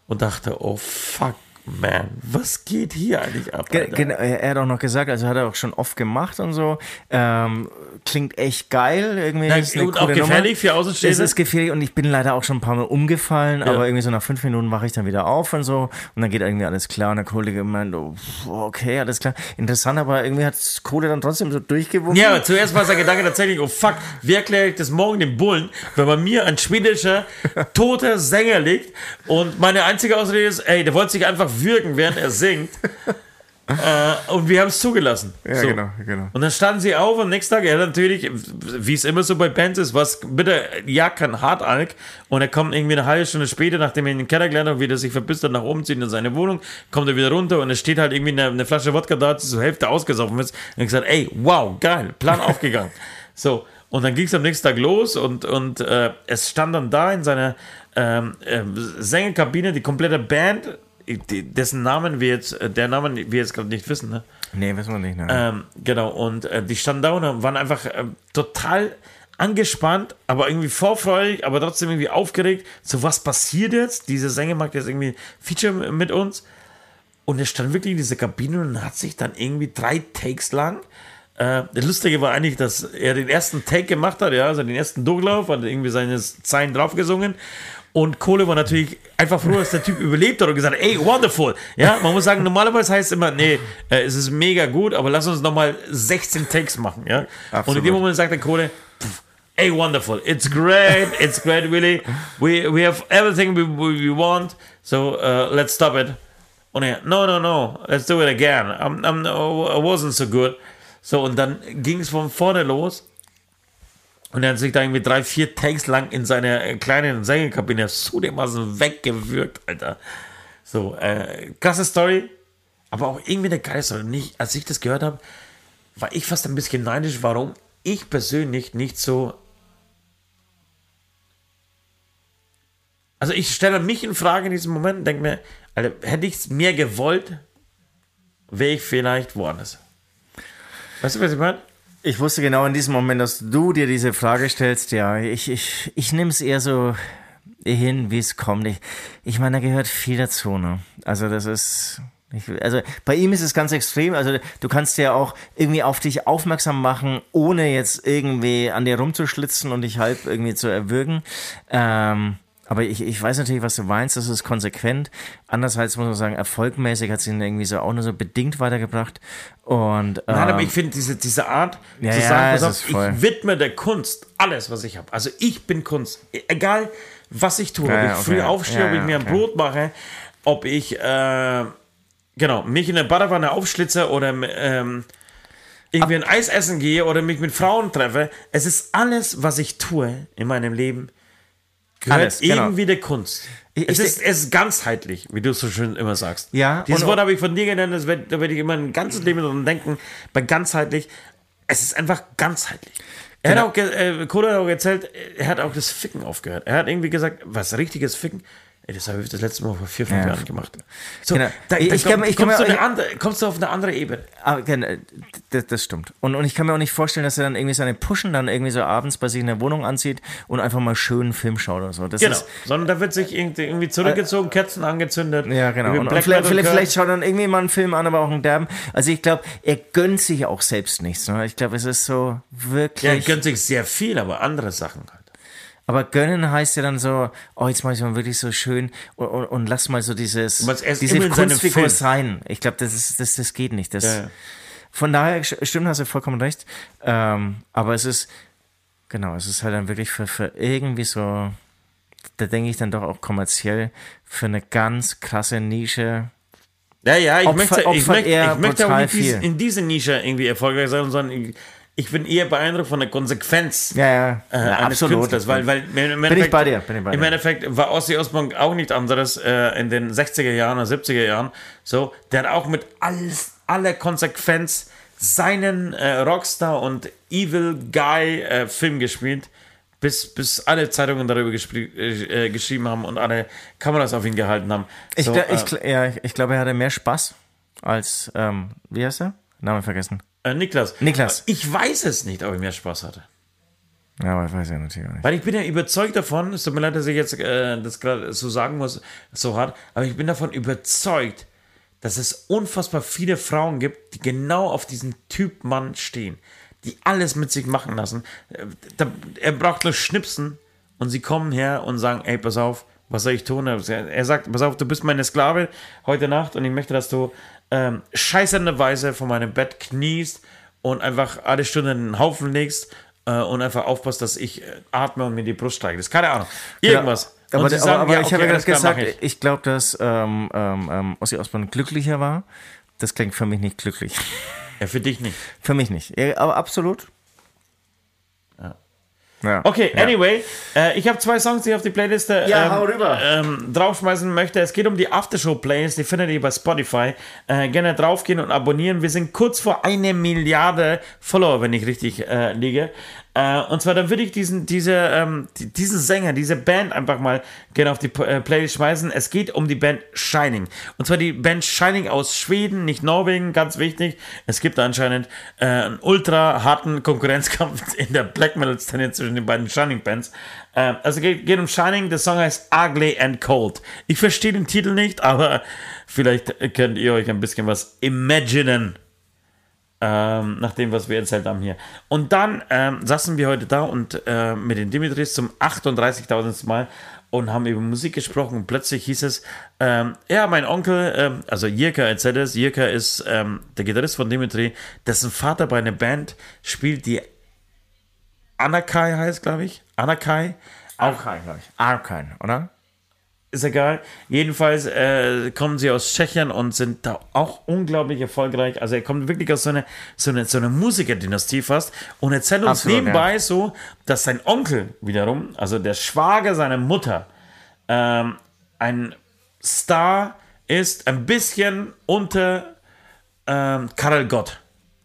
[SPEAKER 3] und dachte, oh fuck, man, was geht hier eigentlich ab?
[SPEAKER 2] Genau, er hat auch noch gesagt, also hat er auch schon oft gemacht und so. Ähm, klingt echt geil. Irgendwie
[SPEAKER 3] Na, ist und auch gefährlich Nummer. für Außenstehende.
[SPEAKER 2] Es ist gefährlich und ich bin leider auch schon ein paar Mal umgefallen, ja. aber irgendwie so nach fünf Minuten wache ich dann wieder auf und so und dann geht irgendwie alles klar und der Kollege meint, oh, okay, alles klar. Interessant, aber irgendwie hat Kohle dann trotzdem so durchgewunken.
[SPEAKER 3] Ja, aber zuerst war sein Gedanke tatsächlich, oh fuck, wie erkläre ich das morgen dem Bullen, wenn bei mir ein schwedischer, toter Sänger liegt und meine einzige Ausrede ist, ey, der wollte sich einfach würgen, während er singt. äh, und wir haben es zugelassen.
[SPEAKER 2] Ja, so. genau, genau.
[SPEAKER 3] Und dann standen sie auf und am nächsten Tag, er natürlich, wie es immer so bei Bands ist, was bitte, ja, kein Hartalk. Und er kommt irgendwie eine halbe Stunde später, nachdem er in den Keller gelernt hat, wie er sich verbisst hat, nach oben zieht in seine Wohnung, kommt er wieder runter und es steht halt irgendwie eine, eine Flasche Wodka da, die zur Hälfte ausgesoffen ist. Und ich gesagt, ey, wow, geil, Plan aufgegangen. So. Und dann ging es am nächsten Tag los und, und äh, es stand dann da in seiner ähm, äh, Sängerkabine die komplette Band dessen Namen wir jetzt, äh, der Namen wir jetzt gerade nicht wissen, ne?
[SPEAKER 2] Nee, wissen wir nicht, ne?
[SPEAKER 3] Ähm, genau, und äh, die standen da und waren einfach äh, total angespannt, aber irgendwie vorfreudig, aber trotzdem irgendwie aufgeregt. So, was passiert jetzt? Diese Sänger macht jetzt irgendwie Feature mit uns. Und er stand wirklich in dieser Kabine und hat sich dann irgendwie drei Takes lang. Äh, das Lustige war eigentlich, dass er den ersten Take gemacht hat, ja, also den ersten Durchlauf, hat irgendwie seine Zeilen draufgesungen und Kohle war natürlich einfach froh, dass der Typ überlebt hat und gesagt hat, ey, wonderful. Ja, man muss sagen, normalerweise heißt es immer, nee, äh, es ist mega gut, aber lass uns nochmal 16 Takes machen. Ja? Absolut. Und in dem Moment sagt der Kohle, ey, wonderful. It's great. It's great, really. We, we have everything we, we want. So uh, let's stop it. Und er, no, no, no. Let's do it again. I'm, I'm, I wasn't so good. So, und dann ging es von vorne los. Und er hat sich da irgendwie drei, vier Takes lang in seiner kleinen Sängerkabine so dermaßen weggewürgt, Alter. So, äh, krasse Story, aber auch irgendwie eine geile Story. Nicht, als ich das gehört habe, war ich fast ein bisschen neidisch, warum ich persönlich nicht so. Also ich stelle mich in Frage in diesem Moment und denke mir, Alter, hätte ich es mehr gewollt, wäre ich vielleicht woanders. Weißt du, was ich meine?
[SPEAKER 2] Ich wusste genau in diesem Moment, dass du dir diese Frage stellst. Ja, ich, ich, ich nehme es eher so hin, wie es kommt. Ich, ich meine, da gehört viel dazu. Ne? Also das ist, ich, also bei ihm ist es ganz extrem. Also du kannst ja auch irgendwie auf dich aufmerksam machen, ohne jetzt irgendwie an dir rumzuschlitzen und dich halb irgendwie zu erwürgen. Ähm, Aber ich, ich weiß natürlich, was du meinst, das ist konsequent. Andererseits muss man sagen, erfolgmäßig hat sie ihn irgendwie so auch nur so bedingt weitergebracht. Und, ähm,
[SPEAKER 3] Nein, aber ich finde diese, diese Art
[SPEAKER 2] Ja,
[SPEAKER 3] zu
[SPEAKER 2] ja,
[SPEAKER 3] sagen,
[SPEAKER 2] es
[SPEAKER 3] auf, ich widme der Kunst alles, was ich habe. Also ich bin Kunst. Egal, was ich tue.
[SPEAKER 2] Ja,
[SPEAKER 3] ob
[SPEAKER 2] ja,
[SPEAKER 3] ich
[SPEAKER 2] okay.
[SPEAKER 3] früh aufstehe,
[SPEAKER 2] Ja,
[SPEAKER 3] ob ich
[SPEAKER 2] ja,
[SPEAKER 3] mir ein
[SPEAKER 2] okay.
[SPEAKER 3] Brot mache, ob ich, äh, genau, mich in der Badewanne aufschlitze oder ähm, irgendwie ein Eis essen gehe oder mich mit Frauen treffe. Es ist alles, was ich tue in meinem Leben, gehört
[SPEAKER 2] Alles, genau.
[SPEAKER 3] irgendwie der Kunst.
[SPEAKER 2] Ich-
[SPEAKER 3] es,
[SPEAKER 2] ich
[SPEAKER 3] ist, es ist ganzheitlich, wie du es so schön immer sagst.
[SPEAKER 2] Ja,
[SPEAKER 3] Dieses Wort habe ich von dir gelernt, das werd, da werde ich immer ein ganzes Leben dran denken. Bei ganzheitlich, es ist einfach ganzheitlich. Er
[SPEAKER 2] Genau.
[SPEAKER 3] hat auch, äh, hat auch erzählt, er hat auch das Ficken aufgehört. Er hat irgendwie gesagt, was richtiges Ficken, ey, das habe ich das letzte Mal vor vier, fünf
[SPEAKER 2] Ja.
[SPEAKER 3] Jahren gemacht. So,
[SPEAKER 2] Genau.
[SPEAKER 3] da,
[SPEAKER 2] Ich-
[SPEAKER 3] da
[SPEAKER 2] ich kann
[SPEAKER 3] komm-
[SPEAKER 2] mir- ich kann
[SPEAKER 3] kommst,
[SPEAKER 2] mir-
[SPEAKER 3] du eine andere, kommst du auf eine andere Ebene.
[SPEAKER 2] Aber, genau, das, das stimmt. Und, und ich kann mir auch nicht vorstellen, dass er dann irgendwie seine Pushen dann irgendwie so abends bei sich in der Wohnung anzieht und einfach mal schön einen Film schaut oder so. Das
[SPEAKER 3] Genau.
[SPEAKER 2] ist,
[SPEAKER 3] Sondern da wird sich irgendwie, zurückgezogen, Kerzen angezündet.
[SPEAKER 2] ja, genau. Und, und vielleicht, vielleicht, vielleicht schaut dann irgendwie mal einen Film an, aber auch einen derben. Also ich glaube, er gönnt sich auch selbst nichts. Ne? Ich glaube, es ist so wirklich.
[SPEAKER 3] Ja, er gönnt sich sehr viel, aber andere Sachen.
[SPEAKER 2] Aber gönnen heißt ja dann so, oh, jetzt mach ich mal wirklich so schön und, und, und lass mal so dieses, diese Kunstfigur sein. Ich glaube, das, ist, das, das geht nicht. Das,
[SPEAKER 3] Ja.
[SPEAKER 2] Von daher, st- stimmt, hast du vollkommen recht. Ähm, aber es ist, genau, es ist halt dann wirklich für, für irgendwie so, da denke ich dann doch auch kommerziell, für eine ganz krasse Nische.
[SPEAKER 3] Ja, ja, ich
[SPEAKER 2] Opfer-
[SPEAKER 3] möchte, ich möchte, ich möchte auch nicht dies, in diese Nische irgendwie erfolgreich sein, sondern ich, ich bin eher beeindruckt von der Konsequenz
[SPEAKER 2] Ja, ja,
[SPEAKER 3] äh,
[SPEAKER 2] ja,
[SPEAKER 3] eines
[SPEAKER 2] absolut.
[SPEAKER 3] Künstlers, weil, weil im Endeffekt,
[SPEAKER 2] Bin ich bei dir, bin ich bei
[SPEAKER 3] Im. Endeffekt war Ozzy Osbourne auch nicht anderes äh, in den 60er Jahren oder 70er Jahren. So, der hat auch mit alles, aller Konsequenz seinen äh, Rockstar und Evil Guy äh, Film gespielt, bis, bis alle Zeitungen darüber äh, geschrieben haben und alle Kameras auf ihn gehalten haben.
[SPEAKER 2] Ich,
[SPEAKER 3] So,
[SPEAKER 2] ich,
[SPEAKER 3] äh,
[SPEAKER 2] gl- ja, ich, ich glaube, er hatte mehr Spaß als, ähm, wie heißt er? Name vergessen.
[SPEAKER 3] Äh, Niklas.
[SPEAKER 2] Niklas.
[SPEAKER 3] Ich weiß es nicht, ob ich mehr Spaß hatte.
[SPEAKER 2] Ja, aber ich weiß ja natürlich auch nicht.
[SPEAKER 3] Weil ich bin ja überzeugt davon, es tut mir leid, dass ich jetzt äh, das gerade so sagen muss, so hart, aber ich bin davon überzeugt, dass es unfassbar viele Frauen gibt, die genau auf diesen Typ Mann stehen, die alles mit sich machen lassen. Äh, er braucht nur schnipsen und sie kommen her und sagen, ey, pass auf, was soll ich tun? Er sagt, pass auf, du bist meine Sklave heute Nacht und ich möchte, dass du ähm, scheißenderweise vor meinem Bett kniest und einfach alle Stunden einen Haufen legst äh, und einfach aufpasst, dass ich äh, atme und mir die Brust steige. Das ist keine Ahnung. Irgendwas.
[SPEAKER 2] Aber,
[SPEAKER 3] und sie
[SPEAKER 2] aber,
[SPEAKER 3] sagen,
[SPEAKER 2] aber
[SPEAKER 3] ja,
[SPEAKER 2] ich
[SPEAKER 3] okay,
[SPEAKER 2] habe ja gerade gesagt, ich,
[SPEAKER 3] ich.
[SPEAKER 2] glaube, dass ähm, ähm, ähm, Ossi Osbourne glücklicher war. Das klingt für mich nicht glücklich.
[SPEAKER 3] Ja, für dich nicht.
[SPEAKER 2] für mich nicht. Ja, aber absolut. Ja.
[SPEAKER 3] Okay,
[SPEAKER 2] Ja.
[SPEAKER 3] anyway, äh, ich habe zwei Songs, die ich auf die Playliste
[SPEAKER 2] Ja,
[SPEAKER 3] ähm,
[SPEAKER 2] hau rüber.
[SPEAKER 3] ähm, draufschmeißen möchte. Es geht um die Aftershow-Playlist, die findet ihr bei Spotify. Äh, gerne draufgehen und abonnieren. Wir sind kurz vor eine Milliarde Follower, wenn ich richtig äh, liege. Äh, und zwar, dann würde ich diesen, diese, ähm, die, diesen Sänger, diese Band einfach mal gerne auf die äh, Playlist schmeißen. Es geht um die Band Shining. Und zwar die Band Shining aus Schweden, nicht Norwegen, ganz wichtig. Es gibt anscheinend äh, einen ultra harten Konkurrenzkampf in der Black Metal-Szene zwischen den beiden Shining-Bands. Äh, also geht, geht um Shining, der Song heißt Ugly and Cold. Ich verstehe den Titel nicht, aber vielleicht könnt ihr euch ein bisschen was imaginen ähm, nach dem, was wir erzählt haben hier. Und dann ähm, saßen wir heute da und äh, mit den Dimitris zum 38.000. Mal und haben über Musik gesprochen und plötzlich hieß es, ähm, ja, mein Onkel, ähm, also Jirka erzählt es, Jirka ist ähm, der Gitarrist von Dimitri, dessen Vater bei einer Band spielt, die Anakai heißt, glaube ich. Anakai.
[SPEAKER 2] Arkan, glaube ich. Arkan, oder?
[SPEAKER 3] Ist egal. Jedenfalls äh, kommen sie aus Tschechien und sind da auch unglaublich erfolgreich. Also er kommt wirklich aus so einer so eine, so eine Musikerdynastie fast und erzählt uns
[SPEAKER 2] Absolut,
[SPEAKER 3] nebenbei
[SPEAKER 2] ja.
[SPEAKER 3] so, dass sein Onkel wiederum, also der Schwager seiner Mutter, ähm, ein Star ist, ein bisschen unter ähm, Karel Gott.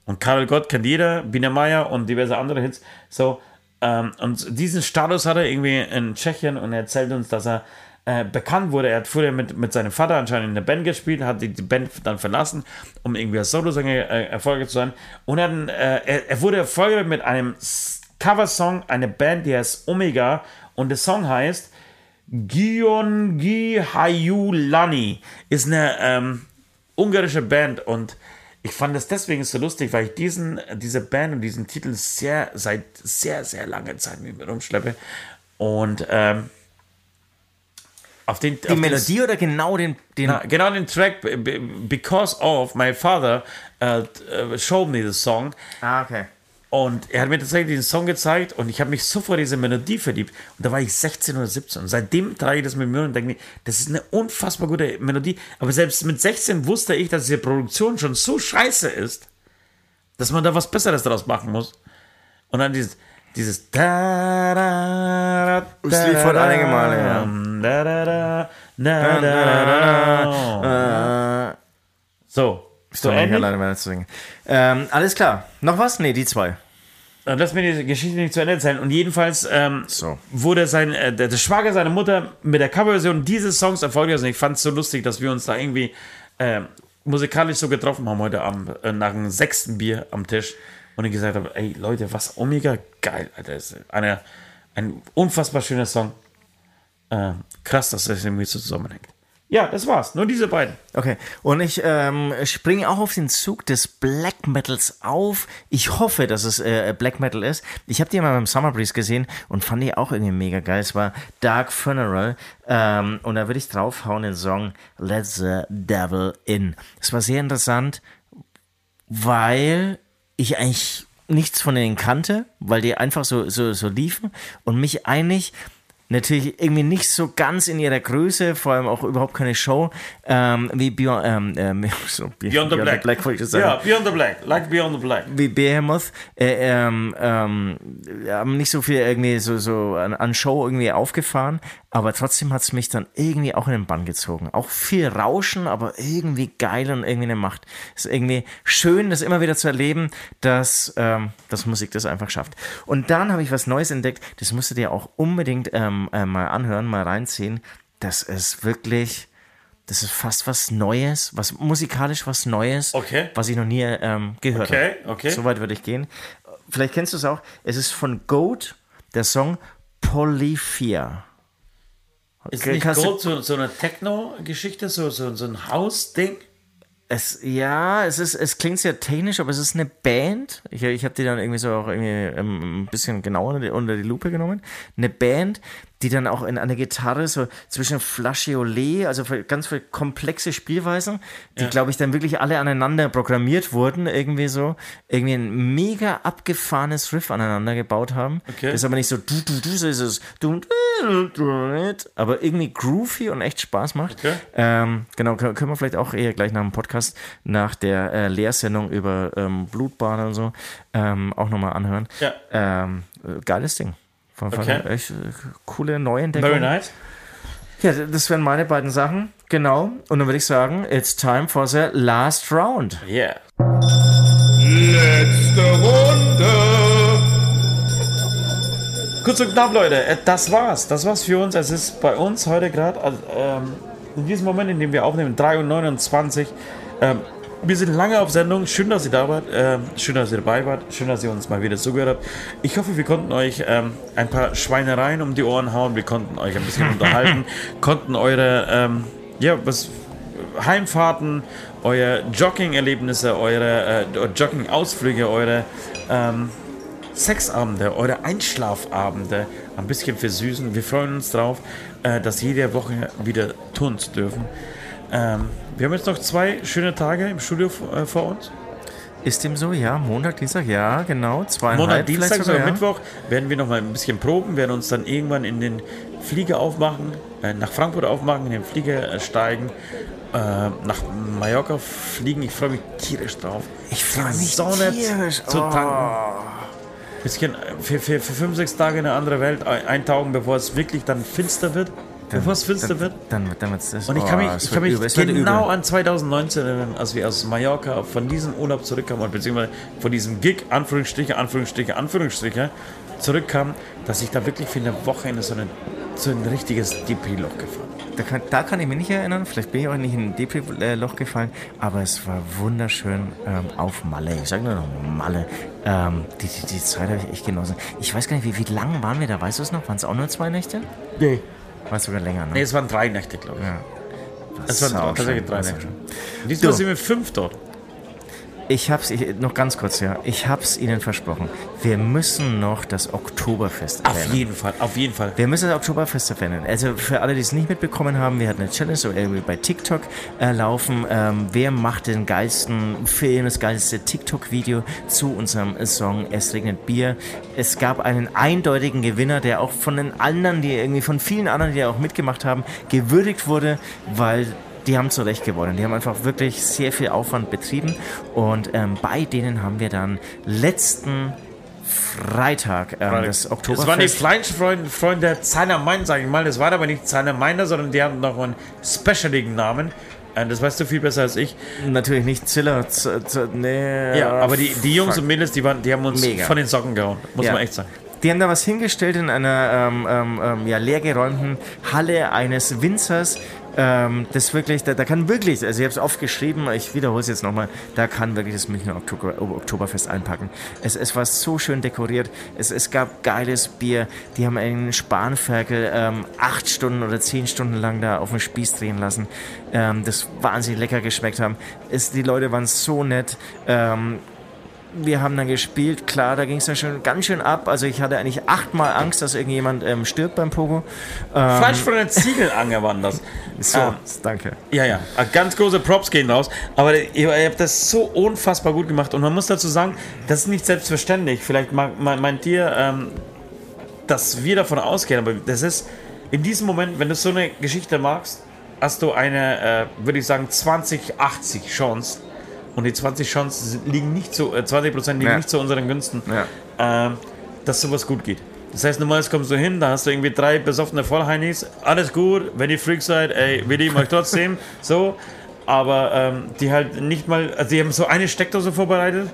[SPEAKER 3] Und Karel Gott kennt jeder, Bina Meier und diverse andere Hits. So, ähm, und diesen Status hat er irgendwie in Tschechien und er erzählt uns, dass er äh, bekannt wurde. Er hat früher mit, mit seinem Vater anscheinend in der Band gespielt, hat die, die Band dann verlassen, um irgendwie als Solosänger äh, erfolgreich zu sein. Und ein, äh, er, er wurde erfolgreich mit einem Coversong, eine Band, die heißt Omega. Und der Song heißt Giongi Hayulani. Ist eine ähm, ungarische Band und ich fand es deswegen so lustig, weil ich diesen, diese Band und diesen Titel sehr, seit sehr, sehr langer Zeit mit mir rumschleppe. Und ähm, Auf den,
[SPEAKER 2] die auf Melodie oder genau den, den
[SPEAKER 3] na, genau den Track Because of My Father uh, showed me the song.
[SPEAKER 2] Ah, okay.
[SPEAKER 3] Und er hat mir tatsächlich den Song gezeigt und ich habe mich sofort diese Melodie verliebt. Und da war ich 16 oder 17. Und seitdem trage ich das mit mir und denke mir, das ist eine unfassbar gute Melodie. Aber selbst mit 16 wusste ich, dass diese Produktion schon so scheiße ist, dass man da was Besseres draus machen muss. Und dann dieses, dieses da da da
[SPEAKER 2] Das lief von einige Male, ja. Da, da, da, da, da, da,
[SPEAKER 3] So.
[SPEAKER 2] Ich kann nicht alleine mehr zu singen. Ähm, alles klar. Noch was? Nee, die zwei.
[SPEAKER 3] Lass mir die Geschichte nicht zu Ende erzählen. Und jedenfalls ähm,
[SPEAKER 2] so.
[SPEAKER 3] wurde sein, äh, der, der, Schwager seiner Mutter mit der Coverversion dieses Songs erfolgreich. Und ich fand es so lustig, dass wir uns da irgendwie äh, musikalisch so getroffen haben heute Abend, äh, nach dem sechsten Bier am Tisch. Und ich gesagt habe, ey Leute, was Omega geil, Alter. Ist eine, ein unfassbar schöner Song. Äh, krass, dass das irgendwie so zusammenhängt. Ja, das war's. Nur diese beiden.
[SPEAKER 2] Okay. Und ich ähm, springe auch auf den Zug des Black Metals auf. Ich hoffe, dass es äh, Black Metal ist. Ich habe die mal beim Summer Breeze gesehen und fand die auch irgendwie mega geil. Es war Dark Funeral. Ähm, und da würde ich draufhauen den Song Let the Devil In. Es war sehr interessant, weil ich eigentlich nichts von denen kannte, weil die einfach so, so, so liefen und mich eigentlich natürlich irgendwie nicht so ganz in ihrer Größe, vor allem auch überhaupt keine Show, ähm, wie Beyond, ähm, ähm, so,
[SPEAKER 3] Beyond, Beyond the Black. The Black ich sagen. Ja, Beyond the Black, like Beyond the Black.
[SPEAKER 2] Wie Behemoth, äh, ähm, ähm, haben nicht so viel irgendwie so, so an, an Show irgendwie aufgefahren, aber trotzdem hat es mich dann irgendwie auch in den Bann gezogen. Auch viel Rauschen, aber irgendwie geil und irgendwie eine Macht. Es ist irgendwie schön, das immer wieder zu erleben, dass, ähm, dass Musik das einfach schafft. Und dann habe ich was Neues entdeckt, das musstet ihr auch unbedingt ähm, äh, mal anhören, mal reinziehen. Das ist wirklich, das ist fast was Neues, was musikalisch was Neues,
[SPEAKER 3] okay.
[SPEAKER 2] was ich noch nie ähm, gehört
[SPEAKER 3] okay, habe. Okay.
[SPEAKER 2] So weit würde ich gehen. Vielleicht kennst du es auch. Es ist von Goat, der Song Polyphia.
[SPEAKER 3] Ist nicht Gold so, so eine Techno-Geschichte, so, so, so ein Haus-Ding?
[SPEAKER 2] Es, ja, es ist, es klingt sehr technisch, aber es ist eine Band. Ich, ich habe die dann irgendwie so auch irgendwie ähm, ein bisschen genauer unter die Lupe genommen. Eine Band, die dann auch in einer Gitarre so zwischen Flageolet, also ganz viele komplexe Spielweisen, die, ja. glaube ich, dann wirklich alle aneinander programmiert wurden, irgendwie so, irgendwie ein mega abgefahrenes Riff aneinander gebaut haben. Okay. Das ist aber nicht so du, du, du, so ist es du, du, aber irgendwie groovy und echt Spaß macht. Okay. Ähm, genau, können wir vielleicht auch eher gleich nach dem Podcast, nach der äh, Lehrsendung über ähm, Blutbahn und so, ähm, auch nochmal anhören.
[SPEAKER 3] Ja.
[SPEAKER 2] Ähm, äh, geiles Ding. War,
[SPEAKER 3] okay.
[SPEAKER 2] echt äh, coole Neuentdeckung.
[SPEAKER 3] Very nice.
[SPEAKER 2] Ja, das wären meine beiden Sachen. Genau. Und dann würde ich sagen, it's time for the last round.
[SPEAKER 3] Yeah.
[SPEAKER 1] Letzte Runde.
[SPEAKER 3] Kurz und knapp, Leute. Äh, das war's. Das war's für uns. Es ist bei uns heute gerade, also, ähm, in diesem Moment, in dem wir aufnehmen, 3.29 Uhr. Ähm, wir sind lange auf Sendung. Schön, dass ihr da wart. Ähm, schön, dass ihr dabei wart. Schön, dass ihr uns mal wieder zugehört habt. Ich hoffe, wir konnten euch ähm, ein paar Schweinereien um die Ohren hauen. Wir konnten euch ein bisschen unterhalten. Konnten eure ähm, ja, was, Heimfahrten, eure Jogging-Erlebnisse, eure äh, Jogging-Ausflüge, eure ähm, Sexabende, eure Einschlafabende ein bisschen versüßen. Wir freuen uns drauf, äh, das jede Woche wieder tun zu dürfen. Ähm, wir haben jetzt noch zwei schöne Tage im Studio äh, vor uns.
[SPEAKER 2] Ist dem so, ja. Montag, Dienstag, ja, genau. Zweieinhalb
[SPEAKER 3] Montag, Dienstag, sogar, ja. Mittwoch werden wir noch mal ein bisschen proben, werden uns dann irgendwann in den Flieger aufmachen, äh, nach Frankfurt aufmachen, in den Flieger äh, steigen, äh, nach Mallorca fliegen. Ich freue mich tierisch drauf.
[SPEAKER 2] Ich freue mich Sonne tierisch.
[SPEAKER 3] zu tanken. Oh. Bisschen für, für, für fünf, sechs Tage in eine andere Welt eintauchen, bevor es wirklich dann finster wird bevor es finster wird.
[SPEAKER 2] Dann, dann wird's
[SPEAKER 3] das. Und ich kann mich, oh, ich kann mich genau an 2019 erinnern, als wir aus Mallorca von diesem Urlaub zurückkamen, beziehungsweise von diesem Gig, Anführungsstriche, Anführungsstriche, Anführungsstriche, zurückkam, dass ich da wirklich für eine Woche in so, eine, so ein richtiges DP-Loch gefahren
[SPEAKER 2] da kann, da kann ich mich nicht erinnern, vielleicht bin ich auch nicht in ein Depri-Loch gefallen, aber es war wunderschön ähm, auf Malle. Ich sage nur noch Malle. Ähm, die, die, die Zeit habe ich echt genossen. Ich weiß gar nicht, wie, wie lang waren wir da? Weißt du es noch? Waren es auch nur zwei Nächte?
[SPEAKER 3] Nee.
[SPEAKER 2] War sogar länger, ne?
[SPEAKER 3] Nee, es waren drei Nächte, glaube ich.
[SPEAKER 2] Ja.
[SPEAKER 3] Es waren tatsächlich drei Nächte. Diesmal sind wir fünf dort.
[SPEAKER 2] Ich hab's, ich, noch ganz kurz, ja. Ich hab's Ihnen versprochen. Wir müssen noch das Oktoberfest
[SPEAKER 3] erwähnen. Auf jeden Fall, auf jeden Fall.
[SPEAKER 2] Wir müssen das Oktoberfest erwähnen. Also für alle, die es nicht mitbekommen haben, wir hatten eine Challenge so irgendwie bei TikTok äh, laufen. Ähm, wer macht den geilsten Film, das geilste TikTok-Video zu unserem Song Es regnet Bier? Es gab einen eindeutigen Gewinner, der auch von den anderen, die irgendwie von vielen anderen, die auch mitgemacht haben, gewürdigt wurde, weil die haben zurecht gewonnen. Die haben einfach wirklich sehr viel Aufwand betrieben und ähm, bei denen haben wir dann letzten Freitag ähm, das Oktoberfest. Das
[SPEAKER 3] waren die Fleischfreunde Freunde Zeiner Main, sage ich mal. Das war aber nicht Zeiner Meiner, sondern die haben noch einen specialigen Namen. Äh, das weißt du viel besser als ich.
[SPEAKER 2] Natürlich nicht Ziller.
[SPEAKER 3] Nee, ja, aber die, die Jungs fuck. und Mädels, die, waren, die haben uns Mega. von den Socken gehauen. Muss ja. man echt sagen.
[SPEAKER 2] Die haben da was hingestellt in einer ähm, ähm, ähm ja, leergeräumten Halle eines Winzers ähm, das wirklich, da, da, kann wirklich, also ich habe es oft geschrieben, ich wiederhole es jetzt nochmal, da kann wirklich das Münchner Oktober, Oktoberfest einpacken. Es, es war so schön dekoriert, es, es gab geiles Bier, die haben einen Spanferkel ähm, acht Stunden oder zehn Stunden lang da auf dem Spieß drehen lassen, ähm, das wahnsinnig lecker geschmeckt haben. Es, die Leute waren so nett, ähm, wir haben dann gespielt, klar, da ging es dann schon ganz schön ab. Also ich hatte eigentlich achtmal Angst, dass irgendjemand ähm, stirbt beim Pogo.
[SPEAKER 3] Ähm, Fleisch von der Ziegelange waren das.
[SPEAKER 2] so, ah, danke.
[SPEAKER 3] Ja, ja, ah, ganz große Props gehen raus. Aber ihr, ihr, habt das so unfassbar gut gemacht. Und man muss dazu sagen, das ist nicht selbstverständlich. Vielleicht meint ihr, ähm, dass wir davon ausgehen, aber das ist in diesem Moment, wenn du so eine Geschichte magst, hast du eine, äh, würde ich sagen, 20-80 Chance, und die 20 Chancen liegen nicht äh, 20 Prozent liegen ja. nicht zu unseren Günsten, ja. äh, dass sowas gut geht. Das heißt, normalerweise kommst du hin, da hast du irgendwie drei besoffene Vollheinis, alles gut, wenn ihr Freak seid, ey, wir lieben euch trotzdem, so, aber ähm, die halt nicht mal, also die haben so eine Steckdose vorbereitet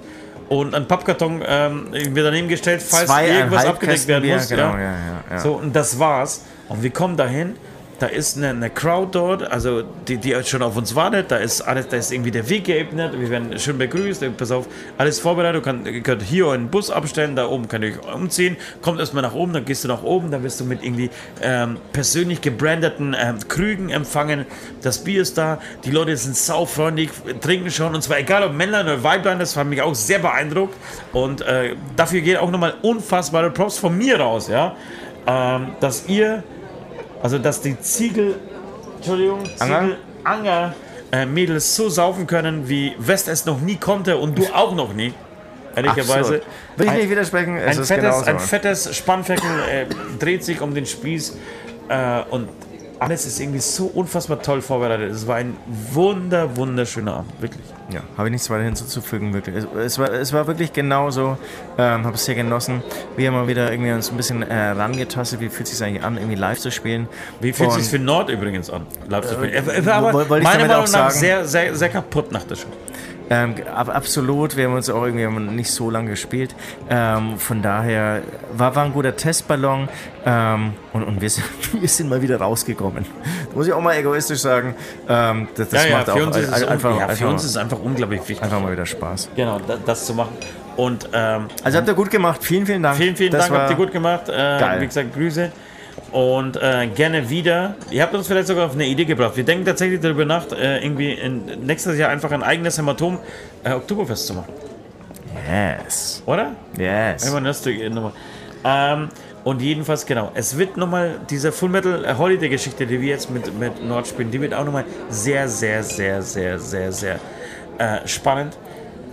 [SPEAKER 3] und ein Pappkarton ähm, wird daneben gestellt, falls irgendwas abgedeckt werden muss. Genau, ja. Ja, so, und das war's. Und wir kommen dahin da ist eine, eine, Crowd dort, also die, die schon auf uns wartet. Da ist alles, da ist irgendwie der Weg geebnet. Wir werden schön begrüßt. Pass auf, alles vorbereitet. Kann, ihr könnt hier euren Bus abstellen. Da oben könnt ihr euch umziehen. Kommt erstmal nach oben, dann gehst du nach oben. Dann wirst du mit irgendwie ähm, persönlich gebrandeten ähm, Krügen empfangen. Das Bier ist da. Die Leute sind saufreundlich, trinken schon. Und zwar egal ob Männlein oder Weiblein. Das hat mich auch sehr beeindruckt. Und äh, dafür geht auch nochmal unfassbare Props von mir raus, ja. Ähm, dass ihr also, dass die Ziegel, Entschuldigung, Ziegel, Anger, äh, Mädels so saufen können, wie West es noch nie konnte und du auch noch nie. Ehrlicherweise.
[SPEAKER 2] Will ich nicht widersprechen.
[SPEAKER 3] ein, fettes, ein fettes Spannfeckel äh, dreht sich um den Spieß äh, und alles ist irgendwie so unfassbar toll vorbereitet. Es war ein wunder, wunderschöner Abend, wirklich.
[SPEAKER 2] Ja, habe ich nichts weiter hinzuzufügen, wirklich. Es, es, war, es war wirklich genauso, ähm, habe es sehr genossen. Wir haben mal wieder irgendwie uns ein bisschen äh, rangetastet, wie fühlt es sich eigentlich an, irgendwie live zu spielen.
[SPEAKER 3] Wie fühlt es sich für Nord übrigens an, live zu spielen? Äh, er war aber meiner Meinung nach sehr, sehr, sehr kaputt nach der Show.
[SPEAKER 2] Ähm, absolut, wir haben uns auch irgendwie nicht so lange gespielt. Ähm, von daher war, war ein guter Testballon ähm, und, und wir, sind, wir sind mal wieder rausgekommen. Muss ich auch mal egoistisch sagen. Ähm, das, das
[SPEAKER 3] ja, macht ja, für auch uns ist einfach, ja, für uns ist es einfach unglaublich wichtig.
[SPEAKER 2] Einfach mal wieder Spaß.
[SPEAKER 3] Genau, das, das zu machen. Und, ähm,
[SPEAKER 2] also habt ihr gut gemacht. Vielen, vielen Dank.
[SPEAKER 3] Vielen, vielen das Dank. Habt ihr gut gemacht. Äh, wie gesagt, Grüße und äh, gerne wieder. Ihr habt uns vielleicht sogar auf eine Idee gebracht. Wir denken tatsächlich darüber nach, äh, irgendwie in, nächstes Jahr einfach ein eigenes Hämatom äh, Oktoberfest zu machen.
[SPEAKER 2] Yes.
[SPEAKER 3] Oder?
[SPEAKER 2] Yes.
[SPEAKER 3] Irgendwann hörst du nochmal. Ähm, und jedenfalls, genau, es wird nochmal diese Full Metal Holiday Geschichte, die wir jetzt mit, mit Nord spielen, die wird auch nochmal sehr, sehr, sehr, sehr, sehr, sehr äh, spannend.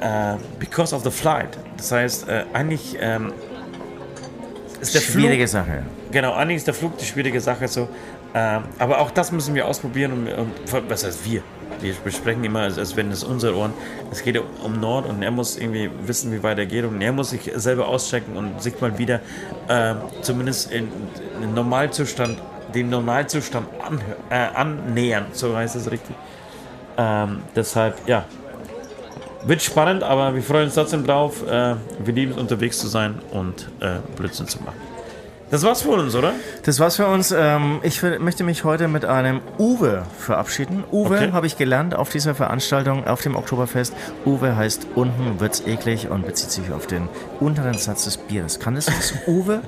[SPEAKER 3] Äh, because of the flight. Das heißt, äh, eigentlich ähm,
[SPEAKER 2] ist der Schwierige Flug, Sache.
[SPEAKER 3] Genau, eigentlich ist der Flug die schwierige Sache so. Ähm, aber auch das müssen wir ausprobieren und, und was heißt wir? Wir besprechen immer, als, als wenn es unsere Ohren. Es geht um Nord und er muss irgendwie wissen, wie weit er geht und er muss sich selber auschecken und sich mal wieder äh, zumindest in, in Normalzustand, dem Normalzustand an, äh, annähern, so heißt es richtig. Ähm, deshalb, ja, wird spannend, aber wir freuen uns trotzdem drauf. Äh, wir lieben es, unterwegs zu sein und äh, Blödsinn zu machen. Das war's für uns, oder?
[SPEAKER 2] Das war's für uns. Ähm, ich möchte mich heute mit einem Uwe verabschieden. Uwe okay. habe ich gelernt auf dieser Veranstaltung, auf dem Oktoberfest. Uwe heißt unten wird's eklig und bezieht sich auf den unteren Satz des Bieres. Kann das was? Uwe?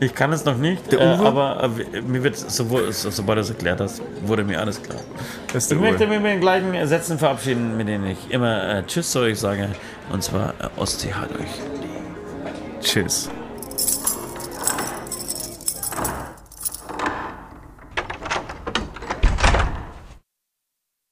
[SPEAKER 3] Ich kann es noch nicht, äh, aber äh, mir wird, sowohl, sobald du es erklärt hast, wurde mir alles klar. Ich Uwe. möchte mich mit den gleichen Sätzen verabschieden, mit denen ich immer äh, Tschüss zu euch sage. Und zwar äh, Ostsee hat euch.
[SPEAKER 2] Tschüss.